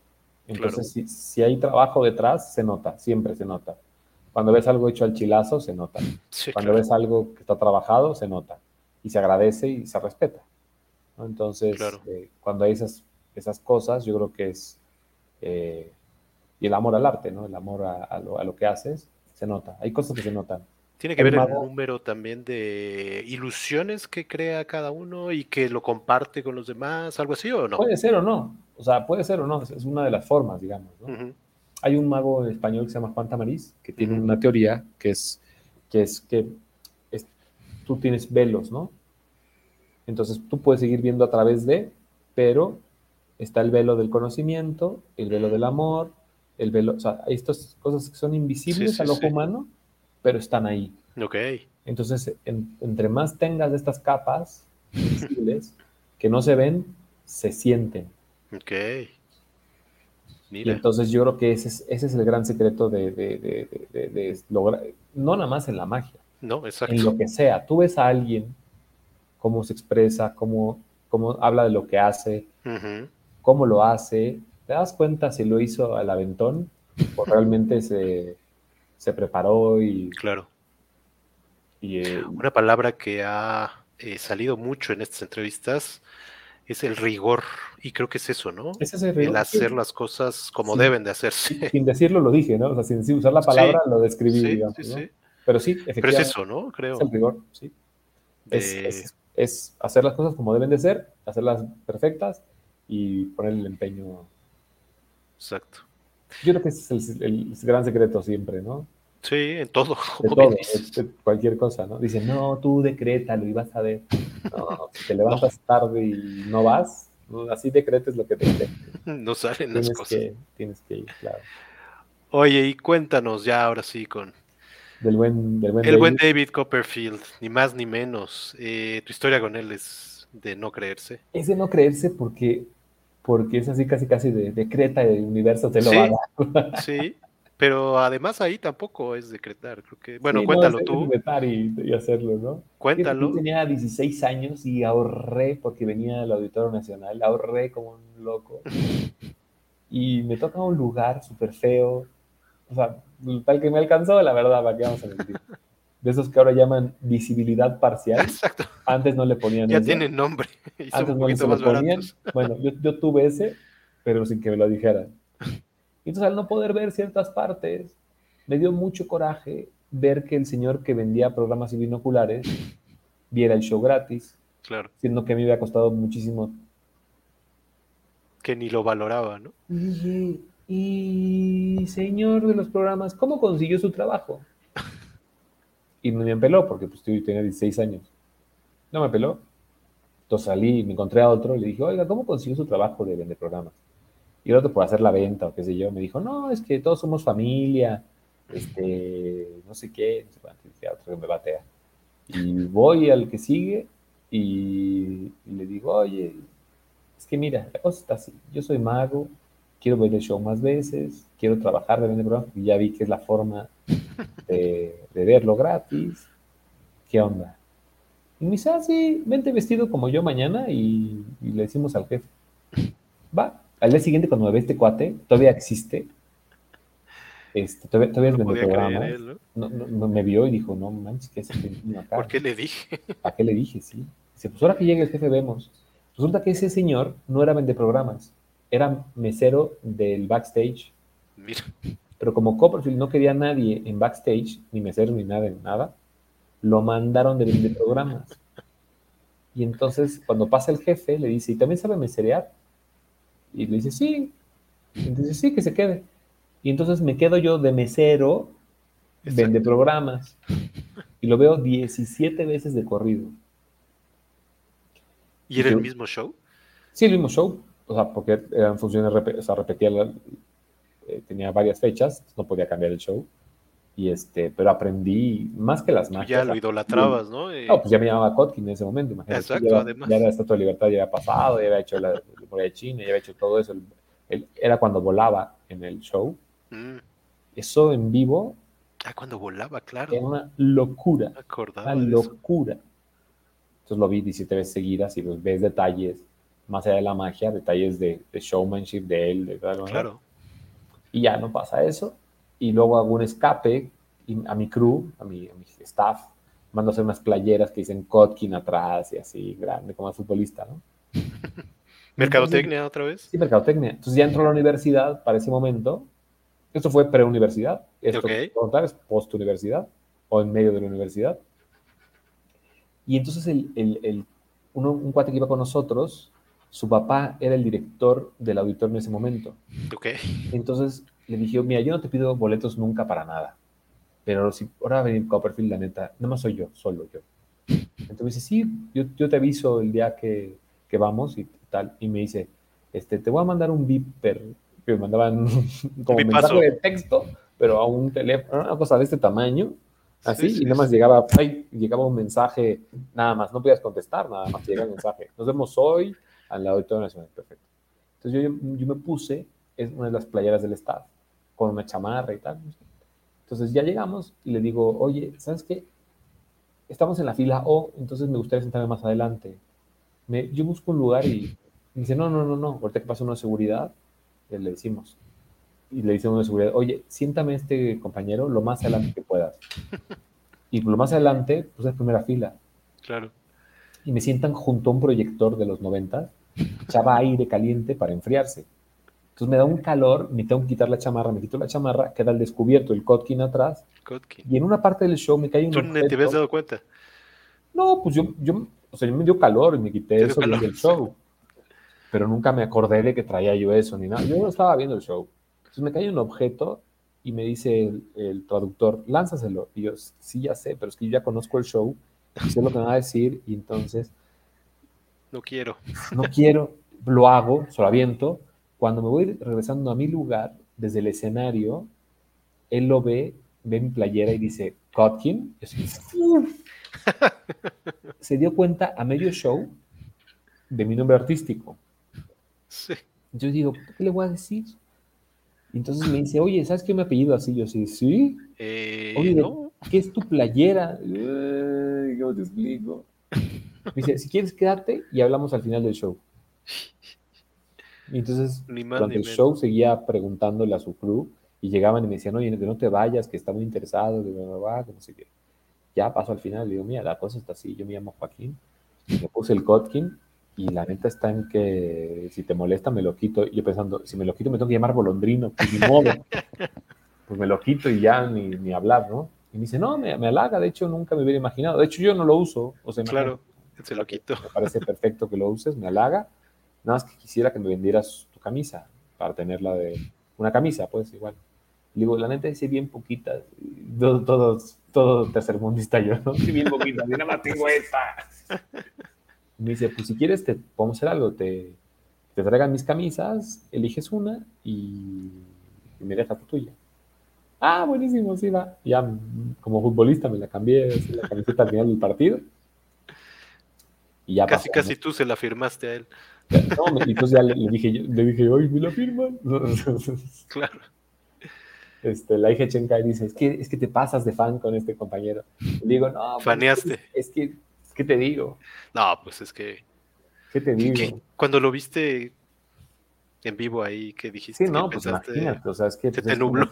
Entonces, si, hay trabajo detrás, se nota, siempre se nota. Cuando ves algo hecho al chilazo, se nota. Cuando ves algo que está trabajado, se nota. Y se agradece y se respeta. Entonces, eh, cuando hay esas, esas cosas, yo creo que es eh, y el amor al arte, ¿no? El amor a, lo, que haces, se nota. Hay cosas que se notan. Tiene que ver el número también de ilusiones que crea cada uno y que lo comparte con los demás, algo así o no. Puede ser o no. O sea, puede ser o no. Es una de las formas, digamos. ¿no? Hay un mago español que se llama Juan Tamariz que tiene una teoría que es que, es que tú tienes velos, ¿no? Entonces tú puedes seguir viendo a través de, pero está el velo del conocimiento, el velo del amor, el velo, o sea, hay estas cosas que son invisibles al ojo humano, pero están ahí. Ok. Entonces, entre más tengas estas capas invisibles que no se ven, se sienten. Ok. Mira. Y entonces yo creo que ese es, ese es el gran secreto de, de, lograr, no nada más en la magia. No, exacto. En lo que sea. Tú ves a alguien, cómo se expresa, cómo, cómo habla de lo que hace, cómo lo hace, ¿Te das cuenta si lo hizo al aventón o realmente se, preparó y... Claro. Y, eh, Una palabra que ha eh, salido mucho en estas entrevistas es el rigor, y creo que es eso, ¿no? Es ese rigor, el hacer las cosas como deben de hacerse. Sin decirlo lo dije, ¿no? O sea, sin usar la palabra lo describí, digamos, ¿no? Pero sí, efectivamente. Pero es eso, ¿no? Creo. Es el rigor, sí. Es, es, hacer las cosas como deben de ser, hacerlas perfectas y poner el empeño. Exacto. Yo creo que ese es el, gran secreto siempre, ¿no? Sí, en todo. De todo, cualquier cosa, ¿no? Dicen, no, tú decrétalo y vas a ver. No, si te levantas tarde y no vas, así decretes lo que te. No salen las cosas. tienes que ir, claro. Oye, y cuéntanos ya ahora sí con... Del buen, del buen el buen David Copperfield, ni más ni menos. Eh, tu historia con él es de no creerse. Es de no creerse porque porque es así casi casi de decreta el universo te lo va a dar. sí, pero además ahí tampoco es decretar, creo que, bueno, cuéntalo tú. Decretar y, y, hacerlo, ¿no? Cuéntalo. Yo tenía 16 años y ahorré porque venía del Auditorio Nacional, ahorré como un loco. y me toca un lugar súper feo, o sea, tal que me alcanzó, la verdad, para qué vamos a mentir de esos que ahora llaman visibilidad parcial. Exacto. Antes no le ponían Ya tienen nombre. Antes no le ponían. Bueno, yo, tuve ese, pero sin que me lo dijeran. Entonces, al no poder ver ciertas partes, me dio mucho coraje ver que el señor que vendía programas y binoculares viera el show gratis. Claro. Siendo que a mí me había costado muchísimo. Que ni lo valoraba, ¿no? Y, y señor de los programas, ¿cómo consiguió su trabajo? Y no me peló porque pues, tenía 16 años. No me peló. Entonces salí, me encontré a otro le dije, oiga, ¿cómo consiguió su trabajo de vender programas? Y el otro por hacer la venta o qué sé yo, me dijo, no, es que todos somos familia, este, no sé qué, no sé cuánto, y otro que me batea. Y voy al que sigue y, le digo, oye, es que mira, la cosa está así, yo soy mago, quiero ver el show más veces, quiero trabajar de vender programas, y ya vi que es la forma de, verlo gratis. ¿Qué onda? Y me dice, ah, sí, vente vestido como yo mañana y, le decimos al jefe. Va. Al día siguiente, cuando me ve este cuate, todavía existe. Este, todavía, todavía es. ¿no? No, me vio y dijo, no manches, ¿qué es este acá? ¿Por qué le dije? ¿A qué le dije? Sí. Dice, pues ahora que llegue el jefe vemos. Resulta que ese señor no era vende programas, era mesero del backstage. Mira. Pero como Copperfield no quería a nadie en backstage, ni mesero ni nada, nada, lo mandaron de, de programas. Y entonces, cuando pasa el jefe, le dice, ¿y también sabe meserear? Y le dice, sí. Entonces, sí, que se quede. Y entonces me quedo yo de mesero, vende programas. Y lo veo 17 veces de corrido. ¿Y era el mismo show? Sí, el mismo show. O sea, porque eran funciones, o sea, repetía la, eh, tenía varias fechas, no podía cambiar el show. Y este, pero aprendí más que las magias. Ya lo idolatrabas, ¿no? No, pues ya me llamaba Kotkin en ese momento, imagínate. Exacto, ya, además. Ya la Estatua de Libertad ya había pasado, ya había hecho la memoria de China, ya había hecho todo eso. era cuando volaba en el show. Mm. Eso en vivo. Ah, cuando volaba, claro. Era una locura. Acordaba una locura. Entonces lo vi 17 veces seguidas y pues ves detalles, más allá de la magia, detalles de, showmanship de él. De, claro y ya no pasa eso. Y luego hago un escape a mi crew, a mi, staff, mando a hacer unas playeras que dicen Kotkin atrás y así, grande, como el futbolista, ¿no? ¿Mercadotecnia otra vez? Sí, mercadotecnia. Entonces ya entró a la universidad para ese momento. Esto fue preuniversidad. Esto okay. es post-universidad o en medio de la universidad. Y entonces el, el, uno, un cuate que iba con nosotros su papá era el director del auditorio en ese momento. Ok. Entonces le dije, mira, yo no te pido boletos nunca para nada, pero si ahora va a venir Copperfield, la neta, nada más soy yo, solo yo. Entonces me dice, sí, yo, yo te aviso el día que, que, vamos y tal. Y me dice, este, te voy a mandar un beeper, que me mandaban como un mensaje de texto, pero a un teléfono, una cosa de este tamaño, así, y nada más llegaba, ay, llegaba un mensaje, nada más, no podías contestar, nada más llega el mensaje. Nos vemos hoy al Auditorio Nacional, perfecto. Entonces yo, yo me puse en una de las playeras del staff con una chamarra y tal. Entonces ya llegamos y le digo, oye, ¿sabes qué? Estamos en la fila O, entonces me gustaría sentarme más adelante. Me, yo busco un lugar y me dice, no, no, no, no, ahorita que pasa una seguridad, le decimos. Y le dice uno de seguridad, oye, siéntame este compañero lo más adelante que puedas. Y lo más adelante, pues es primera fila. Claro. Y me sientan junto a un proyector de los 90, echaba aire caliente para enfriarse. Entonces me da un calor, me tengo que quitar la chamarra, me quito la chamarra, queda al descubierto el Kotkin atrás. Y en una parte del show me cae un ¿Tú no te habías dado cuenta? No, pues yo, yo, o sea, yo me dio calor y me quité eso del show. Pero nunca me acordé de que traía yo eso ni nada. Yo no estaba viendo el show. Entonces me cae un objeto y me dice el, traductor, lánzaselo. Y yo, sí, ya sé, pero es que yo ya conozco el show, sé lo que me va a decir y entonces... No quiero. No quiero, lo hago, solo aviento. Cuando me voy regresando a mi lugar, desde el escenario, él lo ve, ve mi playera y dice, Kotkin. Se dio cuenta a medio show de mi nombre artístico. Yo digo, ¿qué le voy a decir? Entonces me dice, oye, ¿sabes qué me apellido así? Yo sí, sí. Eh, oye, ¿qué es tu playera? ¿Cómo te explico? Me dice, si quieres, quédate y hablamos al final del show. Y entonces, durante el show seguía preguntándole a su crew y llegaban y me decían, oye, que no te vayas, que está muy interesado, de va, como sé qué. Ya paso al final, le digo, mira, la cosa está así, yo me llamo Joaquín, me puse el Kotkin y la neta está en que si te molesta me lo quito. Y yo pensando, si me lo quito me tengo que llamar Bolondrino, pues ni modo. pues me lo quito y ya ni, ni hablar, ¿no? Y me dice, no, me, me, halaga, de hecho nunca me hubiera imaginado. De hecho yo no lo uso. O sea, claro, se lo quito. Me parece perfecto que lo uses, me halaga. Nada más que quisiera que me vendieras tu camisa para tenerla de... Una camisa, pues igual. Y digo, la neta dice bien poquitas. Todo, todo, todo tercermundista yo, ¿no? Sí, bien poquitas. Yo nada más tengo esta me dice, pues si quieres, te podemos hacer algo, te, te traigan mis camisas, eliges una y, me dejas tu tuya. Ah, buenísimo, sí, va. Ya como futbolista me la cambié, la camiseta al final del partido. Y ya casi, casi tú se la firmaste a él. No, entonces ya le, dije, le dije, oye, ¿me la firman? claro. Este, la hija Chenka dice, es que, es que te pasas de fan con este compañero. Le digo, no. Pues, Faneaste. es que ¿Qué te digo? No, pues es que. ¿Qué te digo? cuando lo viste en vivo ahí, ¿qué dijiste? Sí, no, pues imagínate, o sea, es que. Se pues, te nubló.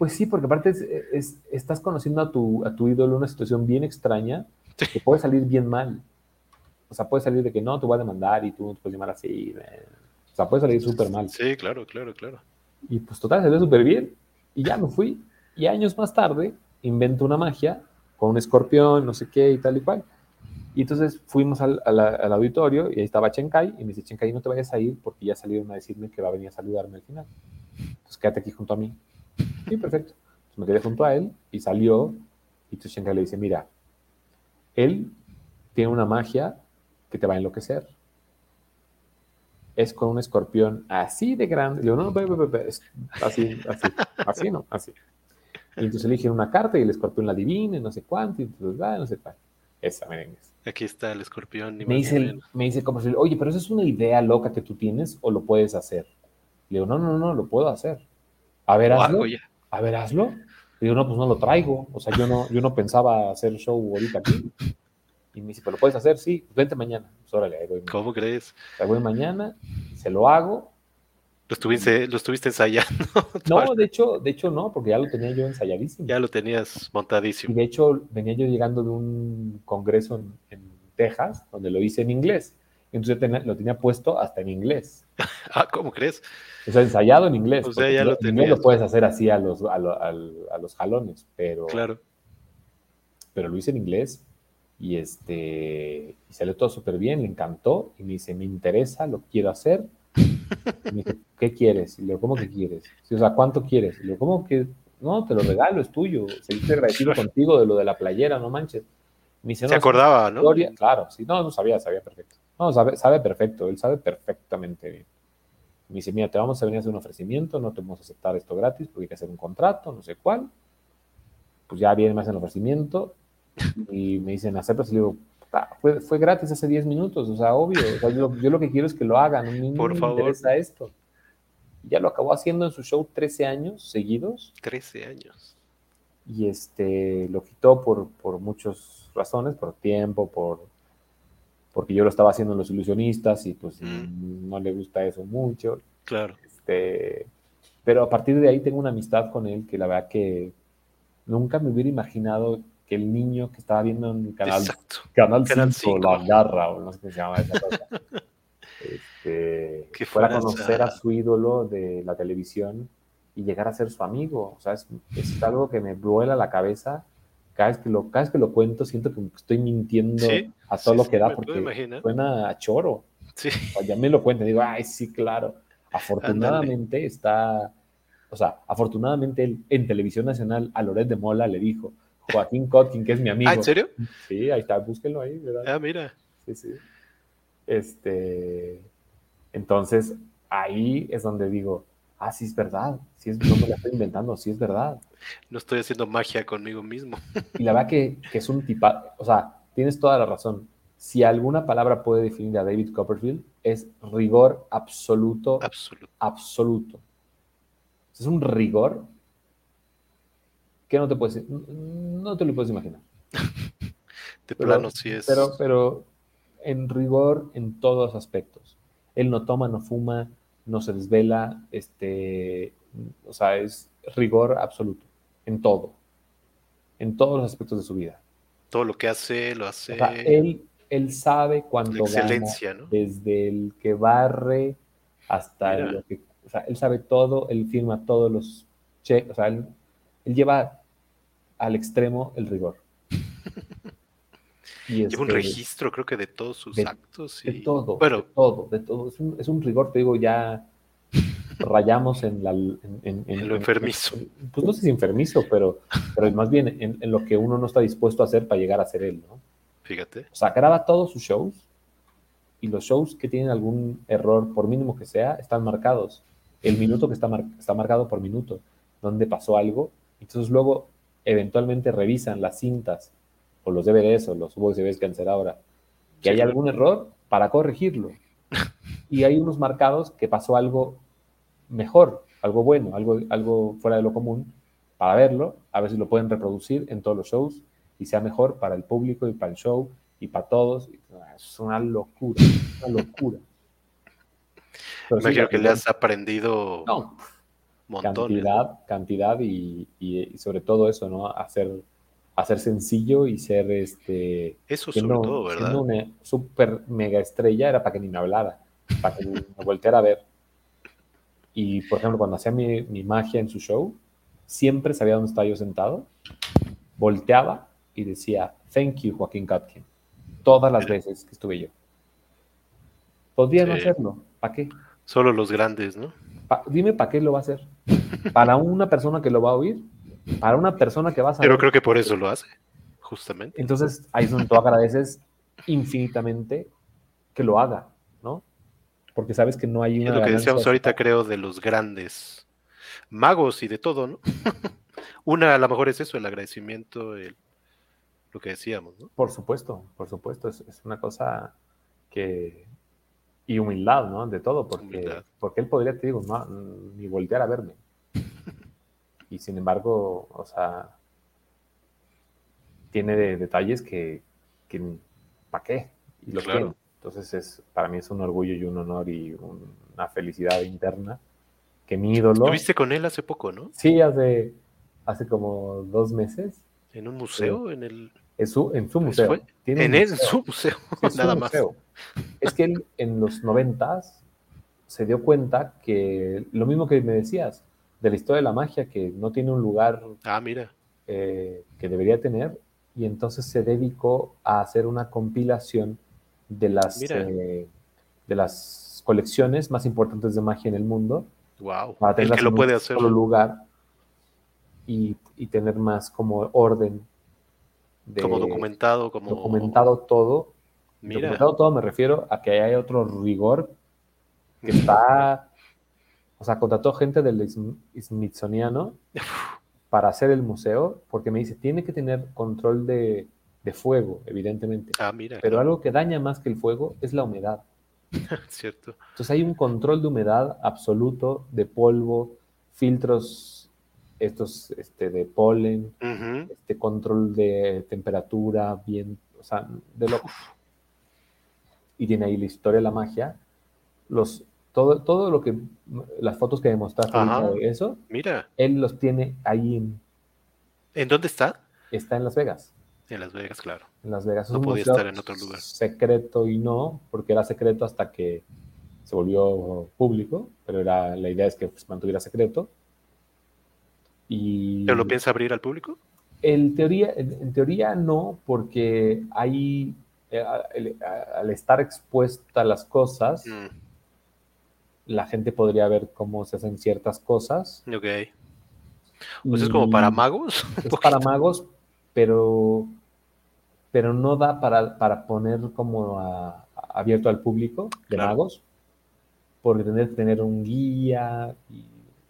Pues sí, porque aparte es, estás conociendo a tu, a tu ídolo en una situación bien extraña que puede salir bien mal. O sea, puede salir de que no, te voy a demandar y tú no te puedes llamar así. O sea, puede salir súper mal. Sí, claro, claro, claro. Y pues total, salió súper bien. Y ya me fui. Y años más tarde invento una magia con un escorpión, no sé qué y tal y cual. Y entonces fuimos al, auditorio y ahí estaba Chenkai y me dice, Chenkai, no te vayas a ir porque ya salieron a decirme que va a venir a saludarme al final. Entonces quédate aquí junto a mí. Sí, perfecto. Entonces me quedé junto a él y salió y Chenkai le dice, mira, él tiene una magia que te va a enloquecer. Es con un escorpión así de grande. Le digo, no, no, así, así, así no, así. Y entonces dije una carta y el escorpión la adivina, no sé cuánto, y entonces, va, no sé cuál. Esa merengues. Aquí está el escorpión. Me dice, me dice como oye, pero eso es una idea loca que tú tienes o lo puedes hacer. Le digo, no, no, no, lo puedo hacer. A ver, hazlo. A ver, hazlo. Le digo, no, pues no lo traigo. O sea, yo no, yo no pensaba hacer show ahorita aquí. Y me dice, pero lo puedes hacer, sí, pues vente mañana. Pues órale, ahí voy. ¿Cómo crees? Ahí voy mañana, se lo hago. Lo estuviste, lo estuviste ensayando. No, de hecho, de hecho no, porque ya lo tenía yo ensayadísimo. Ya lo tenías montadísimo. Y de hecho, venía yo llegando de un congreso en, Texas, donde lo hice en inglés. Entonces lo tenía puesto hasta en inglés. ah, ¿cómo crees? O sea, ensayado en inglés. O sea, ya lo, lo puedes hacer así a los, a, los jalones, pero. Claro. Pero lo hice en inglés y este y salió todo súper bien, le encantó y me dice, me interesa, lo quiero hacer me dice, ¿qué quieres? Y le digo, ¿cómo que quieres? o sea, ¿cuánto quieres? Y le digo, ¿cómo que? No, te lo regalo, es tuyo. Seguiste agradecido contigo de lo de la playera, no manches. Me dice, Se acordaba, ¿no? Claro, sí, no, no sabía, sabía perfecto. No, sabe, sabe perfecto, él sabe perfectamente bien. Me dice, mira, te vamos a venir a hacer un ofrecimiento, no te vamos a aceptar esto gratis porque hay que hacer un contrato, no sé cuál. Pues ya viene más el ofrecimiento y me dicen, aceptas y le digo, fue, fue gratis hace 10 minutos, o sea, obvio. yo, lo que quiero es que lo hagan, a mí Por me favor. interesa esto. Ya lo acabó haciendo en su show 13 años seguidos. 13 años. Y este, lo quitó por, por muchas razones, por tiempo, por, porque yo lo estaba haciendo en Los Ilusionistas y pues mm. no le gusta eso mucho. Claro. Este, pero a partir de ahí tengo una amistad con él que la verdad que nunca me hubiera imaginado que el niño que estaba viendo en canal, canal, canal 5, La Garra, o no sé qué se llama esa cosa, este, que fuera a conocer a su ídolo de la televisión y llegar a ser su amigo. O sea, es, es algo que me vuela la cabeza. Cada vez que lo, cada vez que lo cuento, siento que estoy mintiendo a todo lo que da, porque suena a choro. ya me lo cuento, digo, ay, sí, claro. Afortunadamente está, o sea, afortunadamente en televisión nacional a Loret de Mola le dijo, Joaquín Kotkin, que es mi amigo. ¿Ah, en serio? Sí, ahí está, búsquenlo ahí, ¿verdad? Ah, mira. Sí, sí. Este, entonces, ahí es donde digo, ah, sí es verdad, sí es, no me la estoy inventando, sí es verdad. No estoy haciendo magia conmigo mismo. Y la verdad que, que es un tipo, o sea, tienes toda la razón. Si alguna palabra puede definir a David Copperfield, es rigor absoluto. Absoluto. Absoluto. Es un rigor que no te puedes, no te lo puedes imaginar. De plano sí es. Pero, pero en rigor en todos aspectos. Él no toma, no fuma, no se desvela, este, o sea, es rigor absoluto en todo, en todos los aspectos de su vida. Todo lo que hace, lo hace. él él sabe cuánto excelencia, ¿no? desde el que barre hasta lo que, o sea, él sabe todo, él firma todos los cheques, o sea, él, lleva al extremo el rigor. Y lleva un este, registro, creo que de todos sus actos. De todo, bueno, de todo, de todo. Es un, es un, rigor, te digo, ya rayamos en, la, en, lo enfermizo. pues no sé si enfermizo, pero, pero más bien en, lo que uno no está dispuesto a hacer para llegar a ser él, ¿no? Fíjate. O sea, graba todos sus shows y los shows que tienen algún error, por mínimo que sea, están marcados. El minuto que está, está marcado por minuto, donde pasó algo. Entonces luego, eventualmente revisan las cintas o los DVDs o los USBs que hacer ahora, que hay algún error para corregirlo. Y hay unos marcados que pasó algo mejor, algo bueno, algo, algo fuera de lo común, para verlo, a ver si lo pueden reproducir en todos los shows y sea mejor para el público y para el show y para todos. Es una locura, una locura. Me Imagino que le has aprendido no, Cantidad, cantidad y, sobre todo eso, ¿no? Hacer, hacer sencillo y ser este. Eso sobre todo, ¿verdad? una super mega estrella era para que ni me hablara, para que me volteara a ver. Y por ejemplo, cuando hacía mi, mi magia en su show, siempre sabía dónde estaba yo sentado, volteaba y decía, thank you, Joaquín Katkin, todas las veces que estuve yo. Podría hacerlo, ¿para qué? Solo los grandes, ¿no? dime para qué lo va a hacer. ¿Para una persona que lo va a oír? ¿Para una persona que va a? Pero creo que por eso lo hace, justamente. Entonces, ahí es donde tú agradeces infinitamente que lo haga, ¿no? Porque sabes que no hay una. Es lo que decíamos ahorita, creo, de los grandes magos y de todo, ¿no? una a lo mejor es eso, el agradecimiento, el lo que decíamos, ¿no? Por supuesto, por supuesto, es, una cosa que... Y humildad, ¿no? De todo, porque, porque él podría, te digo, no, ni voltear a verme. Y sin embargo, o sea, tiene detalles que, que ¿para qué? Y lo claro. Entonces, es, para mí es un orgullo y un honor y una felicidad interna que mi ídolo... Estuviste con él hace poco, ¿no? Sí, hace, hace como dos meses. ¿En un museo? ¿En el...? En su, en su museo. en, su museo, nada más. Es que él en los noventas se dio cuenta que lo mismo que me decías de la historia de la magia, que no tiene un lugar ah, mira. Eh, que debería tener, y entonces se dedicó a hacer una compilación de las, eh, de las colecciones más importantes de magia en el mundo. Wow. Para tener que lo puede hacer. Solo lugar y, y, tener más como orden como documentado, como... Documentado todo. Documentado todo me refiero a que hay otro rigor que está... O sea, contrató gente del Smithsoniano para hacer el museo, porque me dice, tiene que tener control de, fuego, evidentemente. Ah, mira. Pero algo que daña más que el fuego es la humedad. Cierto. Entonces hay un control de humedad absoluto, de polvo, filtros estos este, de polen, este control de temperatura, bien, o sea, de lo... Y tiene ahí la historia de la magia, los, todo, todo lo que, las fotos que demostraste de eso, Mira. él los tiene ahí en... ¿En dónde está? Está en Las Vegas. En Las Vegas, claro. En Las Vegas. No podía estar en otro lugar. Secreto y no, porque era secreto hasta que se volvió público, pero era, la idea es que se mantuviera secreto. Y, ¿Pero lo piensa abrir al público? En teoría, en, teoría no, porque hay, eh, al estar expuesta a las cosas, mm. La gente podría ver cómo se hacen ciertas cosas. Ok. Pues es como para magos. Es para magos, pero, pero no da para, para poner como abierto al público de magos porque tener que tener un guía y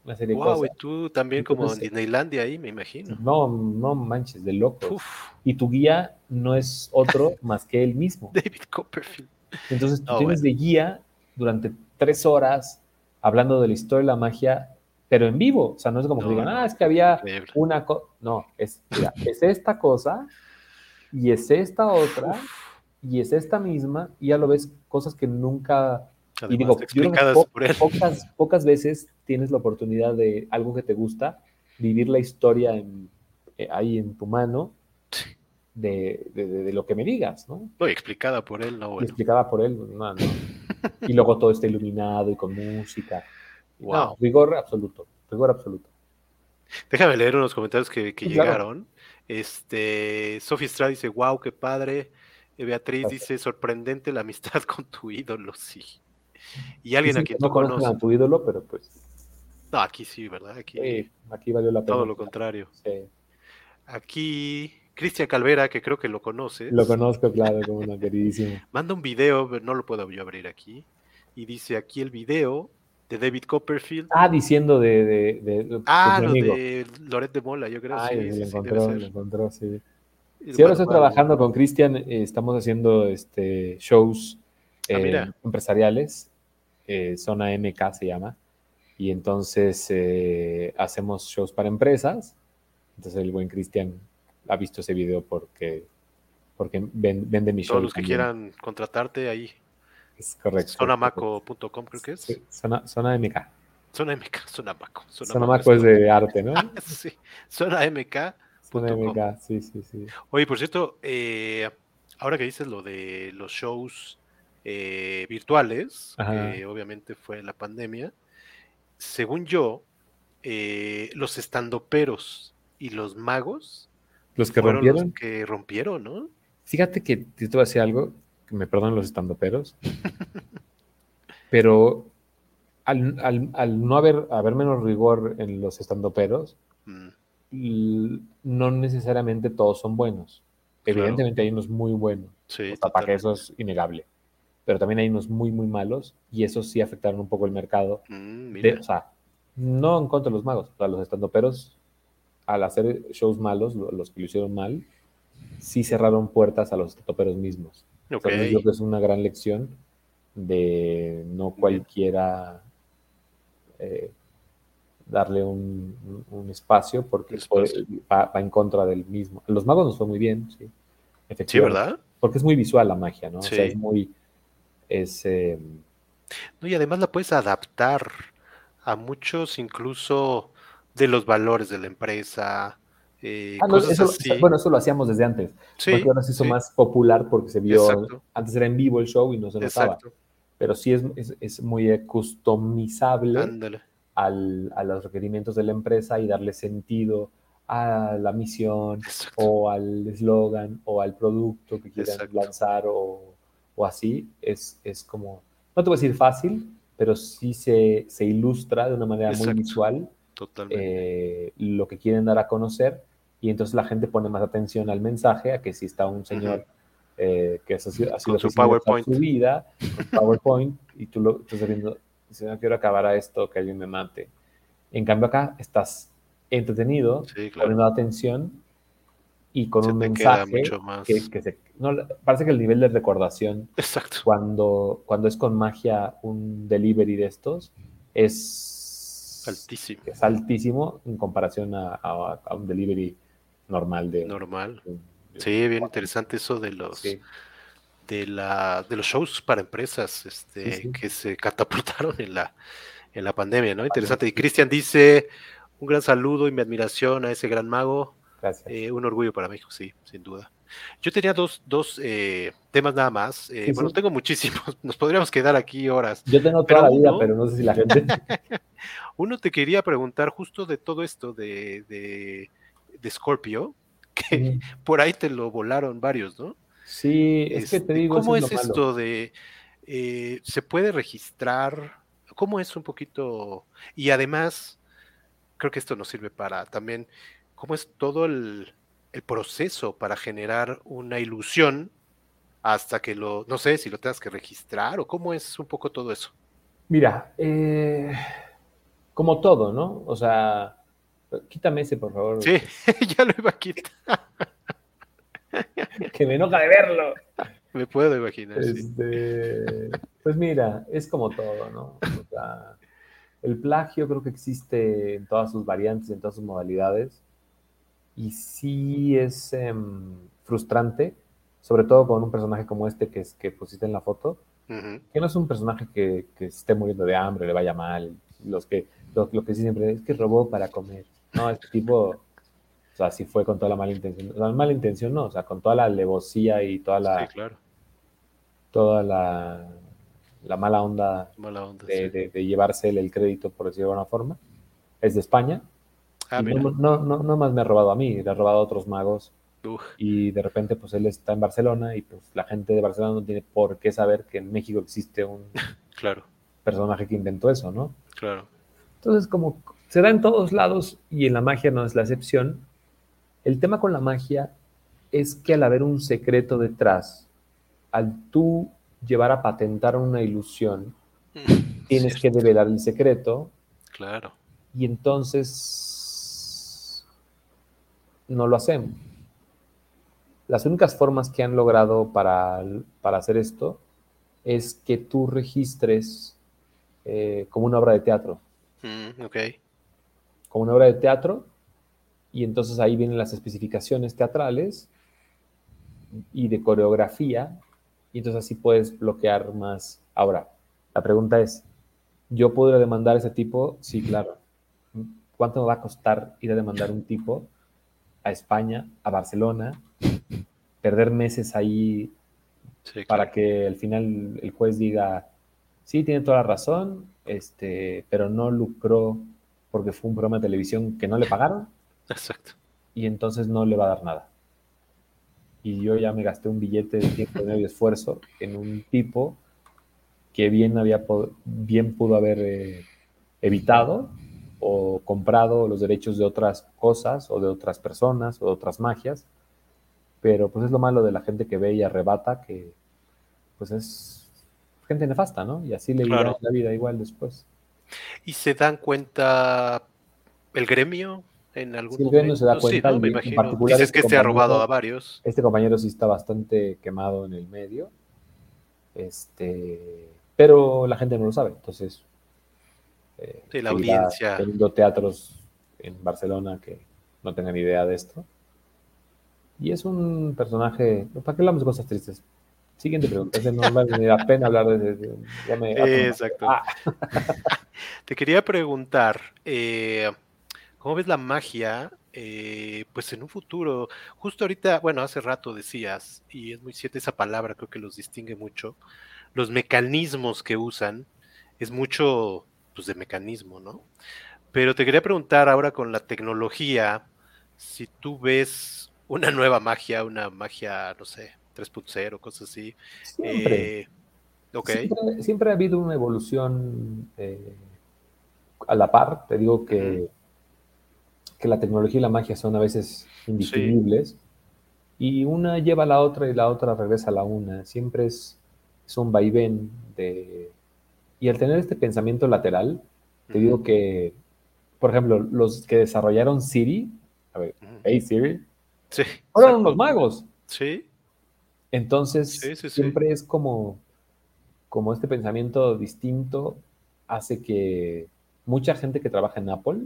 una serie de cosas. y tú también como en Disneylandia ahí, me imagino. No, no manches, de loco. Y tu guía no es otro más que él mismo. David Copperfield. Entonces tú tienes de guía durante tres horas hablando de la historia de la magia, pero en vivo. O sea, no es como que digan, ah, es que había una cosa. No, es, mira, es esta cosa y es esta otra y es esta misma y ya lo ves cosas que nunca y digo, pocas, pocas veces tienes la oportunidad de algo que te gusta, vivir la historia eh, ahí en tu mano de, lo que me digas, ¿no? No, explicada por él, no. Explicada por él, no, no. Y luego todo está iluminado y con música. Wow. rigor absoluto, rigor absoluto. Déjame leer unos comentarios que, llegaron. Este, Sofía Estrada dice, wow, qué padre. Beatriz dice, sorprendente la amistad con tu ídolo, sí. Y alguien aquí no conoce a tu ídolo, pero pues. No, aquí sí, ¿verdad? Aquí, aquí valió la pena. Todo lo contrario. Aquí, Cristian Calvera, que creo que lo conoces. Lo conozco, claro, como una queridísima. Manda un video, no lo puedo yo abrir aquí. Y dice aquí el video de David Copperfield. Ah, diciendo de. de, ah, lo de Loret de Mola, yo creo. Ah, sí, lo, encontró, lo encontró, sí. Si ahora estoy trabajando con Cristian, eh, estamos haciendo este, shows ah, eh, empresariales eh, Zona MK se llama, y entonces hacemos shows para empresas. Entonces el buen Cristian ha visto ese video porque, porque vende mi show. Todos los que quieran contratarte ahí. Es correcto. Zonamaco.com creo que es. zona, zona MK. Zona MK, Zona Maco. Zona, Maco es de arte, ¿no? sí, Zona MK. Zona MK, sí, sí, sí. Oye, por cierto, eh, ahora que dices lo de los shows eh, virtuales, que obviamente fue la pandemia, según yo, eh, los estandoperos y los magos los que rompieron los que rompieron, ¿no? Fíjate que te voy a decir algo, que me perdonen los estandoperos, pero al, al, no haber, haber menos rigor en los estandoperos, mm. no necesariamente todos son buenos. Evidentemente hay unos muy buenos. Sí, para que eso es innegable pero también hay unos muy, muy malos y esos sí afectaron un poco el mercado. Mm, o sea, no en contra de los magos, o los estandoperos, al hacer shows malos, los que lo hicieron mal, sí cerraron puertas a los estandoperos mismos. Okay. Entonces, creo que es una gran lección de no cualquiera eh, darle un, espacio porque Va, en contra del mismo. los magos nos fue muy bien, sí. Sí, ¿verdad? Porque es muy visual la magia, ¿no? O sea, es muy es... Em, no, y además la puedes adaptar a muchos incluso de los valores de la empresa. Eh, ah, bueno, eso lo hacíamos desde antes. Sí, porque ahora se hizo más popular porque se vio, antes era en vivo el show y no se notaba. Pero sí es, es, muy customizable al, a los requerimientos de la empresa y darle sentido a la misión o al eslogan o al producto que quieran lanzar o o así, es, es como, no te voy a decir fácil, pero sí se, se ilustra de una manera muy visual eh, lo que quieren dar a conocer y entonces la gente pone más atención al mensaje a que si está un señor eh, que ha sido, con su PowerPoint. su vida, con PowerPoint, y tú lo estás viendo, si no quiero acabar a esto, que alguien me mate. En cambio acá estás entretenido, poniendo atención y con un mensaje que, se, no, parece que el nivel de recordación Cuando, cuando es con magia un delivery de estos es altísimo, es altísimo en comparación a, un delivery normal de normal. sí, bien interesante eso de los de la de los shows para empresas este, que se catapultaron en la en la pandemia, ¿no? Interesante. Y Cristian dice un gran saludo y mi admiración a ese gran mago Gracias. Eh, un orgullo para México, sí, sin duda. Yo tenía dos, dos eh, temas nada más. Eh, bueno, tengo muchísimos. Nos podríamos quedar aquí horas. Yo tengo toda la vida, pero no sé si la gente. uno te quería preguntar justo de todo esto de, de, de Scorpio, que por ahí te lo volaron varios, ¿no? Sí, es que te este, digo. ¿Cómo es, esto de. Eh, ¿Se puede registrar? ¿Cómo es un poquito? Y además, creo que esto nos sirve para también. ¿Cómo es todo el el proceso para generar una ilusión hasta que lo, no sé, si lo tengas que registrar o cómo es un poco todo eso. Mira, eh, como todo, ¿no? O sea, quítame ese, por favor. Sí, ya lo iba a quitar. que me enoja de verlo. Me puedo imaginar. Este, Pues mira, es como todo, ¿no? O sea, el plagio creo que existe en todas sus variantes, en todas sus modalidades y sí es em, frustrante, sobre todo con un personaje como este que, es, que pusiste en la foto, que no es un personaje que, que esté muriendo de hambre, le vaya mal, los que, lo, que sí siempre es que robó para comer. No, este tipo, o sea, sí fue con toda la mala intención, la mala intención no, o sea, con toda la alevosía y toda la... claro. Toda la, la mala onda, de, de, llevarse el crédito, por decirlo de alguna forma. Es de España, Ah, no, no, no, más me ha robado a mí, le ha robado a otros magos. Y de repente, pues él está en Barcelona y pues la gente de Barcelona no tiene por qué saber que en México existe un claro. personaje que inventó eso, ¿no? Claro. Entonces, como se da en todos lados y en la magia no es la excepción, el tema con la magia es que al haber un secreto detrás, al tú llevar a patentar una ilusión, mm, tienes que develar el secreto. Claro. Y entonces no lo hacemos. Las únicas formas que han logrado para, hacer esto es que tú registres eh, como una obra de teatro. Mm, como una obra de teatro, y entonces ahí vienen las especificaciones teatrales y de coreografía, y entonces así puedes bloquear más. Ahora, la pregunta es, ¿yo podría demandar a ese tipo? Sí, claro. ¿Cuánto me va a costar ir a demandar un tipo? A España, a Barcelona, perder meses ahí para que al final el juez diga, sí, tiene toda la razón, este, pero no lucró porque fue un programa de televisión que no le pagaron. Exacto. Y entonces no le va a dar nada. Y yo ya me gasté un billete de tiempo y esfuerzo en un tipo que bien, había, bien pudo haber eh, evitado o comprado los derechos de otras cosas o de otras personas o de otras magias, pero pues es lo malo de la gente que ve y arrebata que pues es gente nefasta, ¿no? Y así le claro. la vida igual después. ¿Y se dan cuenta el gremio en algún sí, el gremio se da cuenta. me imagino. Dices este que este ha robado a varios. Este compañero sí está bastante quemado en el medio. Este, pero la gente no lo sabe, entonces eh, sí, la audiencia. Teniendo teatros en Barcelona que no tengan idea de esto. Y es un personaje. ¿Para qué hablamos de cosas tristes? Siguiente pregunta. no me da pena hablar de. Exacto. Ah. Te quería preguntar. Eh, ¿Cómo ves la magia? Eh, pues en un futuro, justo ahorita, bueno, hace rato decías, y es muy cierta esa palabra, creo que los distingue mucho, los mecanismos que usan, es mucho pues, de mecanismo, ¿no? Pero te quería preguntar ahora con la tecnología, si tú ves una nueva magia, una magia, no sé, 3.0, cosas así. Siempre. Eh, siempre, ha habido una evolución eh, a la par. Te digo que, que la tecnología y la magia son a veces indistinguibles. Y una lleva a la otra y la otra regresa a la una. Siempre es, es un vaivén de, y al tener este pensamiento lateral, te digo que, por ejemplo, los que desarrollaron Siri, a ver, hey Siri, sí, fueron los magos. Sí. Entonces, siempre es como, como este pensamiento distinto hace que mucha gente que trabaja en Apple,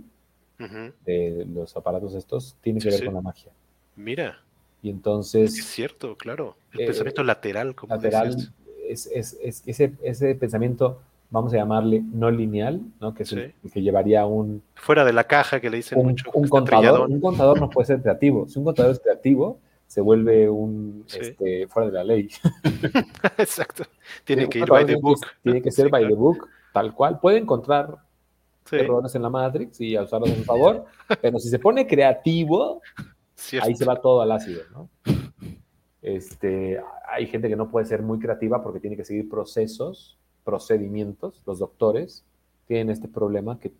de los aparatos estos, tiene que ver con la magia. Mira. Y entonces... Es cierto, claro. El pensamiento lateral, como lateral, es, es, es, ese, ese pensamiento vamos a llamarle no lineal, ¿no? que es el, que llevaría un... Fuera de la caja que le dicen un, mucho. Un contador, un contador no puede ser creativo. Si un contador es creativo, se vuelve un este, fuera de la ley. Exacto. Tiene que ir by the book. Tiene que ser by the book, tal cual. Puede encontrar errores en la Matrix y usarlos en favor, pero si se pone creativo, ahí se va todo al ácido, ¿no? Este, hay gente que no puede ser muy creativa porque tiene que seguir procesos, procedimientos. Los doctores tienen este problema que,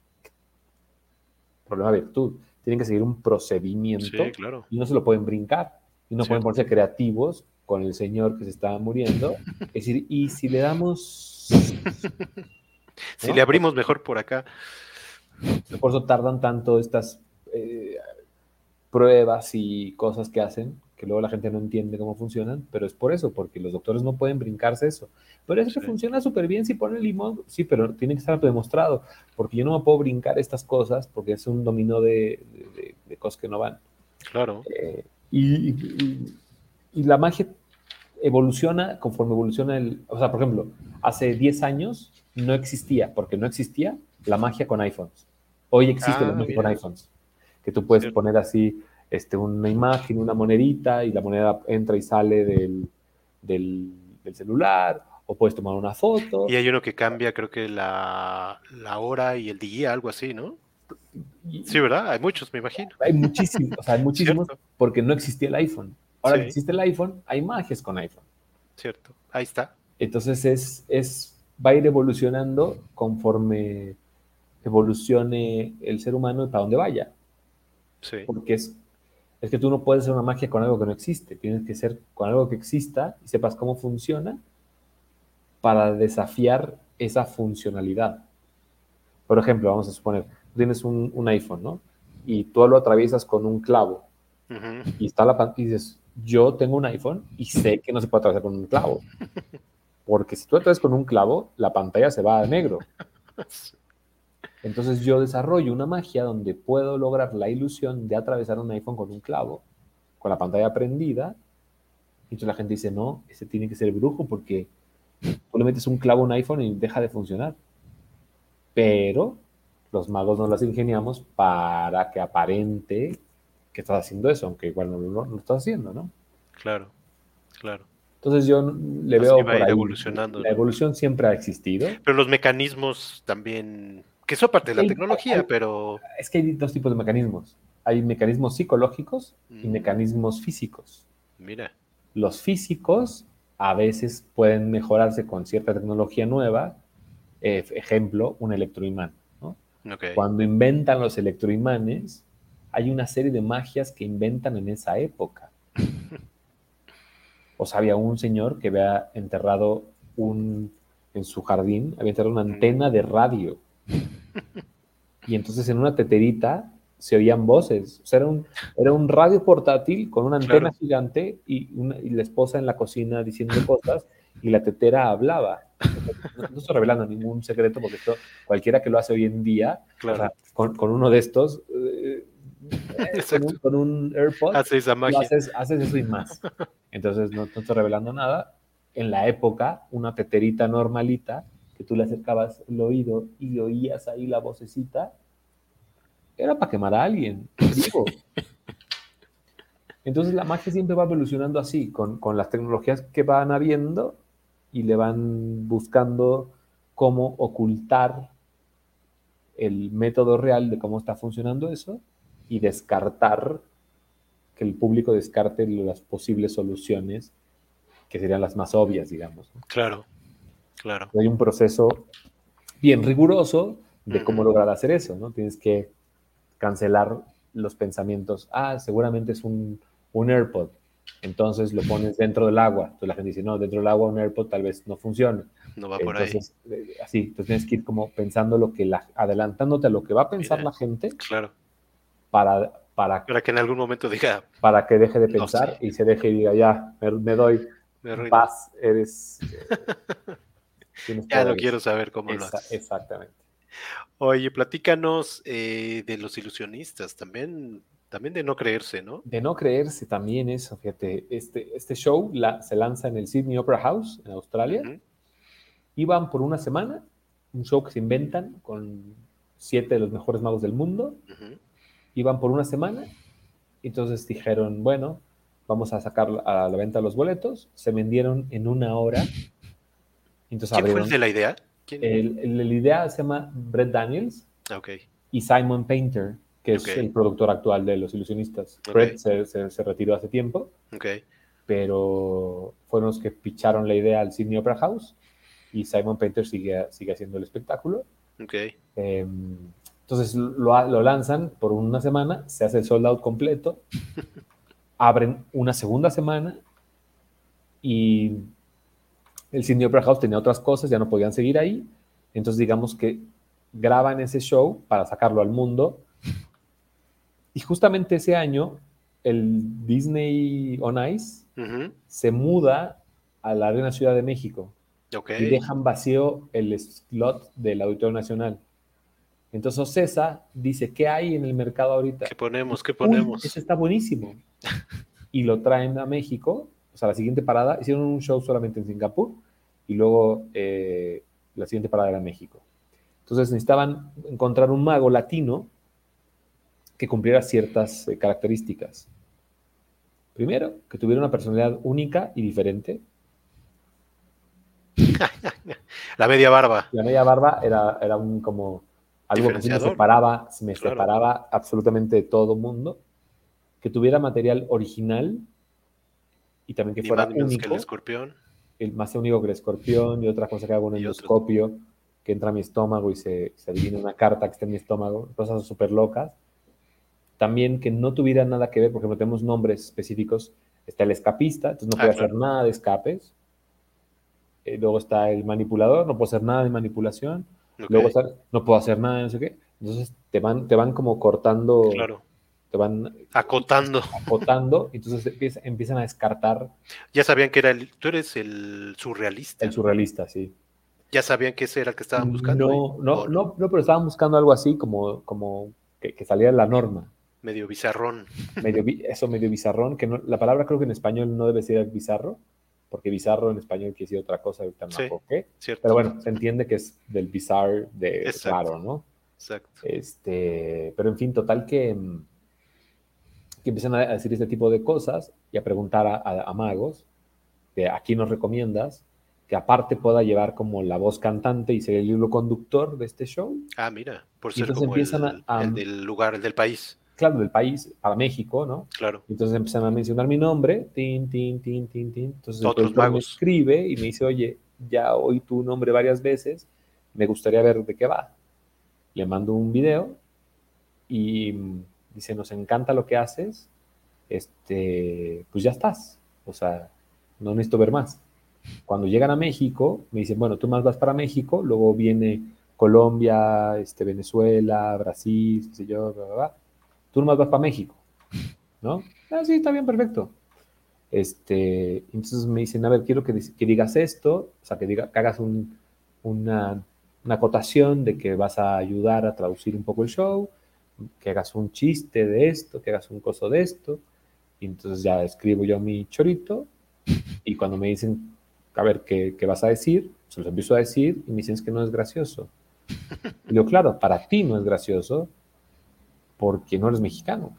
problema virtud, tienen que seguir un procedimiento y no se lo pueden brincar y no pueden ponerse creativos con el señor que se está muriendo. Es decir, y si le damos... si le abrimos mejor por acá. Por eso tardan tanto estas eh, pruebas y cosas que hacen, que luego la gente no entiende cómo funcionan, pero es por eso, porque los doctores no pueden brincarse eso. Pero eso que funciona súper bien si ponen limón, sí, pero tiene que estar demostrado, porque yo no me puedo brincar estas cosas porque es un dominó de, cosas que no van. Claro. Eh, y, la magia evoluciona conforme evoluciona el... O sea, por ejemplo, hace 10 años no existía, porque no existía la magia con iPhones. Hoy existe la ah, magia con iPhones, que tú puedes poner así este, una imagen, una monedita, y la moneda entra y sale del, del, celular, o puedes tomar una foto. Y hay uno que cambia, creo que la, la hora y el día, algo así, ¿no? Sí, ¿verdad? Hay muchos, me imagino. Hay muchísimos, o sea, hay muchísimos porque no existía el iPhone. Ahora que existe el iPhone, hay magias con iPhone. Cierto, ahí está. Entonces es, es, va a ir evolucionando conforme evolucione el ser humano para donde vaya. Sí. Porque es, es que tú no puedes hacer una magia con algo que no existe. Tienes que ser con algo que exista y sepas cómo funciona para desafiar esa funcionalidad. Por ejemplo, vamos a suponer, tienes un, iPhone, ¿no? Y tú lo atraviesas con un clavo. Y está la pantalla y dices, yo tengo un iPhone y sé que no se puede atravesar con un clavo. Porque si tú atraviesas con un clavo, la pantalla se va a negro. Entonces yo desarrollo una magia donde puedo lograr la ilusión de atravesar un iPhone con un clavo, con la pantalla prendida. Y entonces la gente dice, no, ese tiene que ser brujo porque tú le metes un clavo a un iPhone y deja de funcionar. Pero los magos nos las ingeniamos para que aparente que estás haciendo eso, aunque igual no, lo estás haciendo, ¿no? Claro, claro. Entonces yo le veo por ahí, evolucionando. La evolución siempre ha existido. Pero los mecanismos también, que eso parte de la tecnología, pero... Es que hay dos tipos de mecanismos. Hay mecanismos psicológicos y mm. mecanismos físicos. Mira. Los físicos a veces pueden mejorarse con cierta tecnología nueva. ejemplo, un electroimán. Cuando inventan los electroimanes, hay una serie de magias que inventan en esa época. O sea, había un señor que había enterrado un, en su jardín, había enterrado una antena de radio. Y entonces en una teterita se oían voces. O sea, era un, era un radio portátil con una antena gigante y, y, la esposa en la cocina diciendo cosas y la tetera hablaba. No, estoy revelando ningún secreto porque esto, cualquiera que lo hace hoy en día, con, uno de estos, eh, con, un, AirPod, haces, eso y más. Entonces no, no estoy revelando nada. En la época, una teterita normalita, que tú le acercabas el oído y oías ahí la vocecita, era para quemar a alguien, digo. Entonces la magia siempre va evolucionando así, con, con, las tecnologías que van habiendo y le van buscando cómo ocultar el método real de cómo está funcionando eso y descartar, que el público descarte las posibles soluciones que serían las más obvias, digamos. Claro, claro. Hay un proceso bien riguroso de cómo lograr hacer eso, ¿no? Tienes que cancelar los pensamientos, ah, seguramente es un, un AirPod, entonces lo pones dentro del agua. Entonces la gente dice, no, dentro del agua un AirPod tal vez no funcione. No va por ahí. Eh, así, entonces tienes que ir como pensando lo que la, adelantándote a lo que va a pensar la gente. Claro. Para, para, para que en algún momento diga. Para que deje de pensar y se deje y diga, ya, me, doy paz, eres. ya no quiero saber cómo lo haces. Exactamente. Oye, platícanos eh, de los ilusionistas. También también de no creerse, ¿no? De no creerse también eso, fíjate. Este, este show la, se lanza en el Sydney Opera House, en Australia. Iban por una semana, un show que se inventan con siete de los mejores magos del mundo. Iban por una semana, entonces dijeron, bueno, vamos a sacar a la venta los boletos. Se vendieron en una hora. Entonces ¿Quién fue el de la idea? El, la idea se llama Brett Daniels okay. y Simon Painter, que es el productor actual de Los Ilusionistas. Brett se, se, retiró hace tiempo, okay. pero fueron los que picharon la idea al Sydney Opera House y Simon Painter sigue, sigue haciendo el espectáculo. Okay. Em, entonces lo, lo, lanzan por una semana, se hace el sold out completo, abren una segunda semana y el Sydney Opera House tenía otras cosas, ya no podían seguir ahí. Entonces digamos que graban ese show para sacarlo al mundo. Y justamente ese año el Disney On Ice se muda a la Arena Ciudad de México. Y dejan vacío el slot del Auditorio Nacional. Entonces Ocesa dice, ¿qué hay en el mercado ahorita? ¿Qué ponemos? ¿Qué ponemos? Ese está buenísimo. y lo traen a México, o sea, la siguiente parada, hicieron un show solamente en Singapur y luego eh, la siguiente parada era México. Entonces necesitaban encontrar un mago latino que cumpliera ciertas eh, características. Primero, que tuviera una personalidad única y diferente. la media barba. La media barba era, era un como algo que me separaba, me separaba absolutamente de todo mundo, que tuviera material original y también que fuera único. Que el escorpión. El, más único que el escorpión y otra cosa que hago un endoscopio que entra a mi estómago y se, se adivina una carta que está en mi estómago, cosas súper locas. También que no tuviera nada que ver, porque no tenemos nombres específicos. Está el escapista, entonces no puede ah, hacer nada de escapes. Eh, luego está el manipulador, no puede hacer nada de manipulación. Luego no puedo hacer nada, no sé qué. Entonces te van, te van como cortando. Claro. Te van acotando. Acotando. entonces empiezan, a descartar. Ya sabían que era el. Tú eres el surrealista. El surrealista, sí. Ya sabían que ese era el que estaban buscando. No, no, no, no, pero estaban buscando algo así como, como que, que saliera de la norma. Medio bizarrón. Medio, eso, medio bizarrón, que no, la palabra creo que en español no debe ser bizarro porque bizarro en español quiere decir otra cosa, ahorita no qué. Pero bueno, se entiende que es del bizarro de raro, ¿no? Exacto. Este, pero en fin, total que, que empiezan a decir este tipo de cosas y a preguntar a, magos de a quién nos recomiendas que aparte pueda llevar como la voz cantante y ser el libro conductor de este show. Ah, mira, por ser como el, el, del lugar, el del país claro, del país para México, ¿no? Claro. Entonces empiezan a mencionar mi nombre, tin, tin, tin, tin, tin. Entonces Otros me escribe y me dice, oye, ya oí tu nombre varias veces, me gustaría ver de qué va. Le mando un video y dice, nos encanta lo que haces, este, pues ya estás. O sea, no necesito ver más. Cuando llegan a México, me dicen, bueno, tú más vas para México, luego viene Colombia, este, Venezuela, Brasil, qué sé yo, bla, bla, bla tú nomás vas para México, ¿no? Ah, sí, está bien, perfecto. Este, entonces me dicen, a ver, quiero que, digas esto, o sea, que, diga, hagas una, acotación de que vas a ayudar a traducir un poco el show, que hagas un chiste de esto, que hagas un coso de esto. Y entonces ya escribo yo mi chorito y cuando me dicen, a ver, ¿qué, qué vas a decir? Se los empiezo a decir y me dicen, es que no es gracioso. Y digo, claro, para ti no es gracioso, porque no eres mexicano.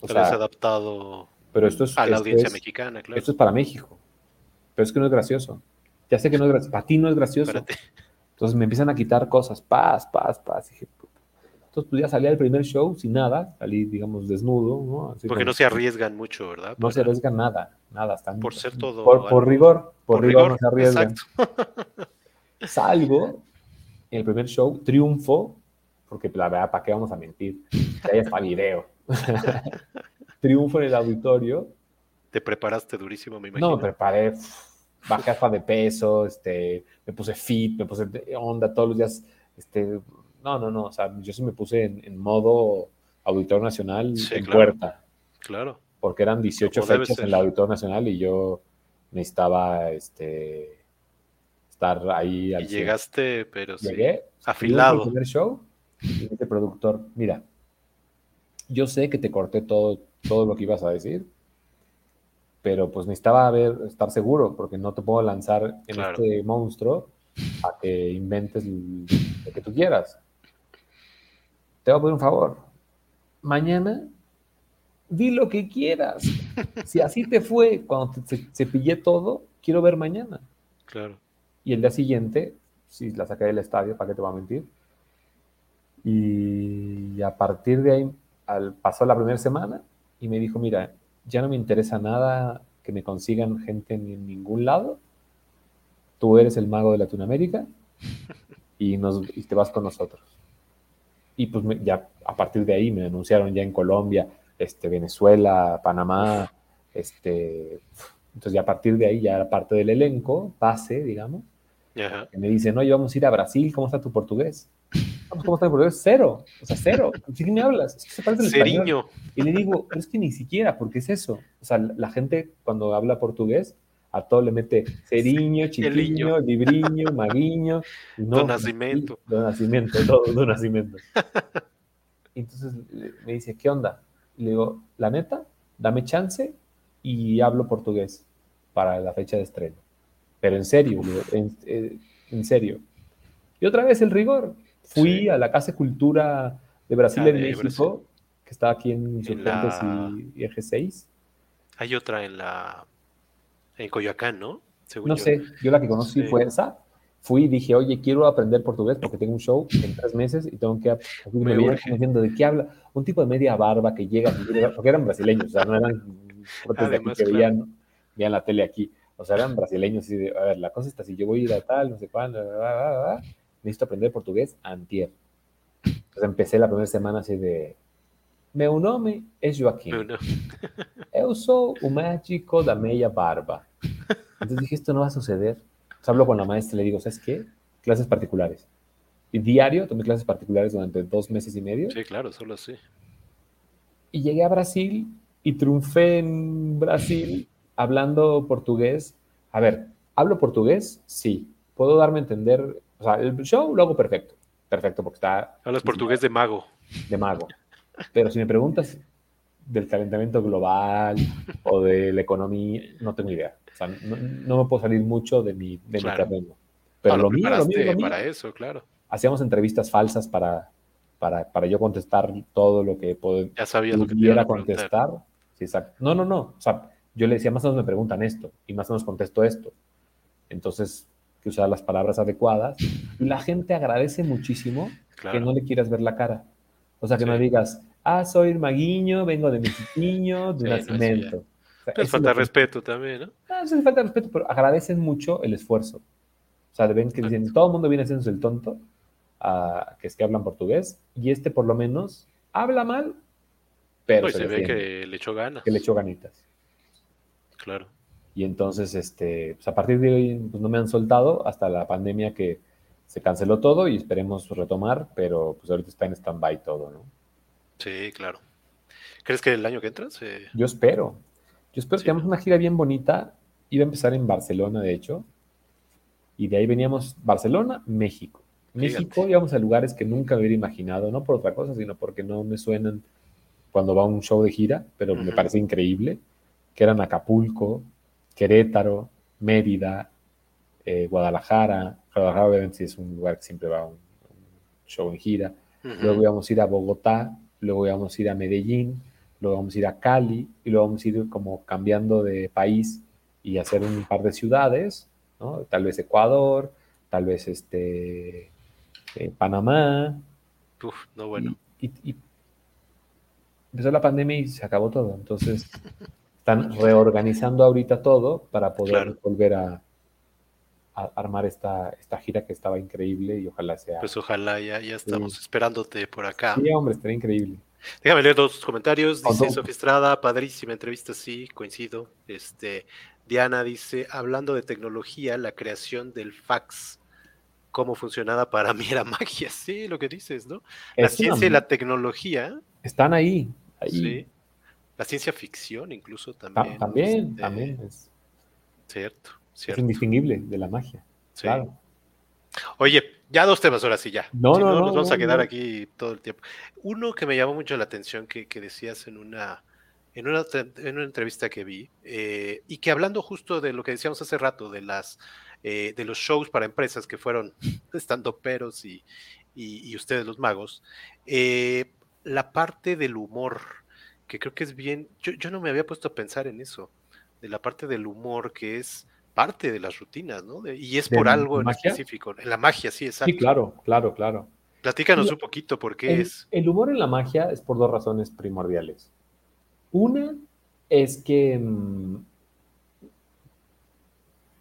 O sea, adaptado pero esto es, a la audiencia mexicana, claro. Esto es para México. Pero es que no es gracioso. Ya sé que no es gracioso. Para ti no es gracioso. Entonces me empiezan a quitar cosas. Paz, paz, paz. dije, entonces pues ya salí al primer show sin nada. Salí, digamos, desnudo. ¿no? Porque no se arriesgan mucho, ¿verdad? No se arriesgan nada. Nada. Están, por ser todo. Por, rigor. Por, rigor, no se arriesgan. Salgo en el primer show, triunfo, porque la verdad, ¿para qué vamos a mentir? Ya está video. Triunfo en el auditorio. Te preparaste durísimo, me imagino. No, me preparé, bajé hasta de peso, este, me puse fit, me puse onda todos los días, este, no, no, no, o sea, yo sí me puse en, modo Auditorio Nacional en puerta. Claro. Porque eran 18 fechas en el Auditorio Nacional y yo necesitaba, este, estar ahí. Al y llegaste, pero Llegué, afilado. El primer show y este productor, mira, yo sé que te corté todo, todo lo que ibas a decir, pero pues necesitaba ver, estar seguro, porque no te puedo lanzar en este monstruo a que inventes lo que tú quieras. Te voy a pedir un favor. Mañana, di lo que quieras. si así te fue cuando te cepillé todo, quiero ver mañana. Claro. Y el día siguiente, sí, la saqué del estadio, ¿para qué te voy a mentir? Y a partir de ahí, al, pasó la primera semana y me dijo, mira, ya no me interesa nada que me consigan gente en ningún lado. Tú eres el mago de Latinoamérica y, nos, y te vas con nosotros. Y pues ya a partir de ahí me anunciaron ya en Colombia, este, Venezuela, Panamá, este, entonces ya a partir de ahí ya era parte del elenco, base, digamos. Y me dicen, oye, vamos a ir a Brasil, ¿cómo está tu portugués? ¿Cómo está tu portugués? Cero, o sea, cero. ¿Sí me hablas? Es que se parece Ceriño. Y le digo, es que ni siquiera, porque es eso. O sea, la gente cuando habla portugués, a todo le mete ceriño, chiquiño, libriño, maguiño. No, don Nacimiento. Don Nacimiento, todo, Don Nacimiento. entonces me dice, ¿qué onda? le digo, la neta, dame chance y hablo portugués para la fecha de estreno. Pero en serio, eh, en, serio. Y otra vez el rigor. Fui a la Casa de Cultura de Brasil ah, en México, que está aquí en Insurgentes y, Eje 6. Hay otra en la en Coyoacán, ¿no? no sé, yo la que conocí fue esa. Fui y dije, oye, quiero aprender portugués porque tengo un show en tres meses y tengo que... Me, diciendo, ¿de qué habla? Un tipo de media barba que llega, porque eran brasileños, o sea, no eran que veían, la tele aquí. O sea, eran brasileños y de, a ver, la cosa está así, yo voy a ir a tal, no sé cuándo, necesito aprender portugués antier. Entonces empecé la primera semana así de, meu nome é Joaquim. Eu sou o mágico da meia barba. Entonces dije, esto no va a suceder. Entonces hablo con la maestra y le digo, ¿sabes qué? Clases particulares. Y diario tomé clases particulares durante dos meses y medio. Sí, claro, solo así. Y llegué a Brasil y triunfé en Brasil hablando portugués. A ver, ¿hablo portugués? Sí. ¿Puedo darme a entender? O sea, el show lo hago perfecto. Perfecto, porque está... Hablas portugués de mago. De mago. Pero si me preguntas del calentamiento global o de la economía, no tengo idea. O sea, no, me puedo salir mucho de mi, de terreno. Pero lo, mío, lo mío, para eso, claro. Hacíamos entrevistas falsas para, para, para yo contestar todo lo que ya sabía lo pudiera contestar. Sí, exacto. No, no, no. O sea, yo le decía, más o menos me preguntan esto y más o menos contesto esto. Entonces, que usar las palabras adecuadas. Y la gente agradece muchísimo que no le quieras ver la cara. O sea, que no digas, ah, soy Maguiño, vengo de Mexiquiño, de nacimiento. O falta respeto también, ¿no? Ah, eso es falta de respeto, pero agradecen mucho el esfuerzo. O sea, ven que dicen, todo el mundo viene haciéndose el tonto, que es que hablan portugués, y este por lo menos habla mal, pero se, ve que le echó ganas. Que le echó ganitas. Claro. Y entonces, este, pues a partir de hoy, pues no me han soltado hasta la pandemia que se canceló todo y esperemos retomar, pero pues ahorita está en stand-by todo, ¿no? Sí, claro. ¿Crees que el año que entra? Yo espero. Yo espero que hagamos una gira bien bonita. Iba a empezar en Barcelona, de hecho. Y de ahí veníamos Barcelona, México. México íbamos a lugares que nunca hubiera imaginado, no por otra cosa, sino porque no me suenan cuando va a un show de gira, pero me parece increíble, que eran Acapulco, Querétaro, Mérida, eh, Guadalajara, Guadalajara obviamente es un lugar que siempre va a un, show en gira. Luego íbamos a ir a Bogotá, luego íbamos a ir a Medellín, luego vamos a ir a Cali y luego vamos a ir como cambiando de país y hacer un par de ciudades, ¿no? Tal vez Ecuador, tal vez este eh, Panamá. Uf, no bueno. Y, empezó la pandemia y se acabó todo. Entonces están reorganizando ahorita todo para poder volver a, armar esta, esta gira que estaba increíble y ojalá sea. Pues ojalá ya, ya estamos esperándote por acá. Sí, hombre, estaría increíble. Déjame leer dos comentarios. Dice Sofía Estrada, padrísima entrevista, sí, coincido. Este, Diana dice, hablando de tecnología, la creación del fax, cómo funcionaba para mí era magia. Sí, lo que dices, ¿no? La ciencia y la tecnología. Están ahí. ahí. Sí. La ciencia ficción incluso también. también, este, también. Es... Cierto. Es indistinguible de la magia. Claro. Oye, ya dos temas ahora sí ya. No, no, no, nos vamos a quedar aquí todo el tiempo. Uno que me llamó mucho la atención que, decías en una, en una, en una entrevista que vi, eh, y que hablando justo de lo que decíamos hace rato, de las eh, de los shows para empresas que fueron estando peros y, y, ustedes los magos, eh, la parte del humor que creo que es bien, yo, yo no me había puesto a pensar en eso, de la parte del humor que es parte de las rutinas, ¿no? y es por algo en específico. En la magia, sí, exacto. Sí, claro, claro, claro. Platícanos un poquito por qué es. El humor en la magia es por dos razones primordiales. Una es que mm,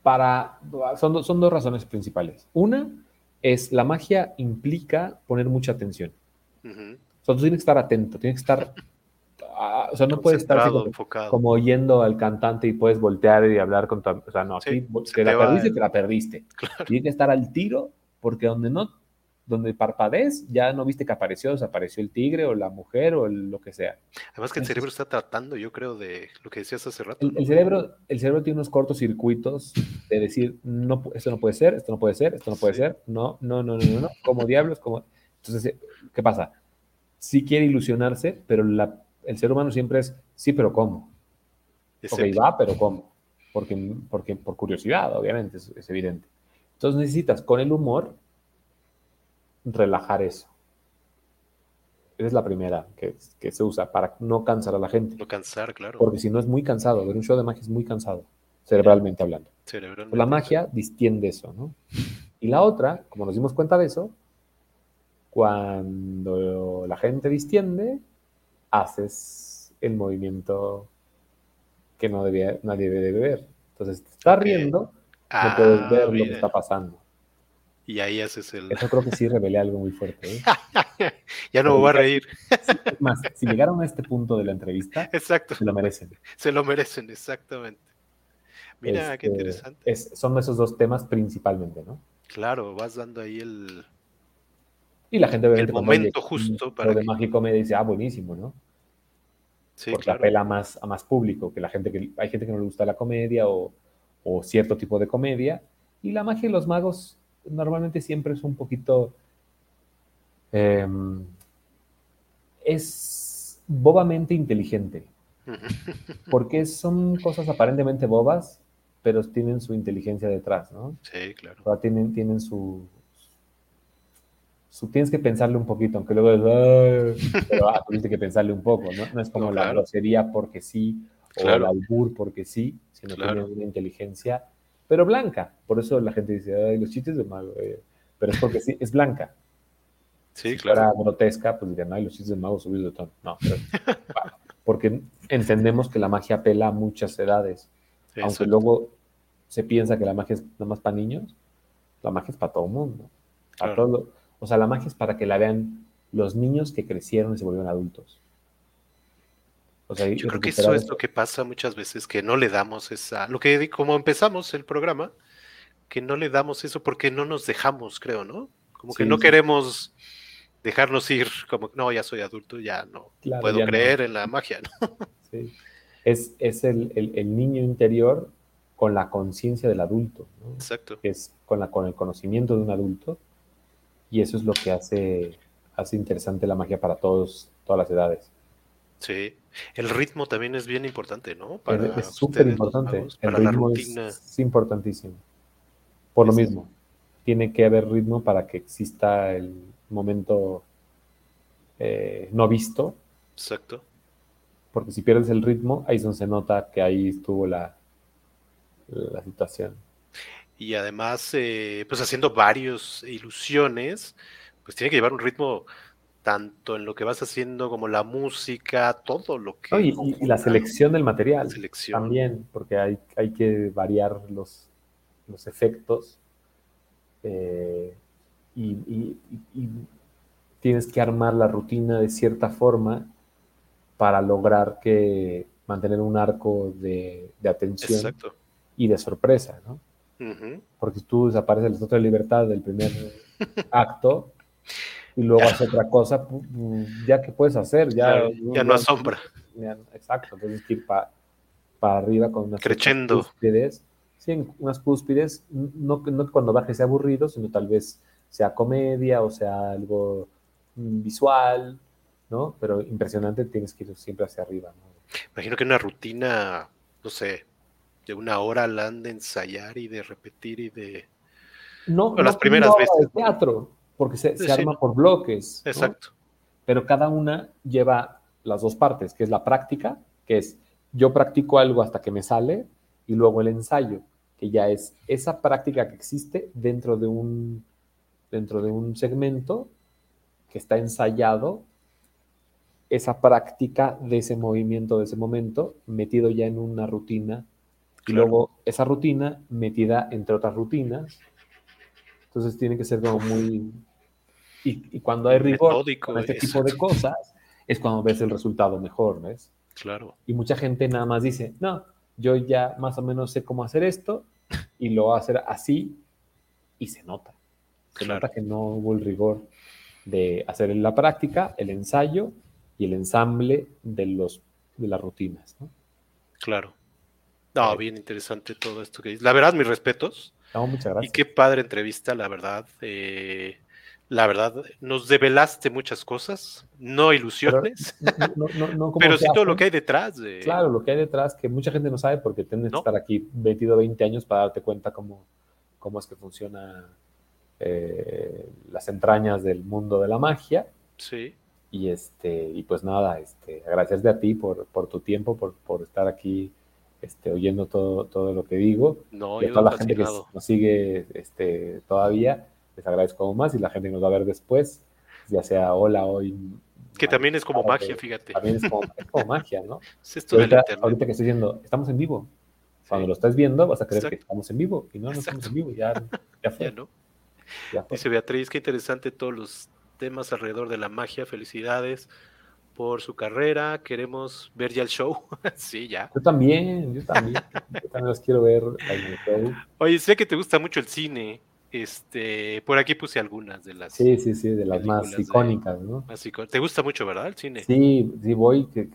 para son, son dos razones principales. Una es la magia implica poner mucha atención. O sea, tú tienes que estar atento, tienes que estar o sea, no puedes estar como, oyendo al cantante y puedes voltear y hablar con tu... O sea, no, aquí te, la perdiste, te la perdiste. Tienes que estar al tiro porque donde no, donde parpadees, ya no viste que apareció, desapareció el tigre o la mujer o lo que sea. Además que el cerebro está tratando, yo creo, de lo que decías hace rato. El, cerebro, el cerebro tiene unos cortocircuitos de decir, no, esto no puede ser, esto no puede ser, esto no puede ser, no, no, no, no, no, no, como diablos, como... Entonces, ¿qué pasa? Sí quiere ilusionarse, pero la el ser humano siempre es, sí, pero ¿cómo? Ok, va, pero ¿cómo? Porque, porque por curiosidad, obviamente, es, evidente. Entonces necesitas con el humor relajar eso. Esa es la primera que, se usa para no cansar a la gente. No cansar, claro. Porque si no es muy cansado, ver un show de magia es muy cansado, cerebralmente hablando. Cerebralmente. la magia distiende eso, ¿no? Y la otra, como nos dimos cuenta de eso, cuando la gente distiende, haces el movimiento que no debía, nadie debe ver. Entonces, te estás riendo, no ah, puedes ver lo que está pasando. Y ahí haces el... Eso creo que sí revelé algo muy fuerte. ¿eh? ya no me voy a reír. más, si llegaron a este punto de la entrevista, Exacto. se lo merecen. Se lo merecen, exactamente. Mira, qué este, interesante. son esos dos temas principalmente, ¿no? Claro, vas dando ahí el, y la gente ve el momento justo para. Lo de Mágico me dice, ah, buenísimo, ¿no? Sí, Porque apela más, a más público, que la gente que hay gente que no le gusta la comedia o, cierto tipo de comedia. Y la magia y los magos normalmente siempre es un poquito. Em, es bobamente inteligente. Porque son cosas aparentemente bobas, pero tienen su inteligencia detrás, ¿no? Sí, claro. O tienen, tienen su, tienes que pensarle un poquito, aunque luego es, pero ah, tuviste que pensarle un poco, ¿no? No es como la grosería porque sí, o el albur porque sí, sino que tiene una inteligencia, pero blanca. Por eso la gente dice, ay, los chistes de mago, eh", pero es porque sí, es blanca. Sí, si claro. fuera grotesca, pues dirían, ay, los chistes de mago subidos de tono. No, pero, porque entendemos que la magia apela a muchas edades. aunque luego se piensa que la magia es nada más para niños, la magia es para todo el mundo. Para todo, o sea, la magia es para que la vean los niños que crecieron y se volvieron adultos. O sea, Yo creo que eso es lo que pasa muchas veces, que no le damos esa, lo que como empezamos el programa, que no le damos eso porque no nos dejamos, creo, ¿no? Como que no queremos dejarnos ir, como, no, ya soy adulto, ya no puedo creer en la magia, ¿no? Sí. Es, es el, el, niño interior con la conciencia del adulto, ¿no? Exacto. Es con, la, con el conocimiento de un adulto y eso es lo que hace, hace interesante la magia para todos, todas las edades. Sí, el ritmo también es bien importante, ¿no? es súper importante. el ritmo Es, importantísimo. Por lo mismo, tiene que haber ritmo para que exista el momento eh, no visto. Exacto. Porque si pierdes el ritmo, ahí es donde se nota que ahí estuvo la, la situación y además, eh, pues haciendo varios ilusiones, pues tiene que llevar un ritmo tanto en lo que vas haciendo como la música, todo lo que... y, la selección del material también, porque hay, hay que variar los, los efectos eh, y, tienes que armar la rutina de cierta forma para lograr que mantener un arco de, de atención y de sorpresa, ¿no? Porque tú desapareces el Estatuto de Libertad del primer acto y luego haces otra cosa, ya que puedes hacer, ya, ya no asombra. exacto, tienes que ir para arriba con unas cúspides. Sí, unas cúspides, no, no que cuando bajes sea aburrido, sino tal vez sea comedia o sea algo mm, visual, ¿no? Pero impresionante, tienes que ir siempre hacia arriba, Imagino que una rutina, no sé, de una hora la han de ensayar y de repetir y de... No, las primeras veces. De teatro, porque se, arma por bloques. Exacto. Pero cada una lleva las dos partes, que es la práctica, que es yo practico algo hasta que me sale, y luego el ensayo, que ya es esa práctica que existe dentro de un, dentro de un segmento que está ensayado, esa práctica de ese movimiento, de ese momento, metido ya en una rutina, y luego esa rutina metida entre otras rutinas. Entonces tiene que ser como muy... Y, cuando hay rigor con este tipo de cosas, es cuando ves el resultado mejor, ¿ves? Claro. Y mucha gente nada más dice, no, yo ya más o menos sé cómo hacer esto y lo voy a hacer así y se nota. Se nota que no hubo el rigor de hacer en la práctica, el ensayo y el ensamble de, los, de las rutinas. ¿no? Claro. No, bien interesante todo esto que dices. La verdad, mis respetos. No, muchas gracias. Y qué padre entrevista, la verdad. Eh, la verdad, nos develaste muchas cosas, no ilusiones, pero, sí todo lo que hay detrás. De... Claro, lo que hay detrás, que mucha gente no sabe porque tienes que estar aquí 22, 20 años para darte cuenta cómo, cómo es que funciona eh, las entrañas del mundo de la magia. Sí. Y, este, y pues nada, este, agradecerte a ti por, por tu tiempo, por, por estar aquí este, oyendo todo, todo lo que digo. No, y a toda la gente que nos sigue este, todavía les agradezco aún más y la gente nos va a ver después, ya sea hola hoy. Que también es como magia, fíjate. También es como, magia, ¿no? ahorita, ahorita, que estoy diciendo, estamos en vivo. Cuando lo estás viendo, vas a creer que estamos en vivo. Y no, no estamos en vivo, ya, ya fue. no. Dice Beatriz, qué interesante todos los temas alrededor de la magia. Felicidades por su carrera. Queremos ver ya el show. sí, ya. Yo también, yo también. yo también los quiero ver Oye, sé que te gusta mucho el cine. Este, por aquí puse algunas de las. Sí, sí, sí, de las más icónicas, ¿no? ¿Te gusta mucho, verdad, el cine? Sí, sí, voy. Que,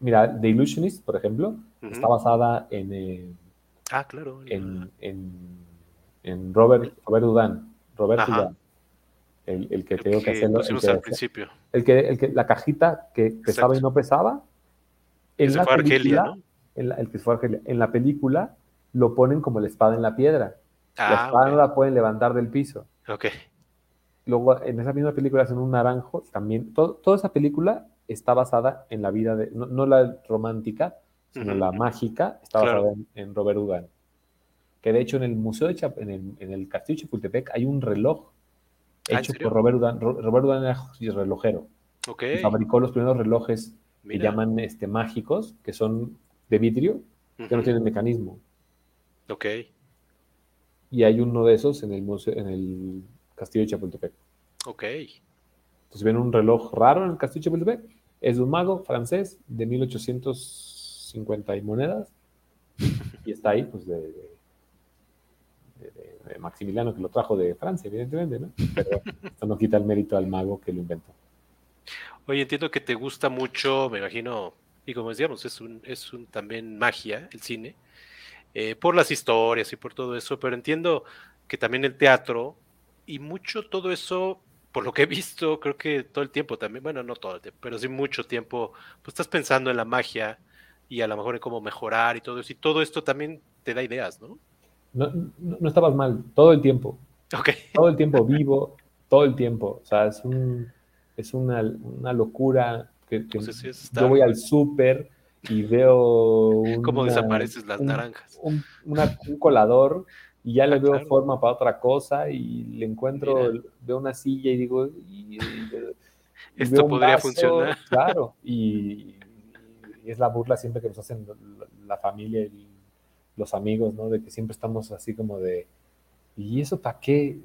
mira, The Illusionist, por ejemplo, está basada en. Eh, ah, claro. En, en, Robert, Robert Dudan. Robert Dudan. El, el, que tengo que hacerlo. El que, al principio. El que, el que, la cajita que pesaba y no pesaba. En la película, ¿no? En el que fue Argelia. En la película lo ponen como la espada en la piedra la ah, espada no la pueden levantar del piso. Ok. Luego, en esa misma película hacen un naranjo, también, toda esa película está basada en la vida de, no, la romántica, sino la mágica, está basada en, Robert Udan. Que de hecho en el Museo de en, el, en el Castillo de Chapultepec hay un reloj hecho por Robert Udan. Robert Udan era relojero. Okay. fabricó los primeros relojes que llaman este, mágicos, que son de vidrio, que no tienen mecanismo. Ok y hay uno de esos en el, museo, en el castillo de Chapultepec. Ok. Entonces ven un reloj raro en el castillo de Chapultepec. Es de un mago francés de 1850 y monedas. y está ahí, pues, de, Maximiliano, que lo trajo de Francia, evidentemente, ¿no? Pero esto no quita el mérito al mago que lo inventó. Oye, entiendo que te gusta mucho, me imagino, y como decíamos, es un, es un también magia el cine. Eh, por las historias y por todo eso, pero entiendo que también el teatro y mucho todo eso, por lo que he visto, creo que todo el tiempo también, bueno, no todo el tiempo, pero sí mucho tiempo, pues estás pensando en la magia y a lo mejor en cómo mejorar y todo eso, y todo esto también te da ideas, ¿no? No, no, estabas mal, todo el tiempo. Todo el tiempo vivo, todo el tiempo, o sea, es, un, es una, una locura que, yo voy al súper y veo... ¿Cómo desapareces las naranjas? Un, colador y ya le ah, veo forma para otra cosa y le encuentro, veo una silla y digo... Esto podría funcionar. Claro, y, es la burla siempre que nos hacen la familia y los amigos, ¿no? De que siempre estamos así como de... ¿Y eso para qué?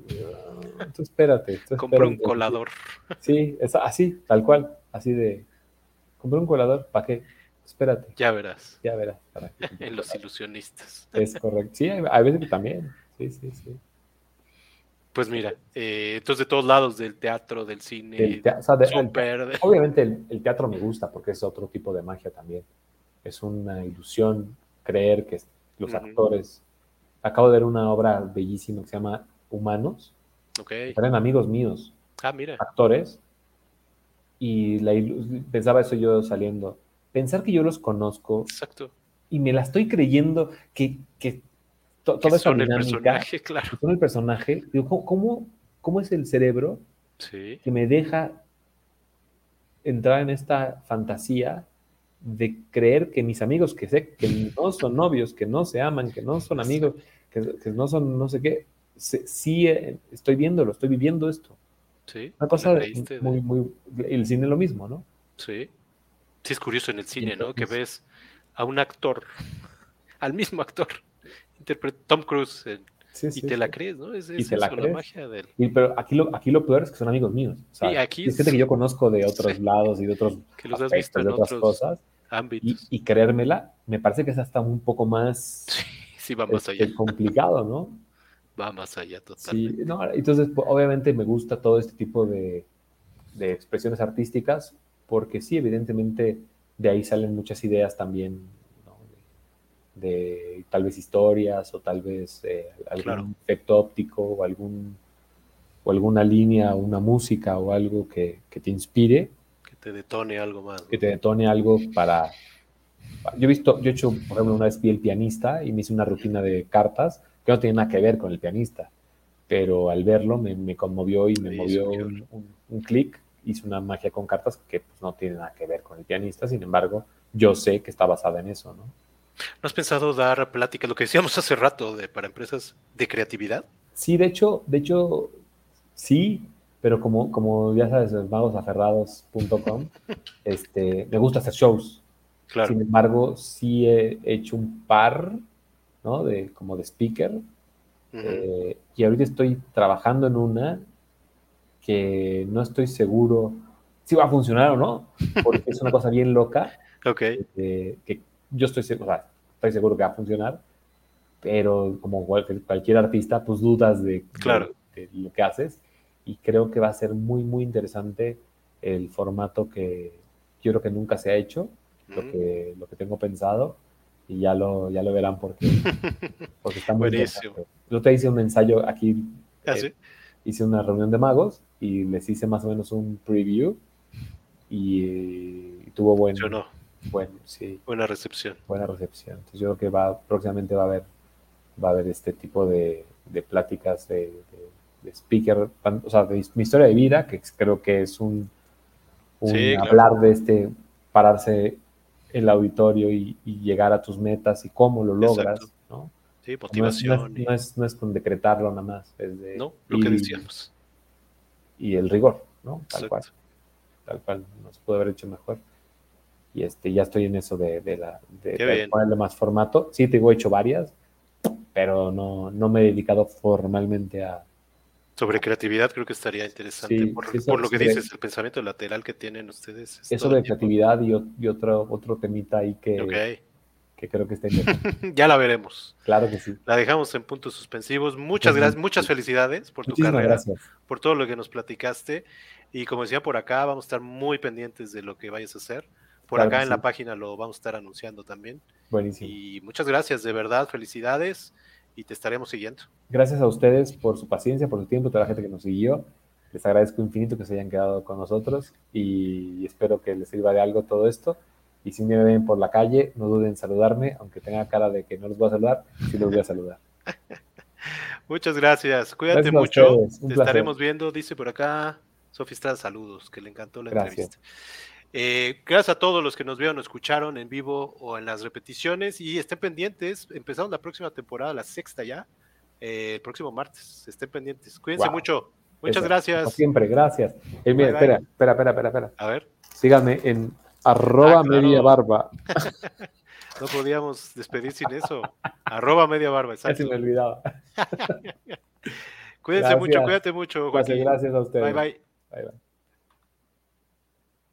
Entonces, espérate. Compré un colador. Sí, es así, tal cual. Así de. Compré un colador, ¿para qué? Espérate. Ya verás. Ya verás. en los ilusionistas. Es correcto. Sí, hay veces también. Sí, sí, sí. Pues mira, eh, entonces de todos lados, del teatro, del cine, obviamente el, teatro me gusta porque es otro tipo de magia también. Es una ilusión creer que los actores... Acabo de ver una obra bellísima que se llama Humanos. Ok. Eran amigos míos. Ah, mira. Actores. Y la pensaba eso yo saliendo pensar que yo los conozco. Exacto. Y me la estoy creyendo que, que toda esa son el personaje, claro. Son el personaje. Digo, ¿cómo, cómo, es el cerebro sí. que me deja entrar en esta fantasía de creer que mis amigos que sé que no son novios, que no se aman, que no son amigos, que, no son no sé qué, sí eh, estoy viéndolo, estoy viviendo esto. Sí. Me pasa muy, muy, el cine lo mismo, ¿no? Sí. Sí, es curioso en el cine, ¿no? Que ves a un actor, al mismo actor, Tom Cruise, y te la crees, ¿no? Es, y te la, magia del... pero aquí lo, aquí lo peor es que son amigos míos. O sea, aquí es gente que yo conozco de otros lados y de otros que los has visto en de otras cosas. Ámbitos. Y, creérmela, me parece que es hasta un poco más sí, va más este, allá. complicado, ¿no? Va más allá totalmente. Sí, no, entonces pues, obviamente me gusta todo este tipo de, de expresiones artísticas porque sí, evidentemente de ahí salen muchas ideas también de, tal vez historias o tal vez eh, algún efecto óptico o, algún, o alguna línea, una música o algo que, te inspire. Que te detone algo más. Que te detone algo para... Yo he visto, yo he hecho, por ejemplo, una vez vi el pianista y me hice una rutina de cartas que no tiene nada que ver con el pianista, pero al verlo me, conmovió y me movió un, un, clic, hice una magia con cartas que pues, no tiene nada que ver con el pianista, sin embargo, yo sé que está basada en eso, ¿no? ¿No has pensado dar pláticas, lo que decíamos hace rato, de, para empresas de creatividad? Sí, de hecho, de hecho, sí, pero como, como ya sabes, magosaferrados.com, este, me gusta hacer shows. Claro. Sin embargo, sí he hecho un par, ¿no? De, como de speaker. Eh, y ahorita estoy trabajando en una que no estoy seguro si va a funcionar o no, porque es una cosa bien loca. Ok. Eh, que yo estoy seguro, estoy seguro que va a funcionar, pero como cualquier artista, pues dudas de, claro. lo que haces y creo que va a ser muy, muy interesante el formato que yo creo que nunca se ha hecho, lo, mm. que, lo que tengo pensado y ya lo, ya lo verán porque, porque está muy Buenísimo. Yo te hice un ensayo aquí, ¿Ah, eh, hice una reunión de magos y les hice más o menos un preview y, tuvo buen... Yo no bueno, sí. Buena recepción. Buena recepción. Entonces yo creo que va, próximamente va a haber, va a haber este tipo de, de pláticas de, speaker, o sea, de mi historia de vida, que creo que es un, hablar de este, pararse el auditorio y, llegar a tus metas y cómo lo logras, ¿no? Sí, motivación. No es, no, es, con decretarlo nada más. Es de, no, lo que decíamos. Y el rigor, ¿no? Tal cual. Tal cual, no se puede haber hecho mejor y este, ya estoy en eso de, de, la, de, ponerle más formato. Sí, tengo hecho varias, pero no, no me he dedicado formalmente a... Sobre creatividad creo que estaría interesante, por, lo que dices, el pensamiento lateral que tienen ustedes. Eso de creatividad y, y, otro, otro temita ahí que, que creo que está interesante. ya la veremos. Claro que sí. La dejamos en puntos suspensivos. Muchas gracias, muchas felicidades por tu carrera, gracias. por todo lo que nos platicaste. Y como decía por acá, vamos a estar muy pendientes de lo que vayas a hacer. Por acá en la página lo vamos a estar anunciando también. Buenísimo. Y muchas gracias, de verdad, felicidades y te estaremos siguiendo. Gracias a ustedes por su paciencia, por su tiempo, toda la gente que nos siguió. Les agradezco infinito que se hayan quedado con nosotros y espero que les sirva de algo todo esto. Y si me ven por la calle, no duden en saludarme, aunque tenga cara de que no los voy a saludar, sí los voy a saludar. Muchas gracias, cuídate mucho. Te estaremos viendo, dice por acá Sofía saludos, que le encantó la entrevista. Eh, gracias a todos los que nos vieron o escucharon en vivo o en las repeticiones y estén pendientes. Empezamos la próxima temporada, la sexta ya, eh, el próximo martes. Estén pendientes. Cuídense mucho. Muchas gracias. siempre, gracias. Eh, mira, espera, espera, espera, espera, espera. A ver. Síganme en arroba ah, media barba. no podíamos despedir sin eso. arroba media barba, exacto. me olvidaba. Cuídense mucho, cuídate mucho. Gracias, gracias a ustedes. Bye, bye. Bye, bye.